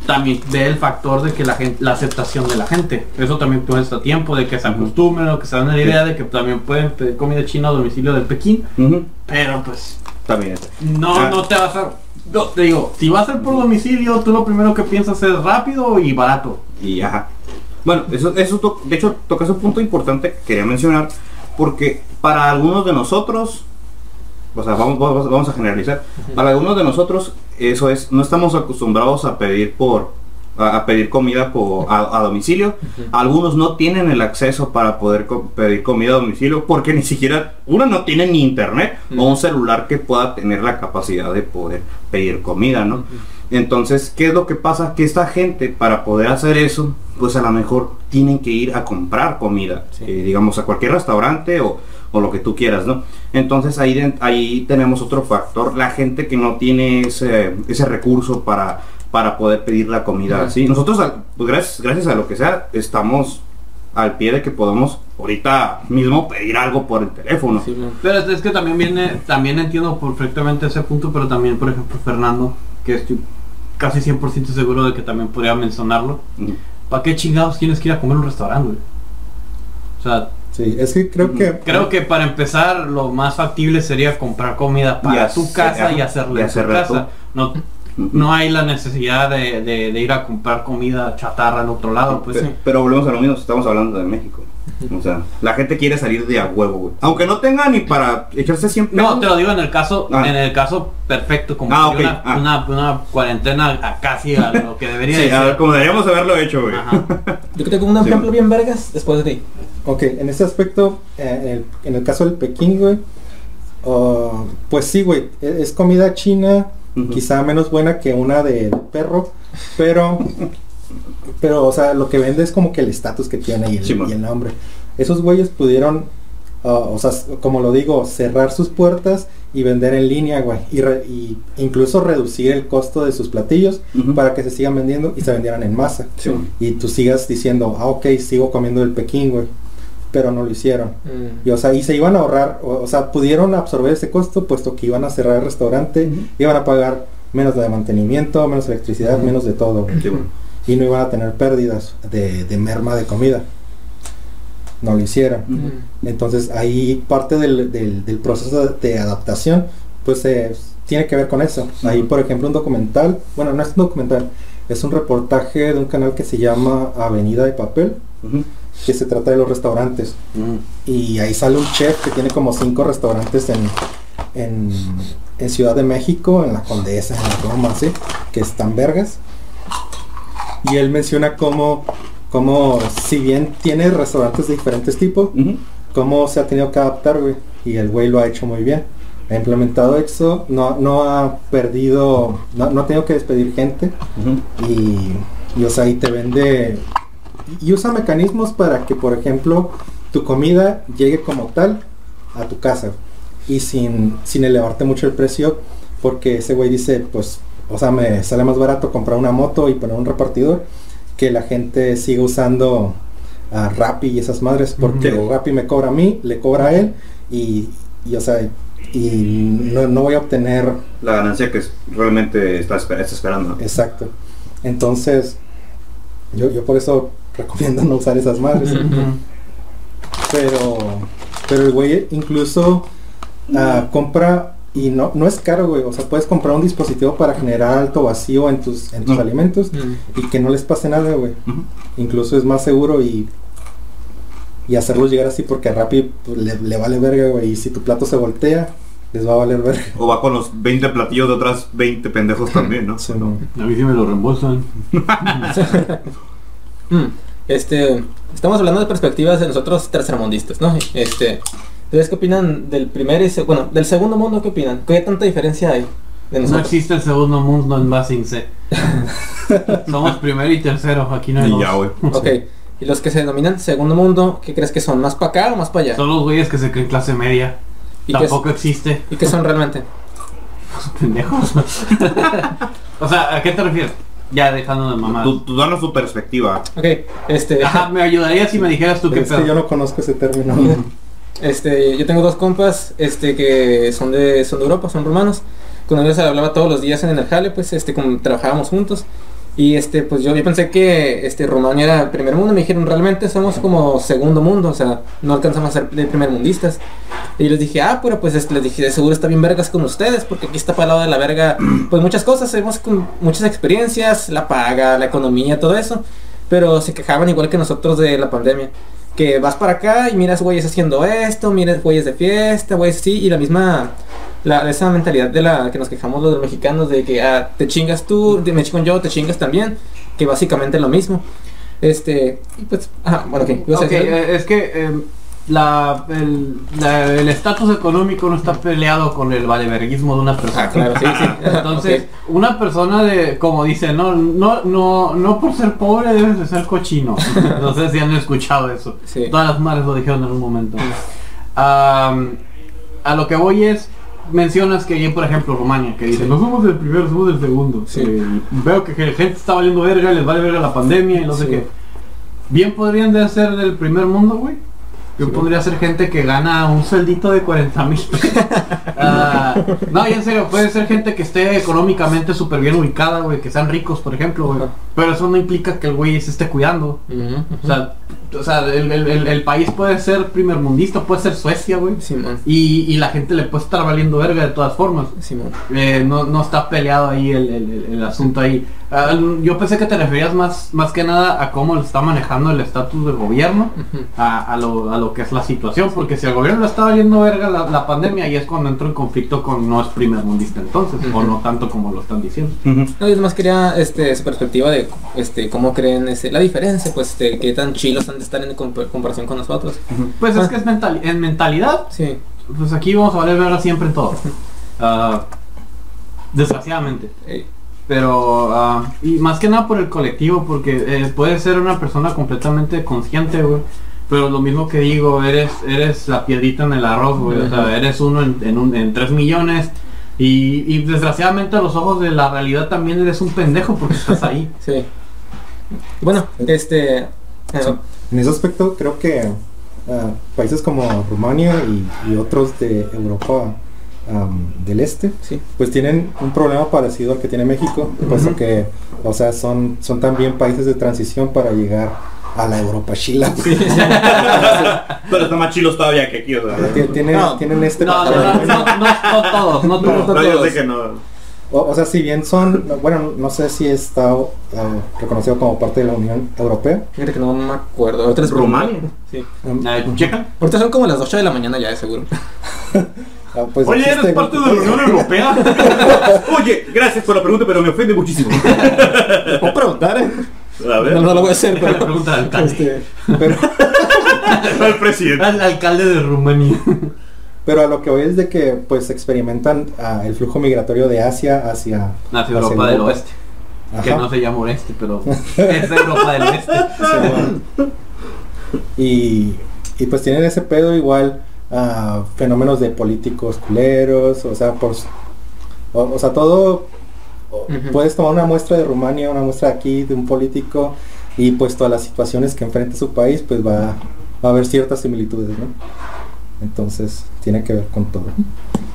también ve el factor de que la gente, la aceptación de la gente. Eso también cuesta tiempo de que se acostumbren o que se den la idea de que también pueden pedir comida china a domicilio del Pekín. Pero pues También no, Ah. no te vas a. No, te digo, si va a ser por domicilio, tú lo primero que piensas es rápido y barato. Y ajá. Bueno, eso, eso de hecho tocas un punto importante que quería mencionar, porque para algunos de nosotros, o sea, vamos, vamos, vamos a generalizar, para algunos de nosotros eso es, no estamos acostumbrados a pedir por a, a pedir comida por, a, a domicilio. Algunos no tienen el acceso para poder co- pedir comida a domicilio porque ni siquiera, uno no tiene ni internet o un celular que pueda tener la capacidad de poder pedir comida, ¿no? Entonces, ¿qué es lo que pasa? Que esta gente, para poder hacer eso, pues a lo mejor tienen que ir a comprar comida, Sí. eh, digamos, a cualquier restaurante o, o lo que tú quieras, ¿no? Entonces ahí, ahí tenemos otro factor, la gente que no tiene ese, ese recurso para, para poder pedir la comida así. Nosotros, pues gracias, gracias a lo que sea, estamos al pie de que podemos ahorita mismo pedir algo por el teléfono. Sí. Pero es, es que también viene, también entiendo perfectamente ese punto, pero también, por ejemplo, Fernando, que estoy casi 100% seguro de que también podría mencionarlo. ¿Para qué chingados tienes que ir a comer a un restaurante, güey? O sea, Sí, es que creo que... Creo que para empezar lo más factible sería comprar comida para tu casa y hacerla en tu casa. No. No hay la necesidad de, de- de ir a comprar comida chatarra al otro lado, pues Pe- sí. Pero volvemos a lo mismo, estamos hablando de México. O sea, la gente quiere salir de a huevo, güey. Aunque no tenga ni para echarse siempre. No, te lo digo en el caso, Ah. en el caso perfecto, como Ah, una, ah. una, una cuarentena a casi a lo que debería Sí, de a ver, ser. como deberíamos haberlo hecho, güey. Ajá. *laughs* Yo que tengo un ejemplo bien vergas después de ti. Ok, en ese aspecto, eh, en, el, en el caso del Pekín, güey, pues sí, güey, e- es, comida china, Quizá menos buena que una de, de perro, pero, pero, o sea, lo que vende es como que el estatus que tiene y el, Sí, man. y el nombre. Esos güeyes pudieron, ah, o sea, como lo digo, cerrar sus puertas y vender en línea, güey, y, re- y incluso reducir el costo de sus platillos para que se sigan vendiendo y se vendieran en masa Sí, y tú sigas diciendo, ah, ok, sigo comiendo el Pekín, güey. Pero no lo hicieron. Mm. Y, o sea, y se iban a ahorrar, o, o sea, pudieron absorber ese costo, puesto que iban a cerrar el restaurante, Ujú. iban a pagar menos de mantenimiento, menos electricidad, menos de todo. Sí. Y no iban a tener pérdidas de, de merma de comida. No lo hicieron. Mm. Entonces ahí parte del, del- del proceso de, adaptación, pues eh, tiene que ver con eso. Ahí, por ejemplo, un documental, bueno, no es un documental, es un reportaje de un canal que se llama Avenida de Papel. Que se trata de los restaurantes. Y ahí sale un chef que tiene como cinco restaurantes en, en, en Ciudad de México, en la Condesa, en Roma, ¿sí? Que están vergas. Y él menciona cómo, cómo si bien tiene restaurantes de diferentes tipos, cómo se ha tenido que adaptar, güey. y el güey lo ha hecho muy bien. Ha implementado esto, no, no ha perdido, no, no ha tenido que despedir gente y, y, o sea, y te vende y usa mecanismos para que, por ejemplo, tu comida llegue como tal a tu casa y sin, sin elevarte mucho el precio porque ese güey dice, pues, o sea, me sale más barato comprar una moto y poner un repartidor que la gente siga usando a Rappi y esas madres porque Ujú. Rappi me cobra a mí, le cobra a él y, y, o sea, y no, no voy a obtener La ganancia que es- realmente está, esper- está esperando. exacto. Entonces, yo, yo por eso recomiendo no usar esas madres. Pero, pero el güey incluso ah, compra y no, no es caro, güey. O sea, puedes comprar un dispositivo para generar alto vacío en tus, en tus alimentos y que no les pase nada, güey. Incluso es más seguro y, y hacerlos llegar así porque a Rappi pues, le, le vale verga, güey. Y si tu plato se voltea, les va a valer verga. O va con los 20 platillos de otras 20 pendejos también, ¿no? Sí, no. A mí sí me lo reembolsan. *laughs* Mm, Este, estamos hablando de perspectivas de nosotros tercermundistas, ¿no? Este, ¿ustedes qué opinan del primer y se- bueno, del segundo mundo qué opinan? ¿Qué tanta diferencia hay de No existe el segundo mundo en Basing C. *laughs* Somos primero y tercero, aquí no hay Y dos. ya, güey. Ok, y los que se denominan segundo mundo, ¿qué crees que son? ¿Más para acá o más para allá? Son los güeyes que se creen clase media. ¿Y qué, Tampoco existe. ¿Y qué son realmente? *laughs* Pendejos. *laughs* o sea, ¿a qué te refieres? Ya dejando de mamar. Tú, tú danos tu perspectiva. Ok, este, Ajá, *laughs* me ayudaría si me dijeras tú qué pedo. yo no conozco ese término. este, yo tengo dos compas, este, que son de, son de Europa, son romanos. Con ellos hablaba todos los días en el jale, pues, este, como trabajábamos juntos. Y este, pues yo, yo pensé que este Rumania era el primer mundo, me dijeron realmente somos como segundo mundo, o sea, no alcanzamos a ser de primer mundistas. Y les dije, ah, pero pues este, les dije, de seguro está bien vergas con ustedes, porque aquí está para el lado de la verga, *clears throat* pues muchas cosas, hemos con muchas experiencias, la paga, la economía, todo eso. Pero se quejaban igual que nosotros de la pandemia. Que vas para acá y miras güeyes haciendo esto, miras güeyes de fiesta, güeyes así, y la misma, la, esa mentalidad de la que nos quejamos los mexicanos de que ah, te chingas tú, me chingo yo, te chingas también, que básicamente es lo mismo. Este, pues, bueno, ok. ¿ibas a Ok, decir algo? eh, es que eh, la, el estatus económico no está peleado con el valeverguismo de una persona. Ah, claro, sí, sí. *laughs* Entonces, una persona de, como dice, no, no, no, no por ser pobre debes de ser cochino. *laughs* No sé si han escuchado eso. Sí. Todas las madres lo dijeron en algún momento. A lo que voy es, mencionas que hay, por ejemplo, Rumania, que dice, no somos el primero, somos el segundo. Sí. Eh, veo que la gente está valiendo verga, les vale verga la pandemia y no sé Sí. qué. Bien podrían de ser del primer mundo, güey. Yo Sí. podría ser gente que gana un sueldito de 40 mil. *laughs* no, y en serio, puede ser gente que esté económicamente súper bien ubicada, güey, que sean ricos, por ejemplo, güey. Pero eso no implica que el güey se esté cuidando. O sea, o sea el, el- el- el país puede ser primermundista, puede ser Suecia, güey. Simón, Y, y la gente le puede estar valiendo verga de todas formas. Simón. Eh, no, no está peleado ahí el, el- el- el asunto ahí. Ah, yo pensé que te referías más, más que nada a cómo lo está manejando el estatus del gobierno a, a lo, a lo que es la situación. Porque si al gobierno le está valiendo verga la, la pandemia, ahí es cuando entro en conflicto con no es primer mundista entonces, o no tanto como lo están diciendo. No, y además quería este, su perspectiva de este, cómo creen este, la diferencia, pues este, qué tan chilos han estar en comp- comparación con nosotros. Pues Ah. es que es mental, en mentalidad Sí, Pues aquí vamos a valer verga siempre en todo. Ah, desgraciadamente. Pero, ah, y más que nada por el colectivo, porque eh, puedes ser una persona completamente consciente, güey. Pero lo mismo que digo, eres eres la piedrita en el arroz, güey. O sea, eres uno en, en, un, en tres millones. Y, y desgraciadamente a los ojos de la realidad también eres un pendejo porque estás ahí. *laughs* sí. Bueno, este... En ese aspecto creo que ah, países como Rumania y, y otros de Europa del Este, sí. pues tienen un problema parecido al que tiene México, puesto que, o sea, son, son también países de transición para llegar a la Europa chila. *laughs* Pero está más chilos todavía que aquí, o sea. Tien- Tienen, No. tienen este No, no, no, no, no, no todos, no todos. No, todos. sé que no. O, o sea, si bien son, bueno, no sé si está ah, reconocido como parte de la Unión Europea. Fíjate que no me acuerdo. Ahorita les Rumania. Sí. am, Eh, checa. Ahorita son como las 8 de la mañana ya, de seguro. *laughs* ah, pues Oye, existe- eres parte de la *laughs* Unión Europea. *laughs* Oye, gracias por la pregunta, pero me ofende muchísimo. ¿Puedo preguntar? eh? A ver, No, no lo voy a hacer, pero... preguntar al alcalde. Este, pero, al presidente. Al alcalde de Rumanía. Pero a lo que voy es de que pues experimentan ah, el flujo migratorio de Asia hacia, Hacia Europa del Oeste. Que no se llama Oeste, pero *laughs* es Europa del Oeste. y, y pues tienen ese pedo igual ah, fenómenos de políticos culeros, o sea, por, o, o sea, todo puedes tomar una muestra de Rumania, una muestra de aquí de un político y pues todas las situaciones que enfrenta su país, pues va, va a haber ciertas similitudes, ¿no? Entonces, tiene que ver con todo.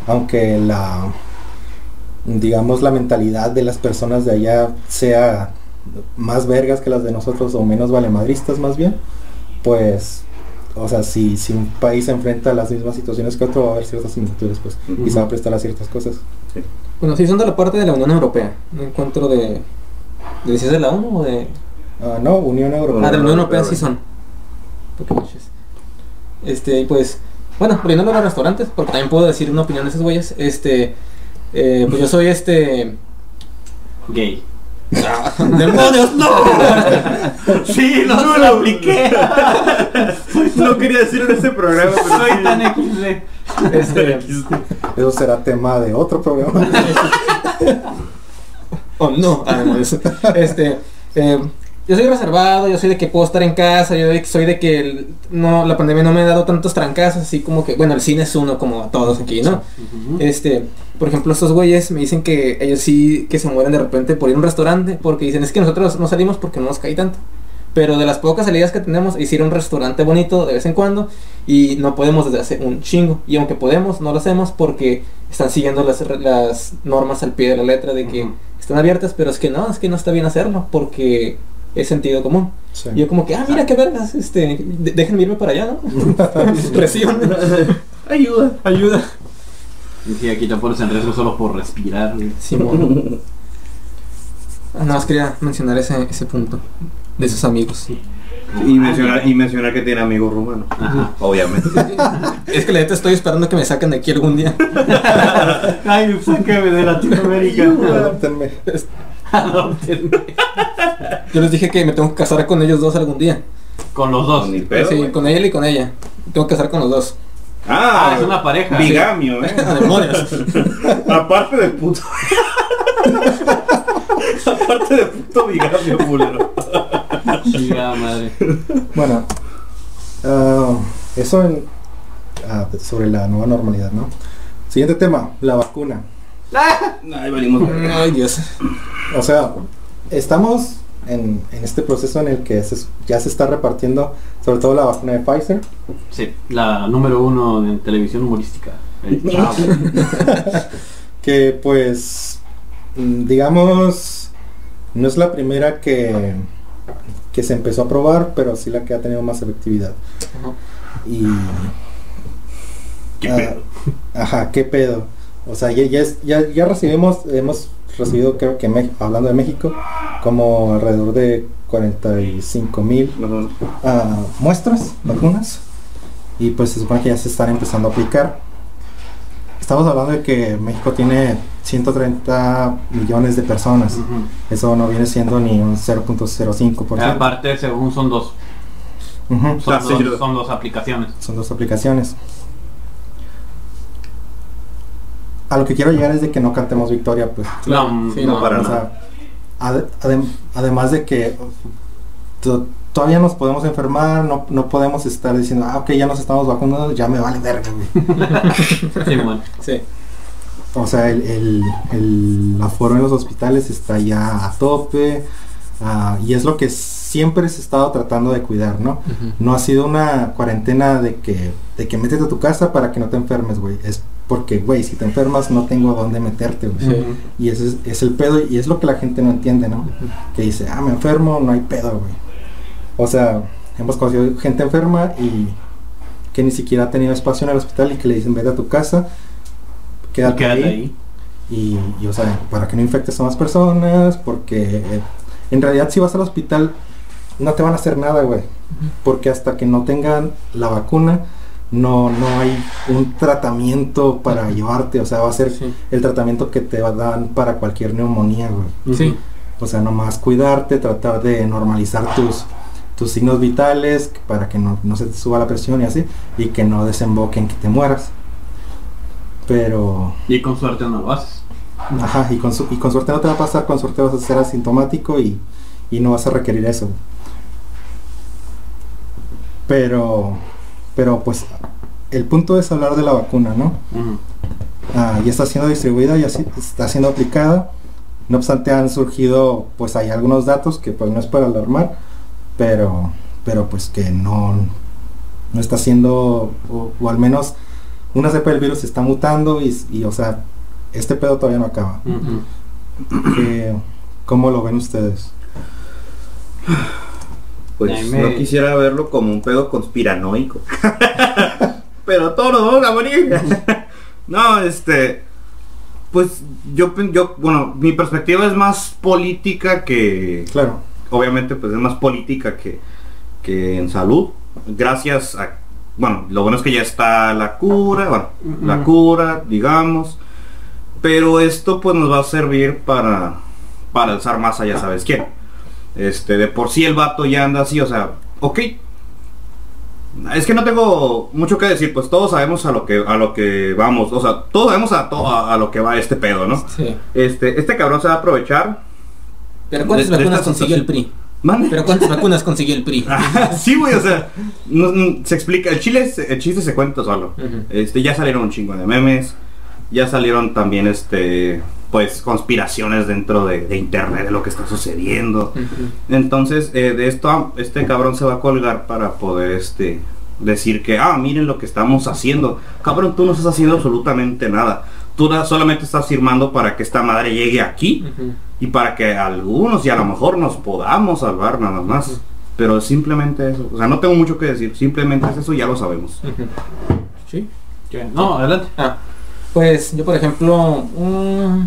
Aunque la digamos la mentalidad de las personas de allá sea más vergas que las de nosotros o menos valemadristas más bien, pues, o sea, si, si un país se enfrenta a las mismas situaciones que otro, va a haber ciertas similitudes, pues, y se va a prestar a ciertas cosas. Bueno, sí son de la parte de la Unión Europea. No encuentro de... ¿De si es de la ONU o de...? Ah, no, Unión Europea. Ah, de la Unión Europea Europea, sí son. Este, y pues, bueno, volviendo a los restaurantes, porque también puedo decir una opinión de esos güeyes. Este, eh, pues yo soy este. Gay. ¡Demonios, no! *laughs* Sí, no, se lo apliqué. *laughs* No quería decirlo en este programa, pero Soy tan XD. Este, Eso será tema de otro programa. *laughs* oh no, ah, demonios. Este, eh, yo soy reservado, yo soy de que puedo estar en casa, yo soy de que el- no, la pandemia no me ha dado tantos trancazos, así como que, bueno, el cine es uno como a todos aquí, ¿no? Este, por ejemplo, estos güeyes me dicen que ellos sí que se mueren de repente por ir a un restaurante porque dicen es que nosotros no salimos porque no nos cae tanto. Pero de las pocas salidas que tenemos, es ir a un restaurante bonito de vez en cuando y no podemos desde hace un chingo. Y aunque podemos, no lo hacemos porque están siguiendo las, las normas al pie de la letra de que están abiertas, pero es que no, es que no está bien hacerlo porque es sentido común. Sí. Y yo como que, ah, mira qué vergas, este, déjenme irme para allá, ¿no? *laughs* Reciban. ayuda. Ayuda. Y si aquí te pones en riesgo solo por respirar. Simón. *laughs* Ah, Nada más quería mencionar ese, ese punto de sus amigos. Y mencionar, y mencionar que tiene amigos rumanos. Ajá. Obviamente. *laughs* Es que la neta estoy esperando que me saquen de aquí algún día. Ay, sáqueme de Latinoamérica. Adóptenme. Yo les dije que me tengo que casar con ellos dos algún día. Con los dos. Ni pedo, sí, con él y con ella. Tengo que casar con los dos. Ah, Ah, es una pareja. Bigamio, eh. *laughs* Demonios. *laughs* Aparte de puto. *laughs* Aparte de puto bigamio, culero. Chica madre. Bueno, ah, eso en, ah, sobre la nueva normalidad, ¿no? Siguiente tema, la vacuna. *laughs* Ay, Dios. O sea, estamos en, en este proceso en el que se- ya se está repartiendo sobre todo la vacuna de Pfizer. Sí, la número uno en televisión humorística. *laughs* Que pues digamos no es la primera que que se empezó a probar pero sí la que ha tenido más efectividad y ¿Qué ah, pedo? ajá qué pedo o sea ya ya, es- ya, ya recibimos hemos recibido creo que hablando de México como alrededor de 45 mil ah, muestras, vacunas, y pues se supone que ya se están empezando a aplicar. Estamos hablando de que México tiene 130 millones de personas. Eso no viene siendo ni un 0.05%. Aparte, según son dos. Ujú, Son, Ah, dos, son dos aplicaciones. Son dos aplicaciones. A lo que quiero llegar es de que no cantemos victoria, pues. No, sí, no, no, para O sea, ade- adem- además de que to- todavía nos podemos enfermar, no, no podemos estar diciendo, ah, ok, ya nos estamos vacunando, ya me vale verga, güey. *laughs* Sí, bueno. Sí. O sea, el, el, el aforo en los hospitales está ya a tope ah, y es lo que siempre se ha estado tratando de cuidar, ¿no? No ha sido una cuarentena de que, de que métete a tu casa para que no te enfermes, güey. Es porque, güey, si te enfermas no tengo a dónde meterte, güey. Sí. Y ese es, es el pedo y es lo que la gente no entiende, ¿no? Que dice, ah, me enfermo, no hay pedo, güey. O sea, hemos conocido gente enferma y que ni siquiera ha tenido espacio en el hospital y que le dicen, vete a tu casa, quédate, Quédate ahí. ahí. Y, y, o sea, para que no infectes a más personas, porque eh, en realidad si vas al hospital no te van a hacer nada, güey. Porque hasta que no tengan la vacuna, no, no hay un tratamiento para llevarte, o sea, va a ser Sí. el tratamiento que te dan para cualquier neumonía, güey. Sí. O sea, nomás cuidarte, tratar de normalizar tus, tus signos vitales para que no, no se te suba la presión y así, y que no desemboque en que te mueras. Pero, Y con suerte no lo haces. ajá, y con, su- y con suerte no te va a pasar, con suerte vas a ser asintomático y, y no vas a requerir eso. Pero, pero pues, el punto es hablar de la vacuna, ¿no? Ah, ya está siendo distribuida, ya está siendo aplicada. No obstante han surgido, pues hay algunos datos que pues no es para alarmar, pero, pero pues que no, no está siendo, o, o al menos una cepa del virus está mutando y, y, o sea, este pedo todavía no acaba. Que, ¿Cómo lo ven ustedes? *sighs* Pues me- no quisiera verlo como un pedo conspiranoico. *laughs* Pero todos nos vamos a morir. *laughs* no, este. Pues yo, yo, bueno, mi perspectiva es más política que. Claro, Obviamente, pues es más política que, que en salud. Gracias a. Bueno, lo bueno es que ya está la cura, bueno, la cura, digamos. Pero esto pues nos va a servir para, para alzar masa, ya sabes quién. Este, de por sí el vato ya anda así, o sea, ok. Es que no tengo mucho que decir, pues todos sabemos a lo que a lo que vamos, o sea, todos sabemos a, to- a, a lo que va este pedo, ¿no? Sí. Este, este cabrón se va a aprovechar. Pero ¿cuántas De- vacunas consiguió el. PRI? Mande. Pero ¿cuántas vacunas consiguió el PRI? sí, güey, o sea, no- no- se explica, el chile, el chiste se cuenta solo. Este, ya salieron un chingo de memes, ya salieron también, este, pues, conspiraciones dentro de, de internet de lo que está sucediendo. Entonces, eh, de esto, este cabrón se va a colgar para poder, este, decir que, ah, miren lo que estamos haciendo. Cabrón, tú no estás haciendo absolutamente nada. Tú solamente estás firmando para que esta madre llegue aquí y para que algunos y a lo mejor nos podamos salvar nada más. Ujú. Pero simplemente eso. O sea, no tengo mucho que decir. Simplemente es eso, ya lo sabemos. Sí. ¿Qué? No, adelante. Ah, pues yo por ejemplo, mm,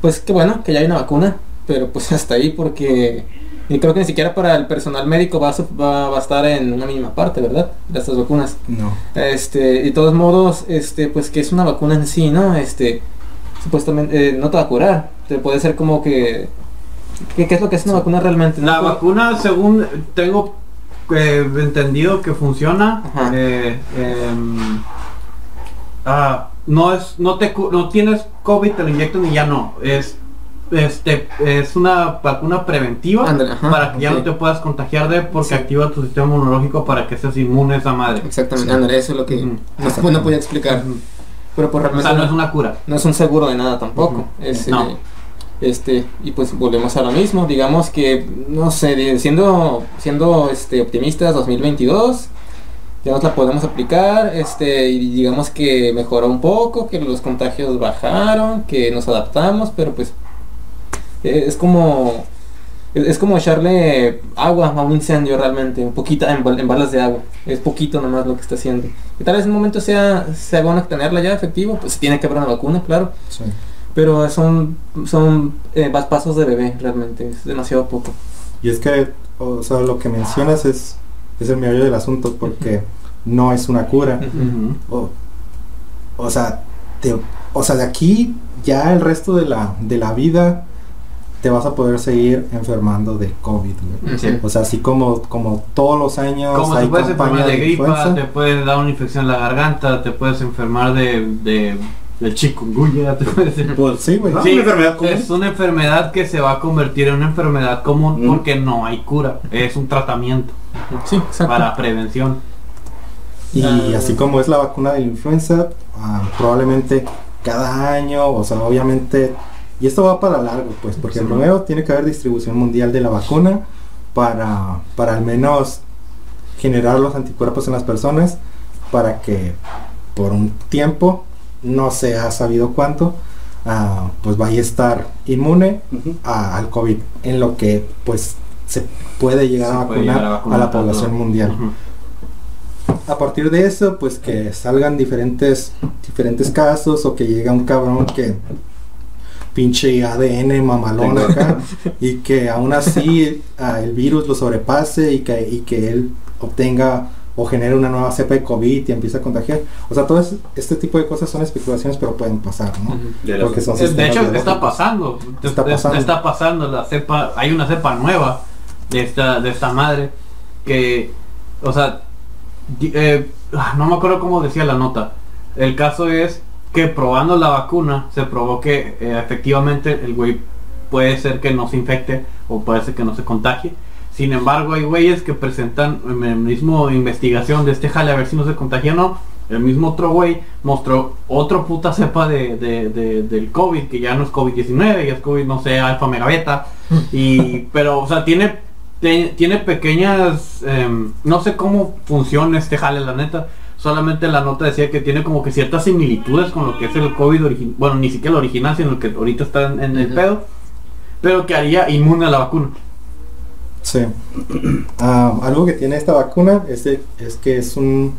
pues qué bueno que ya hay una vacuna, pero pues *laughs* hasta ahí porque y creo que ni siquiera para el personal médico va a, su- va, va a estar en una mínima parte, ¿verdad? De estas vacunas. no. Este, de todos modos, este, pues que es una vacuna en sí, ¿no? Este, supuestamente eh, no te va a curar, te puede ser como que ¿qué, qué es lo que es una vacuna realmente? La ¿No? vacuna, según tengo eh, entendido que funciona, Ajá. eh, em, ah, no es, no te, no tienes COVID, te lo inyectan y ya no. Es, este, es una vacuna preventiva ajá, para que ya no te puedas contagiar de, porque Sí. activa tu sistema inmunológico para que seas inmune a esa madre. Exactamente, Sí. eso es lo que no, podía explicar. Pero pues O realmente sea, no es una cura. no es un seguro de nada tampoco. Es, No. eh, este, y pues volvemos a lo mismo. Digamos que, no sé, siendo, siendo este, optimistas, 2022, ya nos la podemos aplicar. Este, y digamos que mejoró un poco, que los contagios bajaron, que nos adaptamos, pero pues eh, es como. Es como echarle agua a un incendio realmente, un poquito en, bal- en balas de agua. Es poquito nomás lo que está haciendo. Y tal vez en un momento sea, sea bueno tenerla ya efectivo, pues tiene que haber una vacuna, claro. Sí. Pero son, son eh, pasos de bebé, realmente, es demasiado poco. Y es que, o sea, lo que mencionas es, es el meollo del asunto porque no es una cura. O, o sea, te- o sea, de aquí ya el resto de la, de la vida te vas a poder seguir enfermando de COVID. güey. Sí. O sea, así como, como todos los años Como hay te puedes enfermar de gripa, influenza. te puede dar una infección en la garganta, te puedes enfermar de, de, de chikungunya, te puedes Pues Sí, güey. Ah, Sí, una enfermedad común. es una enfermedad que se va a convertir en una enfermedad común Mm. porque no hay cura, es un tratamiento Sí, exacto. para prevención. Y Ah. así como es la vacuna de la influenza, ah, probablemente cada año, o sea, obviamente, y esto va para largo, pues, porque Sí. primero tiene que haber distribución mundial de la vacuna para, para al menos generar los anticuerpos en las personas para que por un tiempo, no se ha sabido cuánto, ah, pues vaya a estar inmune a- al COVID, en lo que pues se puede llegar, a, puede vacunar llegar a vacunar la a población mundial. A partir de eso, pues que salgan diferentes, diferentes casos o que llega un cabrón que pinche ADN mamalón Tengo. acá *laughs* y que aún así ah, el virus lo sobrepase y que, y que él obtenga o genere una nueva cepa de COVID y empiece a contagiar. O sea, todo es- este tipo de cosas son especulaciones, pero pueden pasar, ¿no? De Porque son De hecho, está pasando. Está Es- pasando. está pasando la cepa, hay una cepa nueva de esta, de esta madre que, o sea, eh, ah, no me acuerdo cómo decía la nota. El caso es que probando la vacuna se probó que eh, efectivamente el güey puede ser que no se infecte o puede ser que no se contagie. Sin embargo, hay güeyes que presentan en el mismo investigación de este jale a ver si no se contagia o no. El mismo otro güey mostró otro puta cepa de, de- de- del COVID, que ya no es COVID-19, ya es COVID, no sé, alfa megabeta. Y, pero, o sea, tiene, te- tiene pequeñas, em, no sé cómo funciona este jale, la neta. Solamente la nota decía que tiene como que ciertas similitudes con lo que es el COVID original. Bueno, ni siquiera el original, sino el que ahorita está en, en el pedo. Pero que haría inmune a la vacuna. Sí. *clears throat* Ah, algo que tiene esta vacuna es, de- es que es un,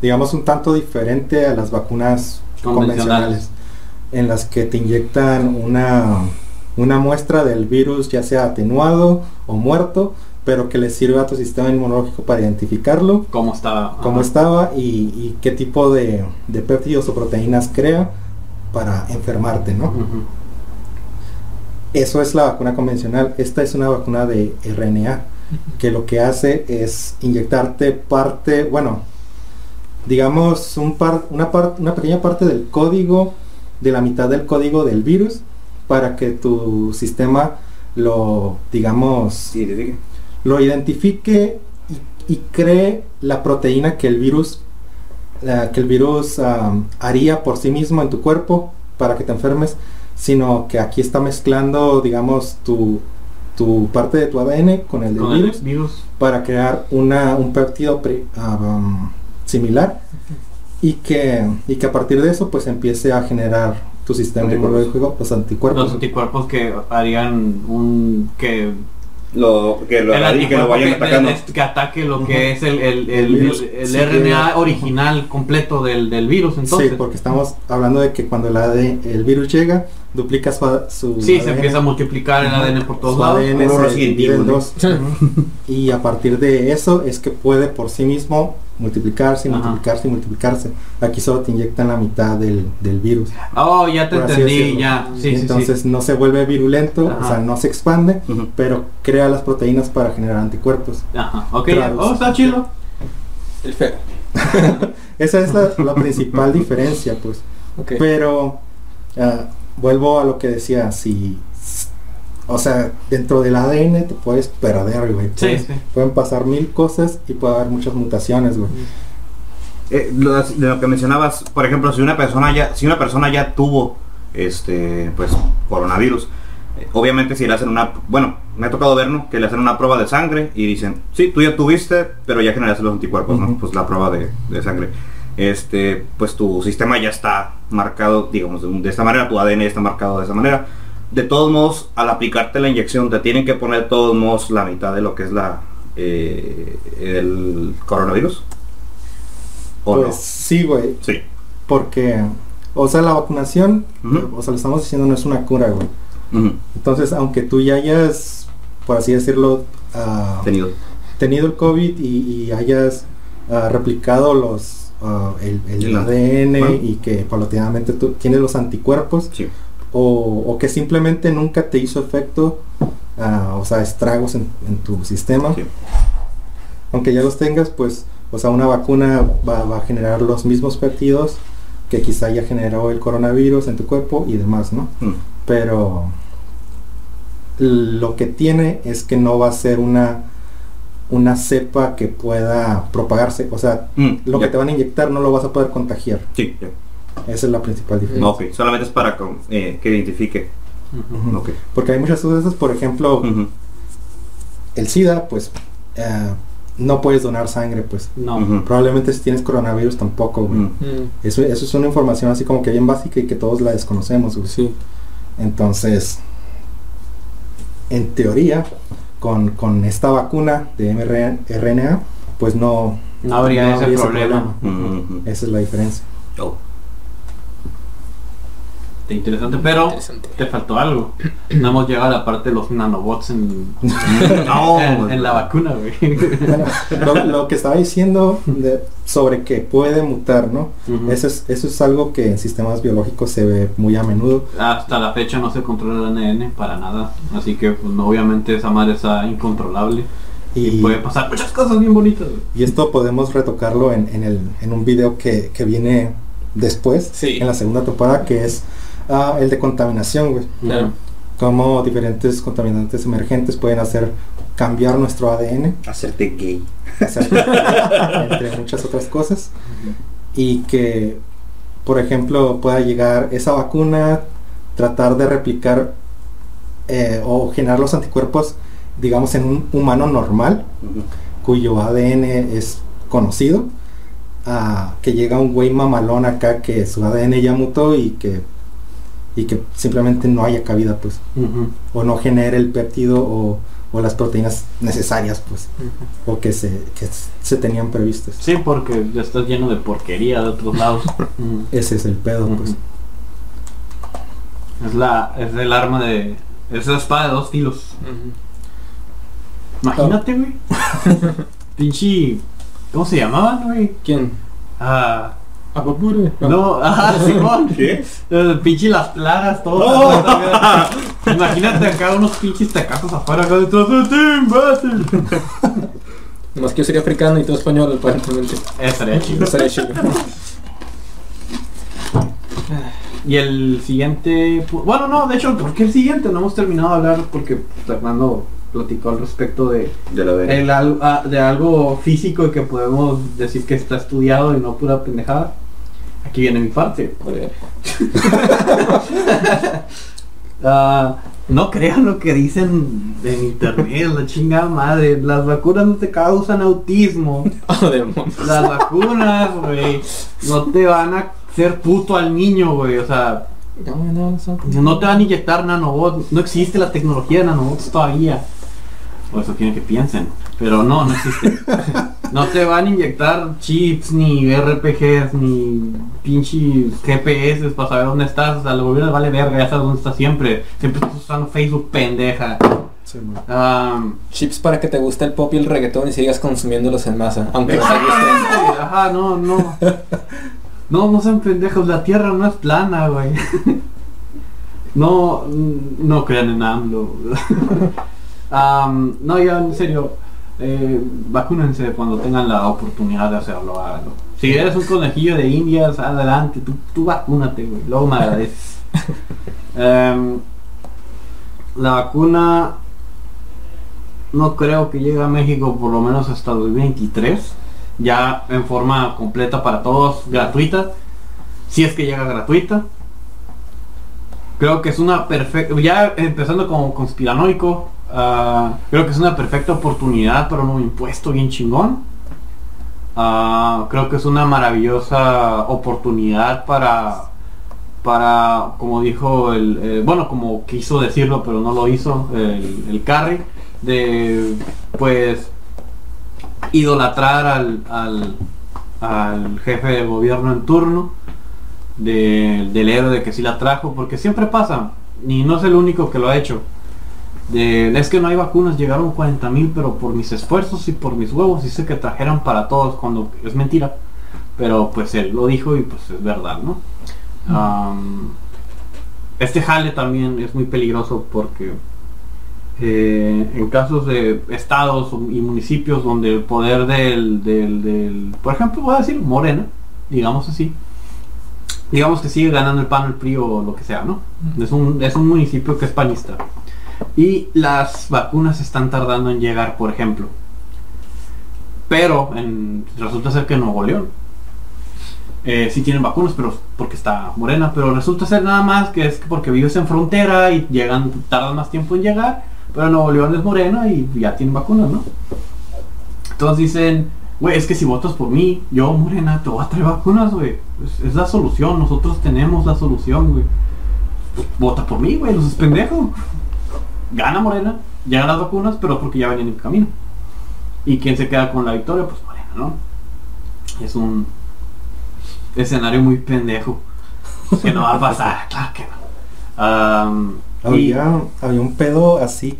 digamos, un tanto diferente a las vacunas Convencionales. convencionales, en las que te inyectan una, una muestra del virus, ya sea atenuado o muerto, pero que le sirve a tu sistema inmunológico para identificarlo, Cómo estaba. cómo ajá. estaba y, y qué tipo de, de péptidos o proteínas crea para enfermarte, ¿no? Eso es la vacuna convencional. Esta es una vacuna de RNA que lo que hace es inyectarte parte, bueno, digamos un par, una, par- una pequeña parte del código, de la mitad del código del virus, para que tu sistema lo, digamos, lo identifique y, y cree la proteína que el virus la- que el virus haría por sí mismo en tu cuerpo para que te enfermes, sino que aquí está mezclando, digamos, tu, tu parte de tu ADN con el del Con el virus para crear una, un péptido similar y que, y que a partir de eso pues empiece a generar tu sistema Anticuerpos. inmunológico, los anticuerpos. Los anticuerpos que harían un que Lo, que lo, el que lo vayan que, atacando. de- que ataque lo que es el, el, el, El virus. el- el Sí, RNA que- original completo del, del virus entonces sí, porque estamos hablando de que cuando el, AD el virus llega, duplica su, su Sí, se ADN, empieza a multiplicar el. ADN por todos su lados ADN se en dos. y a partir de eso es que puede por sí mismo multiplicarse, y multiplicarse y multiplicarse. Aquí solo te inyectan la mitad del, del virus. oh ya te entendí ya sí, Entonces sí. no se vuelve virulento, Ajá. o sea, no se expande, pero crea las proteínas para generar anticuerpos. Ajá, ok, oh, está chido. El feo. *laughs* Esa es la, la principal *laughs* diferencia, pues. Pero ah, vuelvo a lo que decía, si o sea, dentro del ADN te puedes perder, güey. Sí. Pueden pasar mil cosas y puede haber muchas mutaciones, güey. Eh, lo, de lo que mencionabas, por ejemplo, si una persona ya, si una persona ya tuvo este pues coronavirus, eh, obviamente si le hacen una, bueno, me ha tocado ver, ¿no? Que le hacen una prueba de sangre y dicen, sí, tú ya tuviste, pero ya generaste los anticuerpos, ¿no? Ujú. Pues la prueba de, de sangre. Este, pues tu sistema ya está marcado, digamos, de esta manera, tu ADN está marcado de esa manera. De todos modos, al aplicarte la inyección, te tienen que poner de todos modos la mitad de lo que es la eh, el coronavirus. ¿O Pues sí, güey. no? Sí. Porque, o sea, la vacunación, o sea, lo estamos diciendo, no es una cura, güey. Entonces, aunque tú ya hayas, por así decirlo, ah, Tenido. tenido el COVID y, y hayas ah, replicado los ah, el, el El- ADN bueno. y que paulatinamente tú tienes los anticuerpos Sí. O, o que simplemente nunca te hizo efecto, ah, o sea, estragos en, en tu sistema, Sí. aunque ya los tengas, pues, o sea, una vacuna va, va a generar los mismos péptidos que quizá ya generó el coronavirus en tu cuerpo y demás, ¿no? Mm. pero lo que tiene es que no va a ser una una cepa que pueda propagarse, o sea, Mm, lo que te van a inyectar no lo vas a poder contagiar. Sí. Esa es la principal diferencia. Ok, solamente es para con- eh, que identifique. Ujú. Ujú. Ok. Porque hay muchas cosas, por ejemplo, el SIDA, pues eh, no puedes donar sangre, pues. No. Probablemente si tienes coronavirus tampoco, güey. Mm. Eso, eso es una información así como que bien básica y que todos la desconocemos, güey. sí. Entonces, en teoría, con, con esta vacuna de mRNA, pues no, No habría No ese habría ese problema. Esa es la diferencia. Oh. Está interesante, pero Interesante. te faltó algo. No hemos llegado a la parte de los nanobots *laughs* en, No, en, güey. en la vacuna, güey. Bueno, lo, lo que estaba diciendo de- sobre que puede mutar, ¿no? Eso, es, eso es algo que en sistemas biológicos se ve muy a menudo. Hasta la fecha no se controla el ADN para nada. Así que pues, no, obviamente esa madre está incontrolable. Y, Y, puede pasar muchas cosas bien bonitas. y esto podemos retocarlo en, en, el, en un video que, que viene después, Sí. en la segunda temporada, que es ah, el de contaminación, güey. Claro. Cómo diferentes contaminantes emergentes pueden hacer cambiar nuestro ADN, Hacerte gay. hacer- *laughs* entre muchas otras cosas. Y que, por ejemplo, pueda llegar esa vacuna, tratar de replicar eh, o generar los anticuerpos, digamos, en un humano normal, cuyo ADN es conocido, a que llega un güey mamalón acá que su ADN ya mutó y que y que simplemente no haya cabida pues o no genere el péptido o, o las proteínas necesarias pues o que se que se tenían previstas Sí, porque ya estás lleno de porquería de otros lados. *laughs* Ese es el pedo pues. Es la, es el arma de, es la espada de dos filos. Imagínate, güey. *laughs* Pinche, ¿cómo se llamaban, güey? ¿Quién? Ah, Apapure. no, *laughs* ah, Simón. ¿Qué? Eh, pinche las plagas, todo. *laughs* Imagínate acá unos pinches tecazos afuera acá detrás de ti, imbécil. *laughs* Más que yo sería africano y todo español, aparentemente. Estaría chido. Estaría chido. Y el siguiente, bueno, no, de hecho, ¿por qué el siguiente? No hemos terminado de hablar porque Fernando platicó al respecto de, De la el ah, de algo físico y que podemos decir que está estudiado y no pura pendejada. Aquí viene mi parte. Joder. *laughs* Ah, no crean lo que dicen en internet, la chingada madre. Las vacunas no te causan autismo. *laughs* Oh. Las vacunas, güey, no te van a hacer puto al niño, güey. O sea, No, no, no son- no te van a inyectar nanobots. No existe la tecnología de nanobots todavía. O eso quieren que piensen. Pero no, no existe. *laughs* No te van a inyectar chips, ni RPGs, ni pinches GPS para saber dónde estás. O sea, al gobierno le vale verga, ya sabes dónde estás siempre. Siempre estás usando Facebook pendeja. Sí, Chips para que te guste el pop y el reggaetón y sigas consumiéndolos en masa. Aunque no te guste. Exactamente, Ajá, no, no. No, no sean pendejos, la tierra no es plana, güey. *laughs* No, no crean en AMLO. *laughs* Am, no, ya en serio, eh, vacúnense cuando tengan la oportunidad de hacerlo, háganlo. Si eres un conejillo de indias, adelante, tú, tú vacúnate, güey, luego me agradeces. *laughs* Em, la vacuna no creo que llegue a México por lo menos hasta el 2023 ya en forma completa para todos gratuita si es que llega gratuita creo que es una perfecta ya empezando como conspiranoico ah, creo que es una perfecta oportunidad para un impuesto bien chingón. Ah, creo que es una maravillosa oportunidad para para como dijo el eh, bueno como quiso decirlo pero no lo hizo el, el Carry de pues idolatrar al, al, al jefe de gobierno en turno de- del héroe de que sí la trajo porque siempre pasa y no es el único que lo ha hecho de, es que no hay vacunas llegaron 40 mil pero por mis esfuerzos y por mis huevos hice que trajeran para todos cuando es mentira pero pues él lo dijo y pues es verdad no Am, este jale también es muy peligroso porque eh, en casos de estados y municipios donde el poder del, del, del- por ejemplo voy a decir Morena, digamos así, digamos que sigue ganando el PAN, el PRI o lo que sea, ¿no? Es un, es un municipio que es panista. Y las vacunas están tardando en llegar, por ejemplo. Pero en- resulta ser que en Nuevo León eh, sí tienen vacunas, pero porque está morena, pero resulta ser nada más que es porque vives en frontera y llegan, tardan más tiempo en llegar, pero Nuevo León es morena y ya tienen vacunas, ¿no? Entonces dicen, güey, es que si votas por mí, yo morena, te voy a traer vacunas, güey. Es, la solución, nosotros tenemos la solución, güey. Vota por mí, güey, los es pendejo. Gana morena, llegan las vacunas, pero porque ya venían en camino. ¿Y quién se queda con la victoria? Pues morena, ¿no? Es un escenario muy pendejo. Que no va a pasar, *laughs* claro que no. Y- había, había un pedo así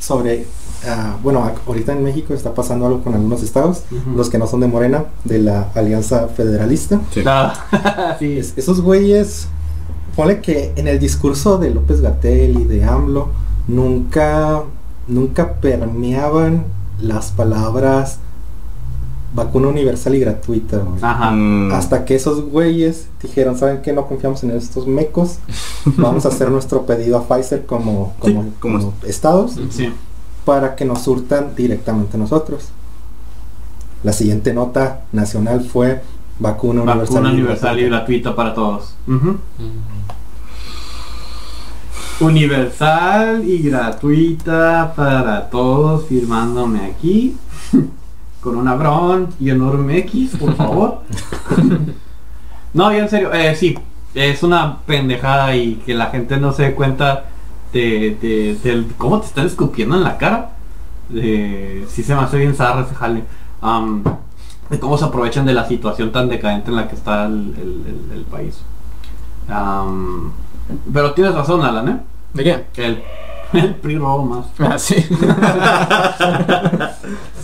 sobre ah, bueno ahorita en México está pasando algo con algunos estados los que no son de Morena de la Alianza Federalista Sí. Ah, *laughs* sí. Es- esos güeyes, ponle que en el discurso de López Gatel y de AMLO, nunca, nunca permeaban las palabras vacuna universal y gratuita. Ajá. Mm, Hasta que esos güeyes dijeron, ¿saben qué? No confiamos en estos mecos. Vamos a hacer nuestro pedido a Pfizer como, Sí, como, estados Sí. para que nos surtan directamente a nosotros. La siguiente nota nacional fue vacuna universal. Vacuna y universal y gratuita. gratuita para todos. Universal y gratuita para todos, firmándome aquí. *laughs* Con una bron y enorme X, por favor. *laughs* no, ya en serio, eh, sí, es una pendejada y que la gente no se dé cuenta de, de- cómo te están escupiendo en la cara. De, sí se me hace bien zarra ese jale. De cómo se aprovechan de la situación tan decadente en la que está el, el- país. Pero tienes razón, Alan, ¿eh? ¿De qué? Que el, *laughs* el PRI robó más. Ah, sí. *laughs*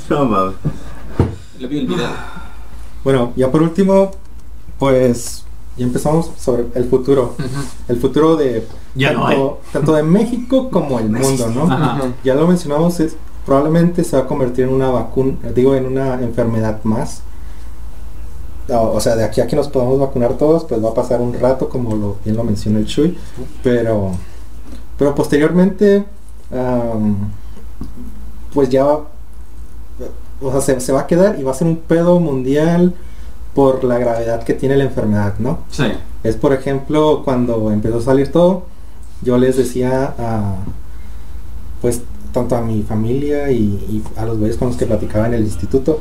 no mames. Lo vi el video. Bueno, ya por último, pues ya empezamos sobre el futuro. El futuro de Ya no tanto, tanto de México como el mundo, ¿no? Ajá. Ya lo mencionamos, es, probablemente se va a convertir en una vacuna, digo, en una enfermedad más. O, sea, de aquí a que nos podamos vacunar todos, pues va a pasar un rato, como lo, bien lo mencionó el Chuy. Pero, pero posteriormente, pues ya, va- o sea, se, se va a quedar y va a ser un pedo mundial por la gravedad que tiene la enfermedad, ¿no? Sí. Es por ejemplo cuando empezó a salir todo, yo les decía a pues tanto a mi familia y, y a los güeyes con los que platicaba en el instituto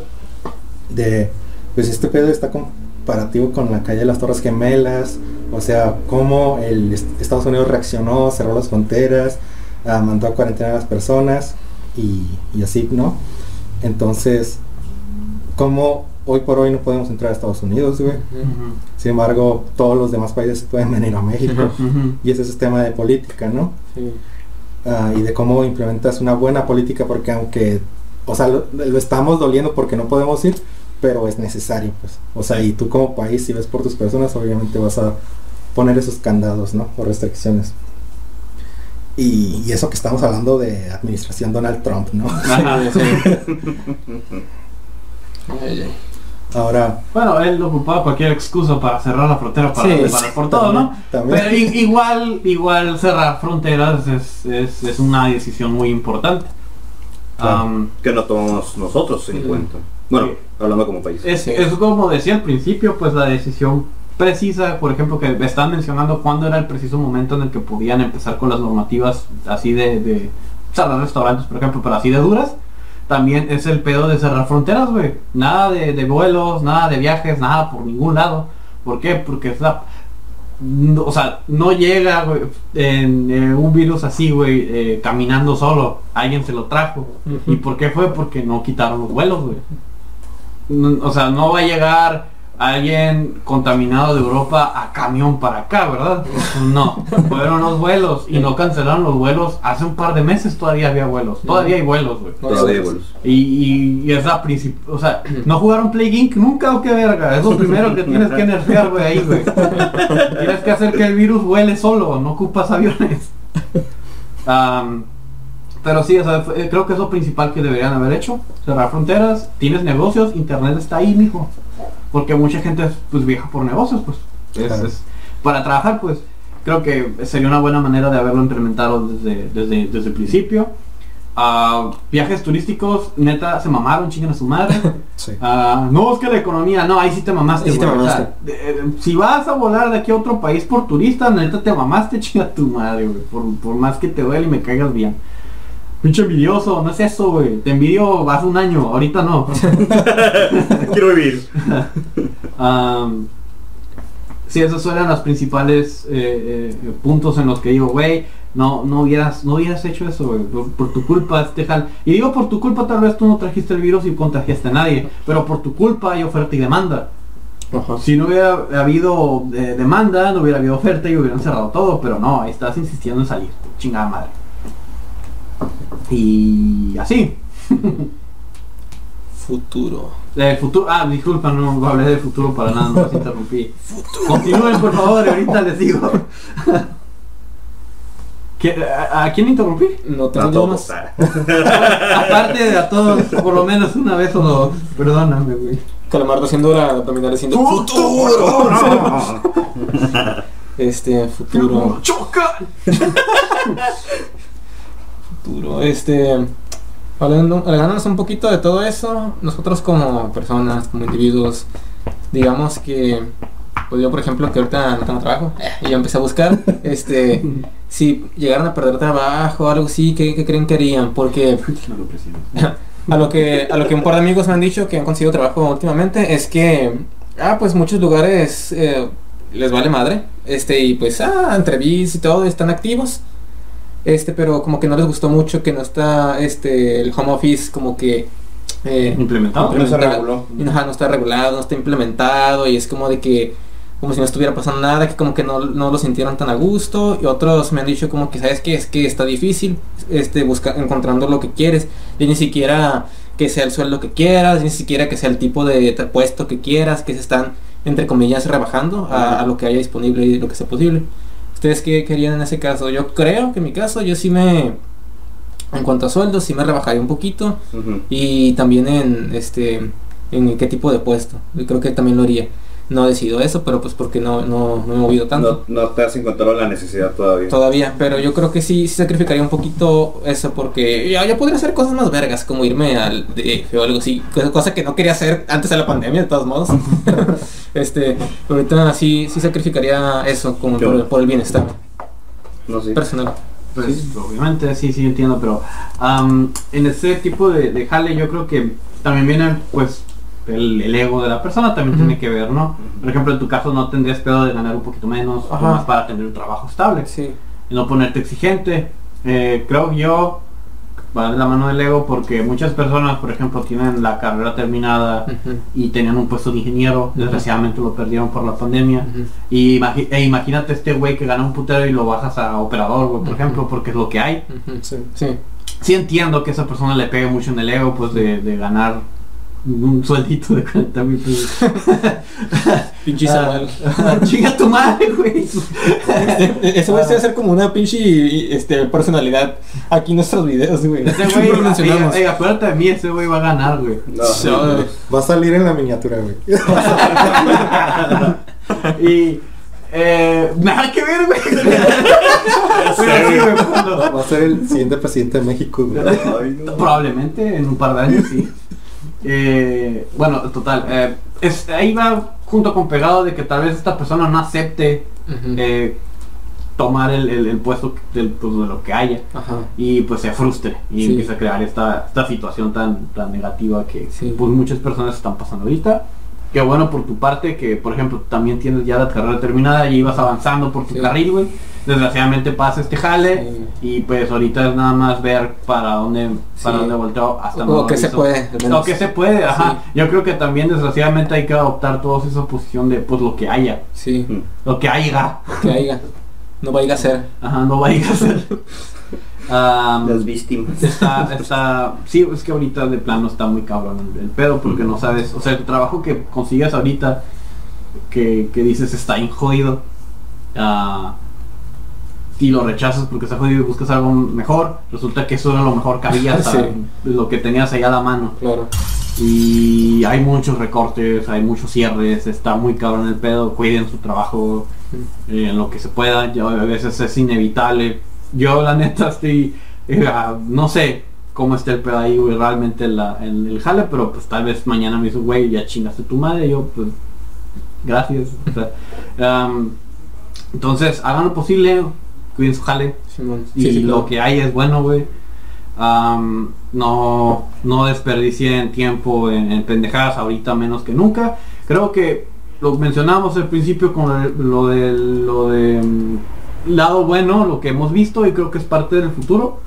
de pues este pedo está comparativo con la calle de las Torres Gemelas, o sea, cómo el est- Estados Unidos reaccionó, cerró las fronteras, ah, mandó a cuarentena a las personas y, y así, ¿no? Entonces, ¿cómo hoy por hoy no podemos entrar a Estados Unidos, güey? Sin embargo, todos los demás países pueden venir a México. Y ese es el tema de política, ¿no? Sí. Ah, y de cómo implementas una buena política, porque aunque, o sea, lo, lo estamos doliendo porque no podemos ir, pero es necesario, pues. O sea, y tú como país, si ves por tus personas, obviamente vas a poner esos candados, ¿no? O restricciones. Y, y eso que estamos hablando de administración Donald Trump, ¿no? Ajá. Sí. *laughs* Ahora, Bueno, él ocupaba cualquier excusa para cerrar la frontera para, Sí, para por todo, ¿no? también. Pero igual, igual cerrar fronteras es, es, es una decisión muy importante. Claro. Que no tomamos nosotros en Sí. cuenta. Bueno, Sí. hablando como país. es, Sí. es como decía al principio, pues la decisión precisa, por ejemplo, que me están mencionando cuándo era el preciso momento en el que podían empezar con las normativas así de, de cerrar restaurantes, por ejemplo, pero así de duras. También es el pedo de cerrar fronteras, güey. Nada de, de vuelos, nada de viajes, nada por ningún lado. ¿Por qué? Porque es la... no- o sea, no llega güey, en, eh, un virus así, güey, eh, caminando solo. Alguien se lo trajo. ¿Y por qué fue? Porque no quitaron los vuelos, güey. No- o sea, no va a llegar alguien contaminado de Europa a camión para acá, ¿verdad? *laughs* No, fueron los vuelos y no cancelaron los vuelos. Hace un par de meses todavía había vuelos. Todavía hay vuelos, güey. Todavía hay vuelos. Y, y, y es la principal, o sea, no jugaron Play Inc nunca o qué verga, es lo primero que tienes que nerfear, güey, ahí, güey. Tienes que hacer que el virus vuele solo, no ocupas aviones. *laughs* Am, pero sí, o sea, fue- creo que es lo principal que deberían haber hecho, cerrar fronteras, tienes negocios, internet está ahí, mijo. Porque mucha gente pues viaja por negocios, pues. Es- para trabajar, pues, creo que sería una buena manera de haberlo implementado desde, desde, desde el principio. Ah, viajes turísticos, neta, se mamaron, chingan a su madre. *laughs* sí. Ah, no, es que la economía, no, ahí sí te mamaste. Ahí sí te güey, o sea, mamaste. de- eh, si vas a volar de aquí a otro país por turista, neta te mamaste, chinga tu madre, güey. Por, por más que te duele y me caigas bien. Pinche envidioso, no es eso, güey. Te envidio hace un año, ahorita no. *laughs* Quiero vivir. *laughs* Am, sí, esos eran los principales eh, eh, puntos en los que digo, güey, no, no hubieras, no hubieras hecho eso, güey, por, por tu culpa, este jal. Y digo por tu culpa, tal vez tú no trajiste el virus y contagiaste a nadie, pero por tu culpa hay oferta y demanda. Ajá. Si no hubiera habido eh, demanda, no hubiera habido oferta y hubieran cerrado todo, pero no, estás insistiendo en salir, chingada madre. Y así. Futuro. El futuro, ah, disculpa, no hablé del futuro para nada, no los interrumpí. Continúen por favor, ahorita les digo. ¿Qué- a, a quién interrumpí? No A tengo todos. más. *laughs* Aparte de a todos, por lo menos una vez o dos. Perdóname, güey. Calamardo haciendo la abdominal diciendo ¡Futuro! *laughs* Este, futuro. ¡Choca! Futuro. Este, hablando, hablándonos un poquito de todo eso, nosotros como personas, como individuos, digamos que, pues yo por ejemplo que ahorita no tengo trabajo, eh, y yo empecé a buscar, *laughs* este, si llegaran a perder trabajo o algo así, ¿qué, qué creen que harían? Porque *laughs* a lo que a lo que un par de amigos me han dicho que han conseguido trabajo últimamente es que ah pues muchos lugares eh, les vale madre este y pues ah entrevistas y todo están activos este pero como que no les gustó mucho que no está este el home office como que eh, Implementado. No se implementado. reguló. Ajá, no está regulado no está implementado y es como de que como si no estuviera pasando nada, que como que no, no lo sintieron tan a gusto y otros me han dicho como que sabes que es que está difícil este buscar encontrando lo que quieres y ni siquiera que sea el sueldo que quieras, ni siquiera que sea el tipo de puesto que quieras, que se están entre comillas rebajando a, a lo que haya disponible y lo que sea posible. ¿Ustedes qué querían en ese caso? Yo creo que en mi caso yo sí me en cuanto a sueldo sí me rebajaría un poquito y también en este en qué tipo de puesto. Yo creo que también lo haría. No decido eso, pero pues porque no, no, no me he movido tanto. No, no te has encontrado la necesidad todavía. Todavía, pero yo creo que sí, sí sacrificaría un poquito eso porque ya, ya podría hacer cosas más vergas, como irme al DF o algo así, cosa- que no quería hacer antes de la pandemia de todos modos. *laughs* este, pero ahorita sí, sí sacrificaría eso como por, el bienestar No sé. personal. Pues obviamente sí, sí entiendo, pero am, en ese tipo de, de jale yo creo que también viene pues el, el ego de la persona también tiene que ver, ¿no? Por ejemplo, en tu caso no tendrías pedo de ganar un poquito menos, o más para tener un trabajo estable Sí. y no ponerte exigente. Eh, creo yo va de la mano del ego porque muchas personas, por ejemplo, tienen la carrera terminada y tenían un puesto de ingeniero, desgraciadamente lo perdieron por la pandemia. Y imagi- e imagínate este güey que gana un putero y lo bajas a operador, güey, por ejemplo, porque es lo que hay. Sí. Sí. Sí entiendo que esa persona le pegue mucho en el ego, pues de, de ganar un sueldito de 40 mil pesos. Pinche. Ah, *laughs* Chinga tu madre, güey. Eso va a ser como una pinche este, personalidad aquí en nuestros videos, güey. Ese güey, lo mencionamos. ey, ey, acuérdate de mí, ese güey va a ganar, güey. No, Va a salir en la miniatura, güey. *laughs* *laughs* Y... Eh, nada que ver, güey. Sí, güey, Va a ser el siguiente presidente de México, güey. Ay, no. Probablemente en un par de años, sí. Eh, bueno, total. eh, es, ahí va junto con pegado de que tal vez esta persona no acepte eh, tomar el, el- el puesto del, pues, de lo que haya Ajá. y pues se frustre y Sí. empieza a crear esta, esta situación tan, tan negativa que Sí. pues muchas personas están pasando ahorita. Qué bueno por tu parte que, por ejemplo, también tienes ya la carrera terminada y ibas avanzando por tu Sí. carril, güey. Desgraciadamente pasa este jale y pues ahorita es nada más ver para dónde, para Sí. dónde volteo hasta O que se puede. O que se puede, ajá. Yo creo que también desgraciadamente hay que adoptar todos esa posición de pues lo que haya, Sí, lo que haya. que haya. No vaya a ser. Ajá, no vaya a ser. *laughs* Am, Las víctimas. está, está, sí, es que ahorita de plano está muy cabrón el, el pedo porque no sabes, o sea, el trabajo que consigues ahorita, que, que dices está bien jodido, ah, y lo rechazas porque está jodido y buscas algo mejor, resulta que eso era lo mejor que había, *laughs* hasta Sí. lo que tenías ahí a la mano. Claro. Y hay muchos recortes, hay muchos cierres, está muy cabrón el pedo, cuiden su trabajo eh, en lo que se pueda, yo, a veces es inevitable. Yo la neta estoy, eh, no sé cómo está el pedo ahí, güey, realmente la, en el jale, pero pues tal vez mañana me dice, güey, ya chingaste tu madre, yo pues, gracias. O sea, *laughs* am, entonces, hagan lo posible, cuiden su jale, Simón. y Sí, sí, lo claro. que hay es bueno, güey. Am, no, no desperdicien tiempo en, en pendejadas ahorita menos que nunca. Creo que lo mencionamos al principio con lo de lo de, lo de, mm, lado bueno, lo que hemos visto y creo que es parte del futuro.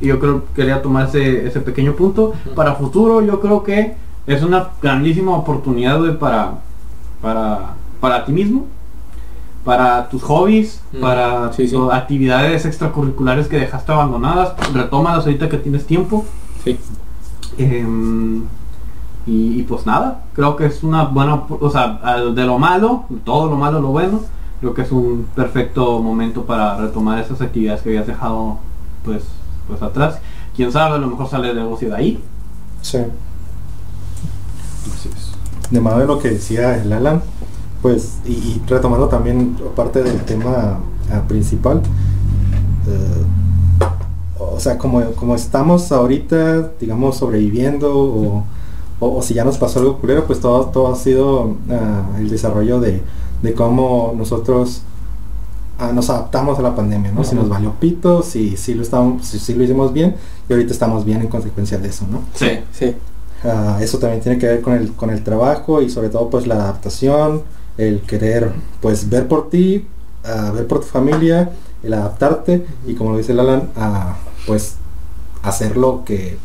Y yo creo que quería tomar ese, ese pequeño punto. Para futuro yo creo que es una grandísima oportunidad güey, para, para, para ti mismo, para tus hobbies, Mm, para sí, sí. tus actividades extracurriculares que dejaste abandonadas, retómalas ahorita que tienes tiempo. Sí. Em, y, y pues nada, creo que es una buena, o sea, al- de lo malo, todo lo malo, lo bueno, Creo que es un perfecto momento para retomar esas actividades que habías dejado pues, pues atrás. Quién sabe, a lo mejor sale el negocio de ahí. Sí. Así es. de mano de lo que decía el Alan, pues, y, y retomando también parte del tema ah, principal, eh, o sea, como, como estamos ahorita, digamos, sobreviviendo, o, o- o si ya nos pasó algo culero, pues todo, todo ha sido ah, el desarrollo de, de cómo nosotros ah, nos adaptamos a la pandemia, ¿no? Si nos valió pito, si, si, lo estamos, si, si lo hicimos bien, y ahorita estamos bien en consecuencia de eso, ¿no? Sí, sí. Eso también tiene que ver con el, con el trabajo y sobre todo pues la adaptación, el querer pues ver por ti, ver por tu familia, el adaptarte y como lo dice Lalan, ah, pues hacer lo que,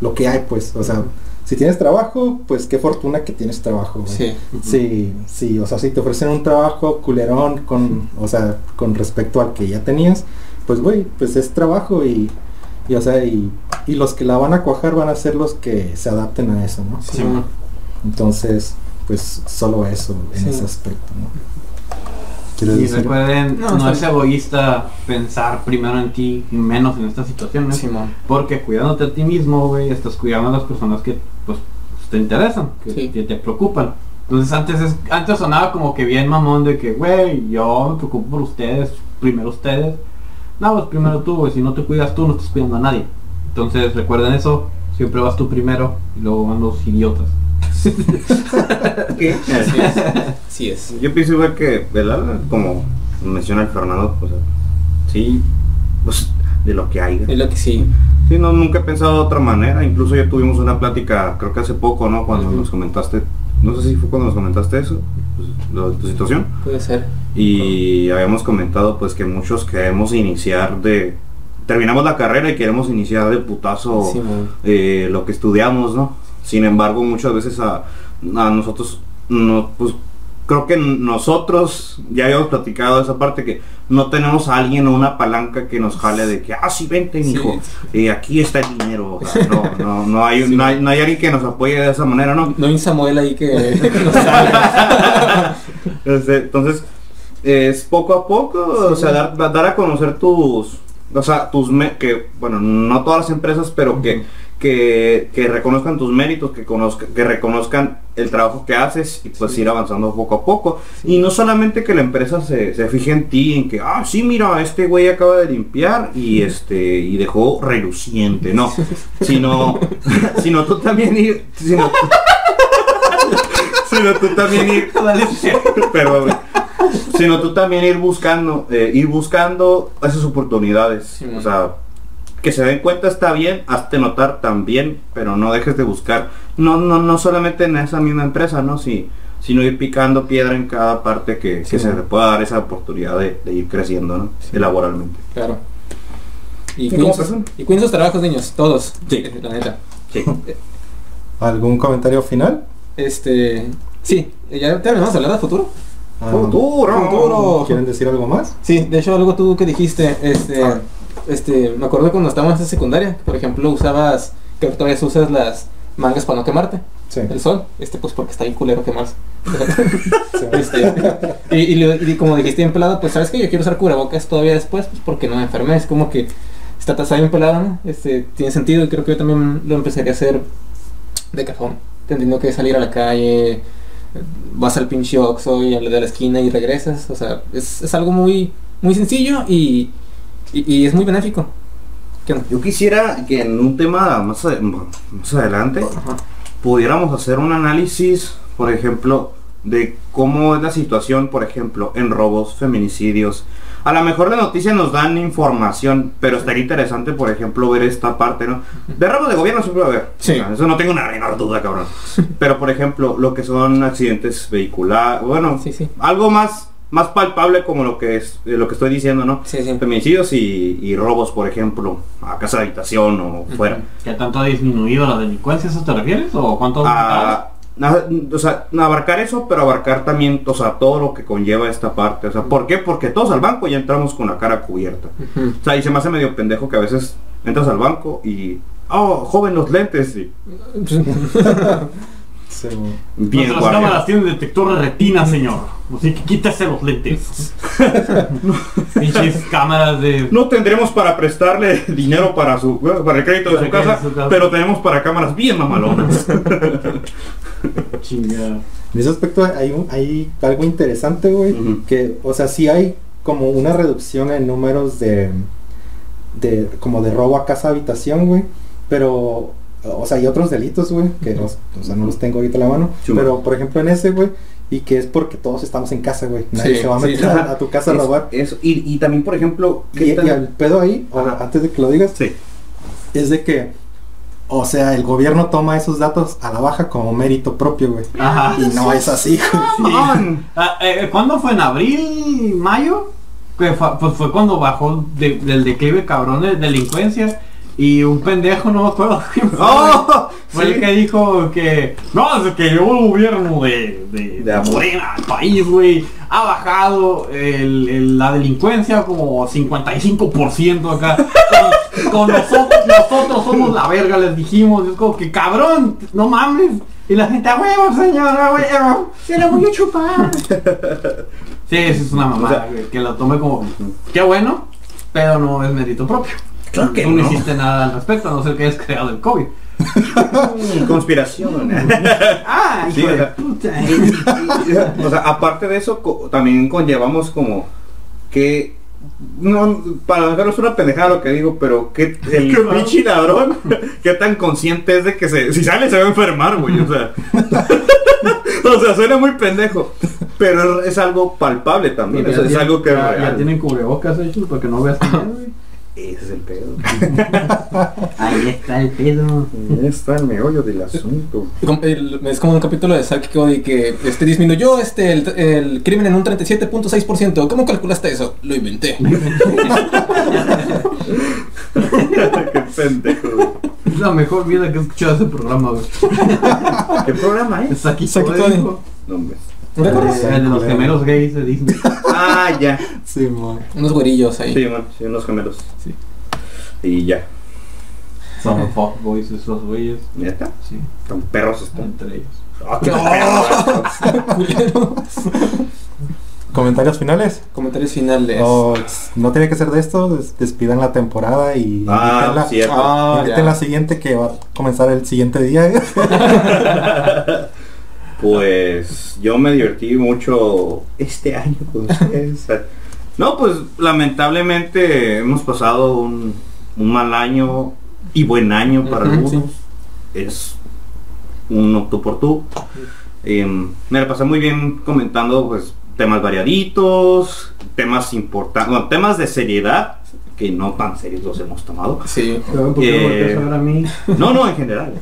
lo que hay pues, o sea, si tienes trabajo, pues qué fortuna que tienes trabajo. güey. Sí. Sí, sí, o sea, si te ofrecen un trabajo culerón con, o sea, con respecto al que ya tenías, pues güey, pues es trabajo y, y o sea, y, y los que la van a cuajar van a ser los que se adapten a eso, ¿no? Sí. Entonces, pues solo eso en Sí. ese aspecto, ¿no? ¿Quieres Y decir? recuerden, No, es egoísta pensar primero en ti y menos en estas situaciones. Simón. Porque cuidándote a ti mismo, güey, estás cuidando a las personas que pues te interesan, que, Sí. que te preocupan. Entonces antes es, antes sonaba como que bien mamón de que, güey, yo me preocupo por ustedes, primero ustedes. No, pues primero tú, güey, si no te cuidas tú, no estás cuidando a nadie. Entonces recuerden eso, siempre vas tú primero y luego van los idiotas. *laughs* ¿Qué? Así es. Así es. Yo pienso igual que, ¿verdad? Como menciona el Fernando, pues sí, pues de lo que hay. Es lo que sí. Sí, no, nunca he pensado de otra manera. Incluso ya tuvimos una plática, creo que hace poco, ¿no? Cuando nos comentaste, no sé si fue cuando nos comentaste eso, pues, lo de tu situación. Puede ser. Y habíamos comentado pues que muchos queremos iniciar de... Terminamos la carrera y queremos iniciar de putazo eh, lo que estudiamos, ¿no? Sin embargo, muchas veces a, a nosotros, no, pues creo que nosotros ya habíamos platicado esa parte que no tenemos a alguien o una palanca que nos jale de que, ah, sí, vente, Sí. mijo, eh, aquí está el dinero. O sea, no, *laughs* no, no, hay, no, hay, no hay alguien que nos apoye de esa manera, ¿no? No hay un Samuel ahí que, *laughs* *laughs* nos. Este, Entonces, es poco a poco, o sea, dar, dar a conocer tus, o sea, tus, me- que, bueno, no todas las empresas, pero que, que, que reconozcan tus méritos, que, conozca, que reconozcan el trabajo que haces y pues ir avanzando poco a poco. Y no solamente que la empresa se, se fije en ti, en que, ah, sí, mira, este güey acaba de limpiar y este, y dejó reluciente, no, *laughs* sino, *laughs* sino tú también ir, sino, *laughs* sino tú también ir, pero sino tú también ir buscando eh, ir buscando esas oportunidades. Sí, o sea que se den cuenta está bien hazte notar también pero no dejes de buscar no no no solamente en esa misma empresa no si sino ir picando piedra en cada parte que, Sí, que se te pueda dar esa oportunidad de, de ir creciendo no Sí. laboralmente Claro. Y ¿Y cuiden, sus, persona? y cuiden sus trabajos, niños. Todos. Sí. Eh, La neta. sí *laughs* ¿Algún comentario final? Este. Sí. ¿Ya terminamos de hablar de futuro? Ah, Futuro. Futuro. ¿Quieren decir algo más? Sí, de hecho algo tú que dijiste, este, Ah. Este, me acuerdo cuando estábamos en secundaria, por ejemplo, usabas, creo que todavía usas las mangas para no quemarte, Sí. el sol, este, pues porque está bien culero quemarse. *laughs* Este, y, y lo- y como dijiste bien pelado, pues sabes que yo quiero usar cubrebocas todavía después, pues porque no me enfermé, es como que está está bien pelado, ¿no? Este, tiene sentido y creo que yo también lo empezaría a hacer de cajón, teniendo que salir a la calle, vas al pinche Oxxo y al de la esquina y regresas, o sea, es, es algo muy, muy sencillo y, y, y es muy benéfico. ¿Qué onda? yo quisiera que en un tema más, ade- más adelante Ajá. pudiéramos hacer un análisis, por ejemplo, de cómo es la situación, por ejemplo, en robos, feminicidios. A lo mejor las noticias nos dan información, pero estaría interesante, por ejemplo, ver esta parte, ¿no? De robos de gobierno siempre va a haber. Sí. O sea, eso no tengo una menor duda, cabrón. Pero, por ejemplo, lo que son accidentes vehiculares, bueno, Sí, sí. algo más más palpable como lo que es eh, lo que estoy diciendo, ¿no? Sí, sí. Feminicidios y, y robos, por ejemplo, a casa de habitación o fuera. ¿Qué tanto ha disminuido la delincuencia? ¿Eso te refieres? ¿O cuánto ha aumentado? a, na- o sea, abarcar eso, pero abarcar también, o sea, todo lo que conlleva esta parte. O sea, ¿por qué? Porque todos al banco ya entramos con la cara cubierta. O sea, y se me hace medio pendejo que a veces entras al banco y, oh, joven, los lentes. Y, *laughs* Sí. Bien Nuestras guardia. cámaras tienen detector de retina, señor. Así que quítese los lentes. *laughs* Pinches cámaras de. No tendremos para prestarle dinero para su para el crédito de su casa, de su casa. pero tenemos para cámaras bien mamalonas. *laughs* Chingada. En ese aspecto hay, un, hay algo interesante, güey, que, o sea, sí hay como una reducción en números de, de como de robo a casa habitación, güey, pero, o sea, hay otros delitos, güey, que, los- o sea, no los tengo ahorita a la mano, Sí, pero, por ejemplo, en ese, güey, y que es porque todos estamos en casa, güey, nadie Sí, se va a sí, meter a, a tu casa a robar. eso. Y, y también, por ejemplo, ¿qué Y, el pedo ahí, o antes de que lo digas, Sí. es de que, o sea, el gobierno toma esos datos a la baja como mérito propio, güey. Ajá. Y no es así, güey. Mamón. Ah, eh, ¿Cuándo fue? ¿En abril? ¿Mayo? Que fue, pues fue cuando bajó de- del declive cabrón de delincuencia. Y un pendejo, no me acuerdo *laughs* quién fue. ¡Oh! Fue Sí. el que dijo que no, desde que el gobierno de, de. Morena al país, güey, ha bajado el- el- la delincuencia como 55% acá. *laughs* Con, con nosotros, nosotros somos la verga, les dijimos. Es como que cabrón, no mames. Y la gente, a huevo, señor, a huevo, se la voy a chupar. Sí, eso es una mamada, O sea, que la tome como, qué bueno, pero no es mérito propio. Claro que Tú no no. hiciste nada al respecto, a no ser que hayas creado el COVID. *laughs* Conspiración. *laughs* Ah, hijo Sí, o de sea, puta. o sea, aparte de eso, co- también conllevamos como que no, para no es una pendejada lo que digo, pero que el *laughs* pinche ladrón, qué tan consciente es de que se, si sale se va a enfermar, güey, o sea. o sea, suena muy pendejo, pero es algo palpable también, o sea, es algo que ya, ya tienen cubrebocas hechos para que no veas también, güey. Ese es el pedo. *laughs* Ahí está el pedo. Ahí está el meollo del asunto. Es como un capítulo de Zack Cody que este, disminuyó este, el, el crimen en un 37.6%. ¿Cómo calculaste eso? Lo inventé. *laughs* *laughs* qué pendejo. Es la mejor vida que he escuchado ese programa, güey. ¿Qué programa es? Zack Cody. No, hombre. ¿No te acuerdas? El de los gemelos gays de Disney. *laughs* Ah, ya. Sí, man. Unos güerillos ahí. Sí, man, sí, unos gemelos. Sí. Y ya. Son fuckboys esos güeyes. ¿Neta? Sí, Son perros están. entre ellos. Ah, qué perros. *laughs* ¿Comentarios finales? Comentarios finales. O, no tiene que ser de esto, des- despidan la temporada y Ah, cierto. Ah, inviten ya. la siguiente que va a comenzar el siguiente día. *laughs* Pues yo me divertí mucho este *laughs* año con ustedes. No, pues lamentablemente hemos pasado un, un mal año y buen año para algunos. Es un tú por tú. Em, me la pasé muy bien comentando pues temas variaditos, temas importantes, bueno, temas de seriedad que no tan serios los hemos tomado. Sí. ¿Por qué Eh, a a mí? No, no, en general.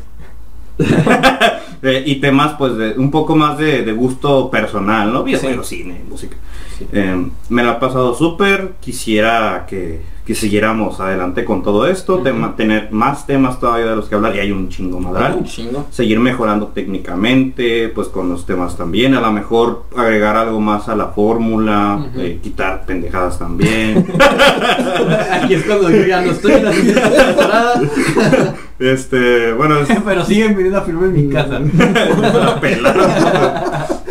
*laughs* Eh, y temas pues de un poco más de, de gusto personal, ¿no? Videojuegos, cine, música. Eh, me la he pasado súper, quisiera que, que siguiéramos adelante con todo esto, Ujú. tema- tener más temas todavía de los que hablar y hay un chingo Un madral. chingo. Seguir mejorando técnicamente, pues con los temas también, a lo mejor agregar algo más a la fórmula, eh, quitar pendejadas también. *laughs* Aquí es cuando yo ya no estoy en la siguiente temporada. este, bueno, es- *laughs* Pero siguen viniendo a firmar en mi *laughs* casa.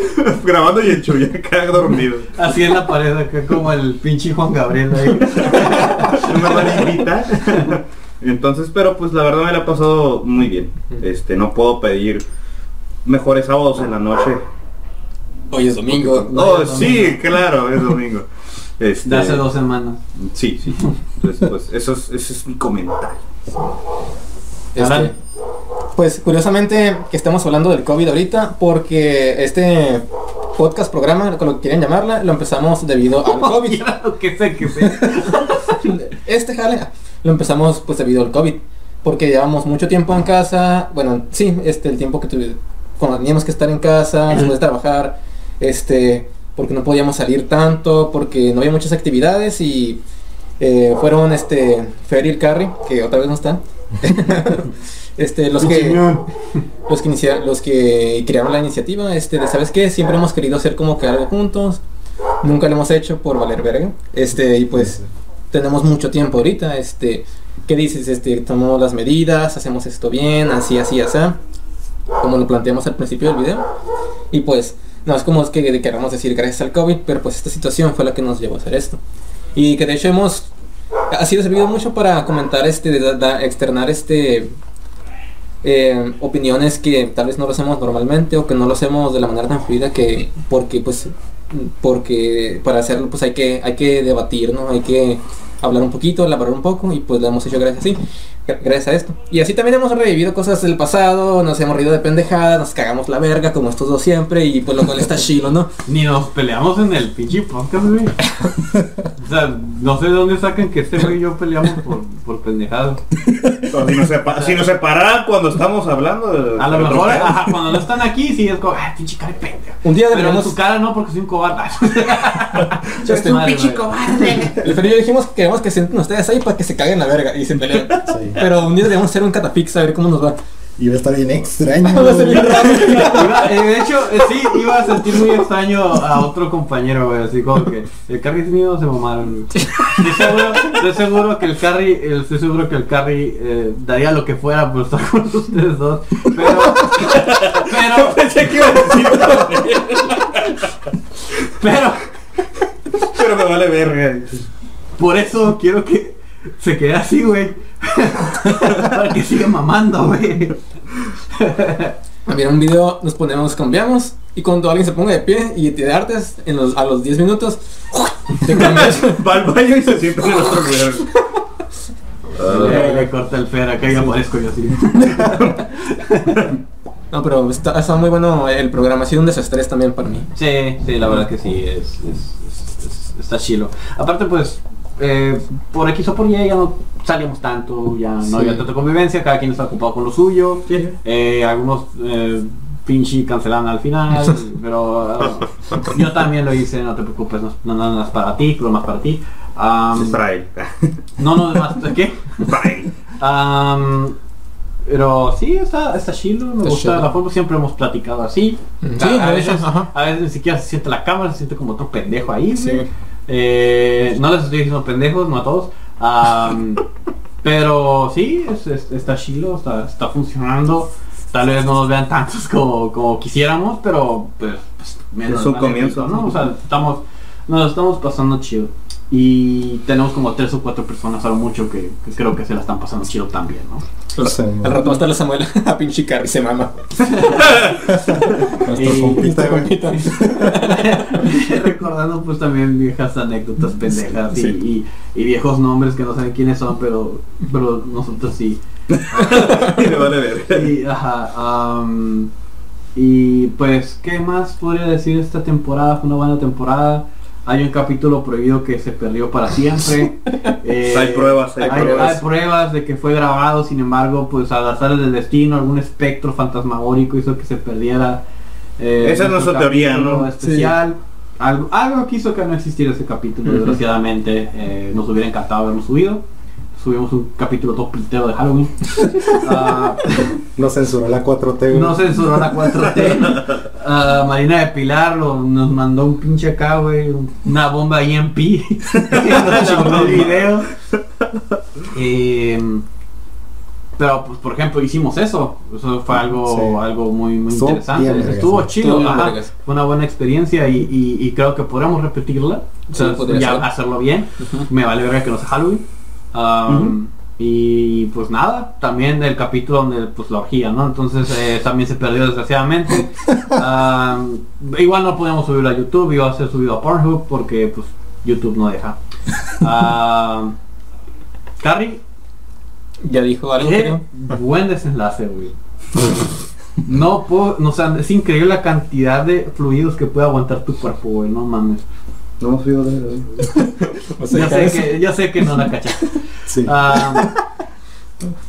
*laughs* Grabando y el Chuy acá dormido. Así en la pared acá como el pinche Juan Gabriel ahí. *laughs* No me van a invitar. Entonces, pero pues la verdad me la he pasado muy bien. Este, no puedo pedir mejores sábados en la noche. Hoy es domingo. Oh, sí, claro, es domingo. *laughs* Este, De hace dos semanas. Sí, sí. Entonces, pues eso es, ese es mi comentario. Este. Pues curiosamente que estamos hablando del COVID ahorita porque este podcast, programa, como lo quieren llamarla, lo empezamos debido al COVID. Claro que sé que sé. *laughs* este jale lo empezamos pues debido al COVID. Porque llevamos mucho tiempo en casa. Bueno, sí, este el tiempo que tuve, cuando teníamos que estar en casa, después de trabajar, este, porque no podíamos salir tanto, porque no había muchas actividades y eh, fueron este Fer y el Carry, que otra vez no están. *laughs* *laughs* este, los que los que inicia- los que crearon la iniciativa, este, de sabes qué, siempre hemos querido hacer como que algo juntos, nunca lo hemos hecho por valer verga, este, y pues tenemos mucho tiempo ahorita, este, ¿qué dices? Este, tomamos las medidas, hacemos esto bien, así, así, así, como lo planteamos al principio del video. Y pues, no es como es que queramos decir gracias al COVID, pero pues esta situación fue la que nos llevó a hacer esto. Y que de hecho hemos, ha sido servido mucho para comentar este, de- externar este, eh, opiniones que tal vez no lo hacemos normalmente o que no lo hacemos de la manera tan fluida que porque pues porque para hacerlo pues hay que hay que debatir no hay que hablar un poquito elaborar un poco y pues lo hemos hecho gracias gra- gracias a esto y así también hemos revivido cosas del pasado nos hemos reído de pendejadas nos cagamos la verga como estos dos siempre y pues lo cual está *laughs* chilo no Ni nos peleamos en el pinche podcast, güey. *laughs* o sea, no sé de dónde sacan que este güey y yo peleamos por, por pendejadas. Si nos, sepa- si nos separaran cuando estamos hablando de- A lo mejor, ajá, cuando no están aquí, sí es como, ay, pinche cara de pendejo. un día Pero en deberíamos su cara no, porque soy un cobarde. *laughs* Este, Madre, güey. el Fer y yo dijimos que queremos que se sienten ustedes ahí para que se caguen la verga y se peleen Sí. Pero un día deberíamos hacer un catapix a ver cómo nos va Y va a estar bien extraño. *laughs* Va a ser bien raro. Iba- eh, de hecho, eh, sí, iba a sentir muy extraño a otro compañero, güey, así como que el carry es mío, se mamaron. güey. Estoy seguro, estoy seguro que el carry, estoy seguro que el carry eh, daría lo que fuera por estar con ustedes dos, pero, pero, Pensé que iba a decir pero, pero me vale verga. por eso quiero que se quede así, güey, para *laughs* que siga mamando, güey. Mira, un video nos ponemos, cambiamos y cuando alguien se ponga de pie y te artes en los, a los 10 minutos, te cambias. *laughs* Va al baño y se sienta en el otro lugar. Le, le corta el fer, acá ya aparezco yo así. *laughs* No, pero está, está muy bueno el programa, ha sido un desestrés también para mí. Sí, sí, la verdad que sí, es, es- es- es- está chilo. Aparte, pues, eh, por X o por Y ya no salíamos tanto, ya no Sí. había tanta convivencia, cada quien está ocupado con lo suyo. Eh, algunos eh, pinche cancelaron al final, *laughs* pero eh, yo también lo hice, no te preocupes, no, no, no, no es para ti, pero más para ti. Es para él. no, no, es más, ¿qué? Para él. Am, pero sí, está, está chilo, me Está gusta chido. la forma, siempre hemos platicado así. Sí, a, veces, ajá. a veces ni siquiera se siente la cámara, se siente como otro pendejo ahí. Sí. Eh, no les estoy diciendo pendejos, no a todos. *laughs* Pero sí, es- es- está chilo, está, está funcionando. Tal vez no nos vean tantos *laughs* como, como quisiéramos, pero pues, pues, menos Es un comienzo. ¿no? O sea, estamos, nos estamos pasando chido. Y tenemos como tres o cuatro personas a lo mucho que, que creo que se la están pasando chido también, ¿no? Sí, Al rato va a estar la Samuela *laughs* a pinche Carrie se mama. Nuestro compita. *laughs* Recordando pues también viejas anécdotas pendejas y- Sí. y, y viejos nombres que no saben quiénes son, pero, pero nosotros sí. *laughs* Me. Y, ajá, am, y pues, ¿qué más podría decir esta temporada? Fue una buena temporada. Hay un capítulo prohibido que se perdió para siempre. *laughs* Eh, Hay pruebas, hay hay, pruebas. hay pruebas de que fue grabado, sin embargo, pues al azar del destino, algún espectro fantasmagórico hizo que se perdiera. eh, Esa es nuestra teoría, ¿no? Especial. Algo, algo quiso que no existiera ese capítulo, desgraciadamente. eh, nos hubiera encantado haberlo subido. Subimos un capítulo todo pitero de Halloween. *laughs* Ah, Nos censuró la 4T, güey. no censuró la 4T. Ah, Marina de Pilar lo- nos mandó un pinche acá, güey. Una bomba EMP. *laughs* nos mandó el video. Eh, pero, pues, por ejemplo, hicimos eso. Eso fue algo, Sí. algo muy, muy interesante. bien Estuvo sí. chido. Bien ajá. Fue una buena experiencia y, y- y creo que podríamos repetirla. O sea, Sí, ya hacerlo bien. Me vale verga que no sea Halloween. Um, Y pues nada, también el capítulo donde pues la orgía, ¿no? Entonces eh, también se perdió desgraciadamente. *laughs* Um, igual no podíamos subirlo a YouTube, iba a ser subido a Pornhub porque pues YouTube no deja. *laughs* Carrie, Ya dijo algo, qué buen desenlace, güey. No puedo, no, o sea, es increíble la cantidad de fluidos que puede aguantar tu cuerpo, güey, no mames. No oído de él. *laughs* O sea, Yo sé que, yo sé que no la cachaste. *laughs* Sí. Ah,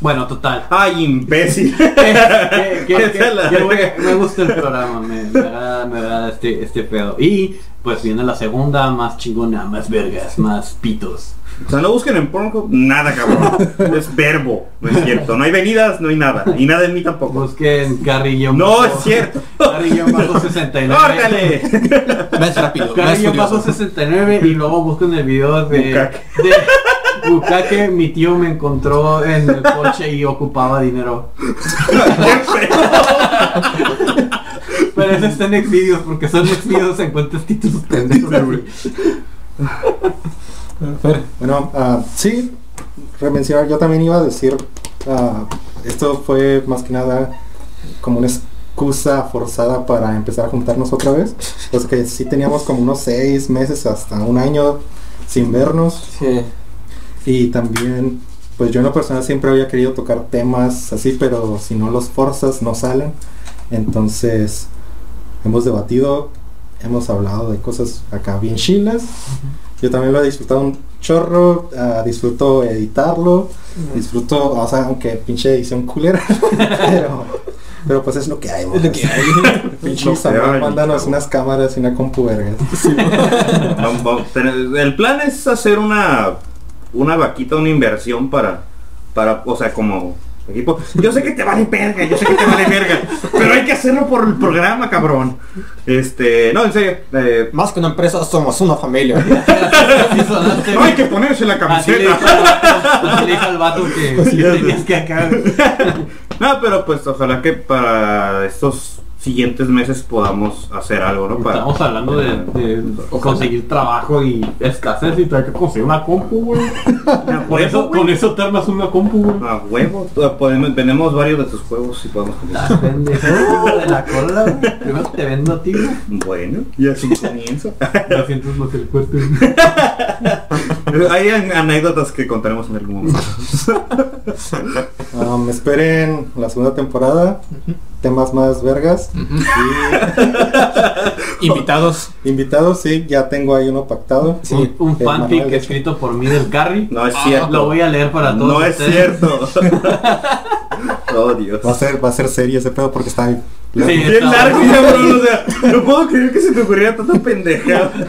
bueno, total. ¡Ay, imbécil! Que- que- que- me- me gusta el programa, me, me agrada, me agrada este, este pedo. Y pues viene la segunda, más chingona, más vergas, más pitos. O sea, no busquen en Pornhub nada, cabrón. *laughs* Es verbo, no es cierto. No hay venidas, no hay nada. Y nada en mí tampoco. Busquen Carrillo. No es cierto. Carrillo bajo 69. ¡Órale! Más rápido, Carrillo bajo furioso. 69 y luego busquen el video de, Bucaque. de, mi tío me encontró en el coche y ocupaba dinero. *laughs* Pero eso está en Xvideos, porque son Xvideos encuentras títulos pendejos. Fer, Bueno, ah, sí, remencionar, yo también iba a decir, ah, esto fue más que nada como una excusa forzada para empezar a juntarnos otra vez. Pues que sí teníamos como unos seis meses hasta un año sin vernos. sí. Y también, pues yo en lo personal siempre había querido tocar temas así, pero si no los forzas no salen. Entonces, hemos debatido, hemos hablado de cosas acá bien chilas. Yo también lo he disfrutado un chorro, ah, disfruto editarlo, disfruto, o sea, aunque pinche edición culera, *laughs* pero, pero pues es lo que hay. Es lo que hay. *laughs* Pinche Samuel, hay, mándanos unas cámaras y una compu verga. Vamos- vamos, ten- El plan es hacer una una vaquita, una inversión para para, o sea, como equipo. Yo sé que te vale verga, yo sé que te vale verga, pero hay que hacerlo por el programa, cabrón. Este, no, en serio, eh, Más que una empresa, somos una familia. *laughs* No hay que ponerse la camiseta. al vato, así le dijo al vato que, que tenías que acá. *laughs* No, pero pues ojalá que para estos siguientes meses podamos hacer algo, ¿no? Para, Estamos hablando de, de conseguir trabajo y escasez y hay que conseguir una compu, güey. *laughs* Por eso, con eso te armas una compu, güey. A huevo, podemos, vendemos varios de tus juegos y podemos Estás pendejo, de la cola, güey. Primero te vendo a ti, güey. Bueno, y así comienza. *laughs* Lo siento más el fuerte. *laughs* Hay an- anécdotas que contaremos en algún momento. Um, esperen la segunda temporada, temas más vergas. *laughs* Invitados. Y invitados, sí, ya tengo ahí uno pactado. Sí, Un, un fanfic Manuel, escrito por mí del Carry. No es Ah, cierto. Lo voy a leer para todos No es cierto. *laughs* oh Dios. Va a ser, va a ser serio ese pedo porque está ahí. Sí, Bien está largo, cabrón. O sea, no puedo creer que se te ocurriera tanta pendeja. *laughs*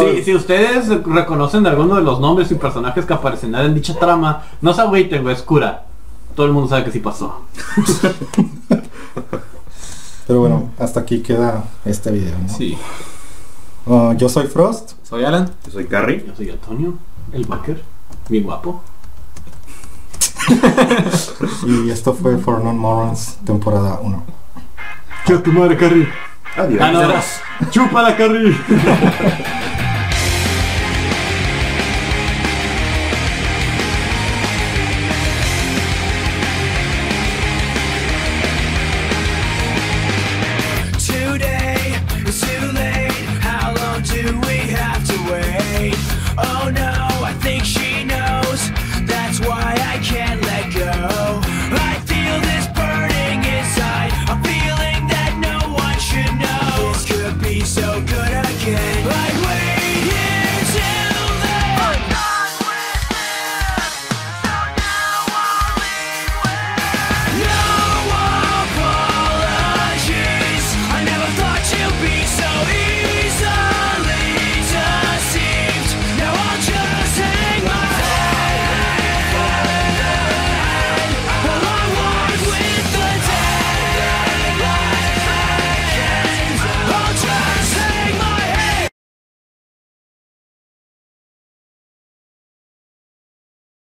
Sí, si ustedes reconocen alguno de los nombres y personajes que aparecerán en dicha trama, no se agüiten, güey, es cura. Todo el mundo sabe que sí pasó. *laughs* Pero bueno, hasta aquí queda este video. ¿no? Sí. Uh, yo soy Frost. Soy Alan. Yo soy Carrie. Yo soy Antonio, el Baker, bien guapo. *laughs* Y esto fue For Non Morons, temporada 1. ¡Qué tu madre, Carrie! Adiós. Ah, no, chúpala, Carrie. *laughs*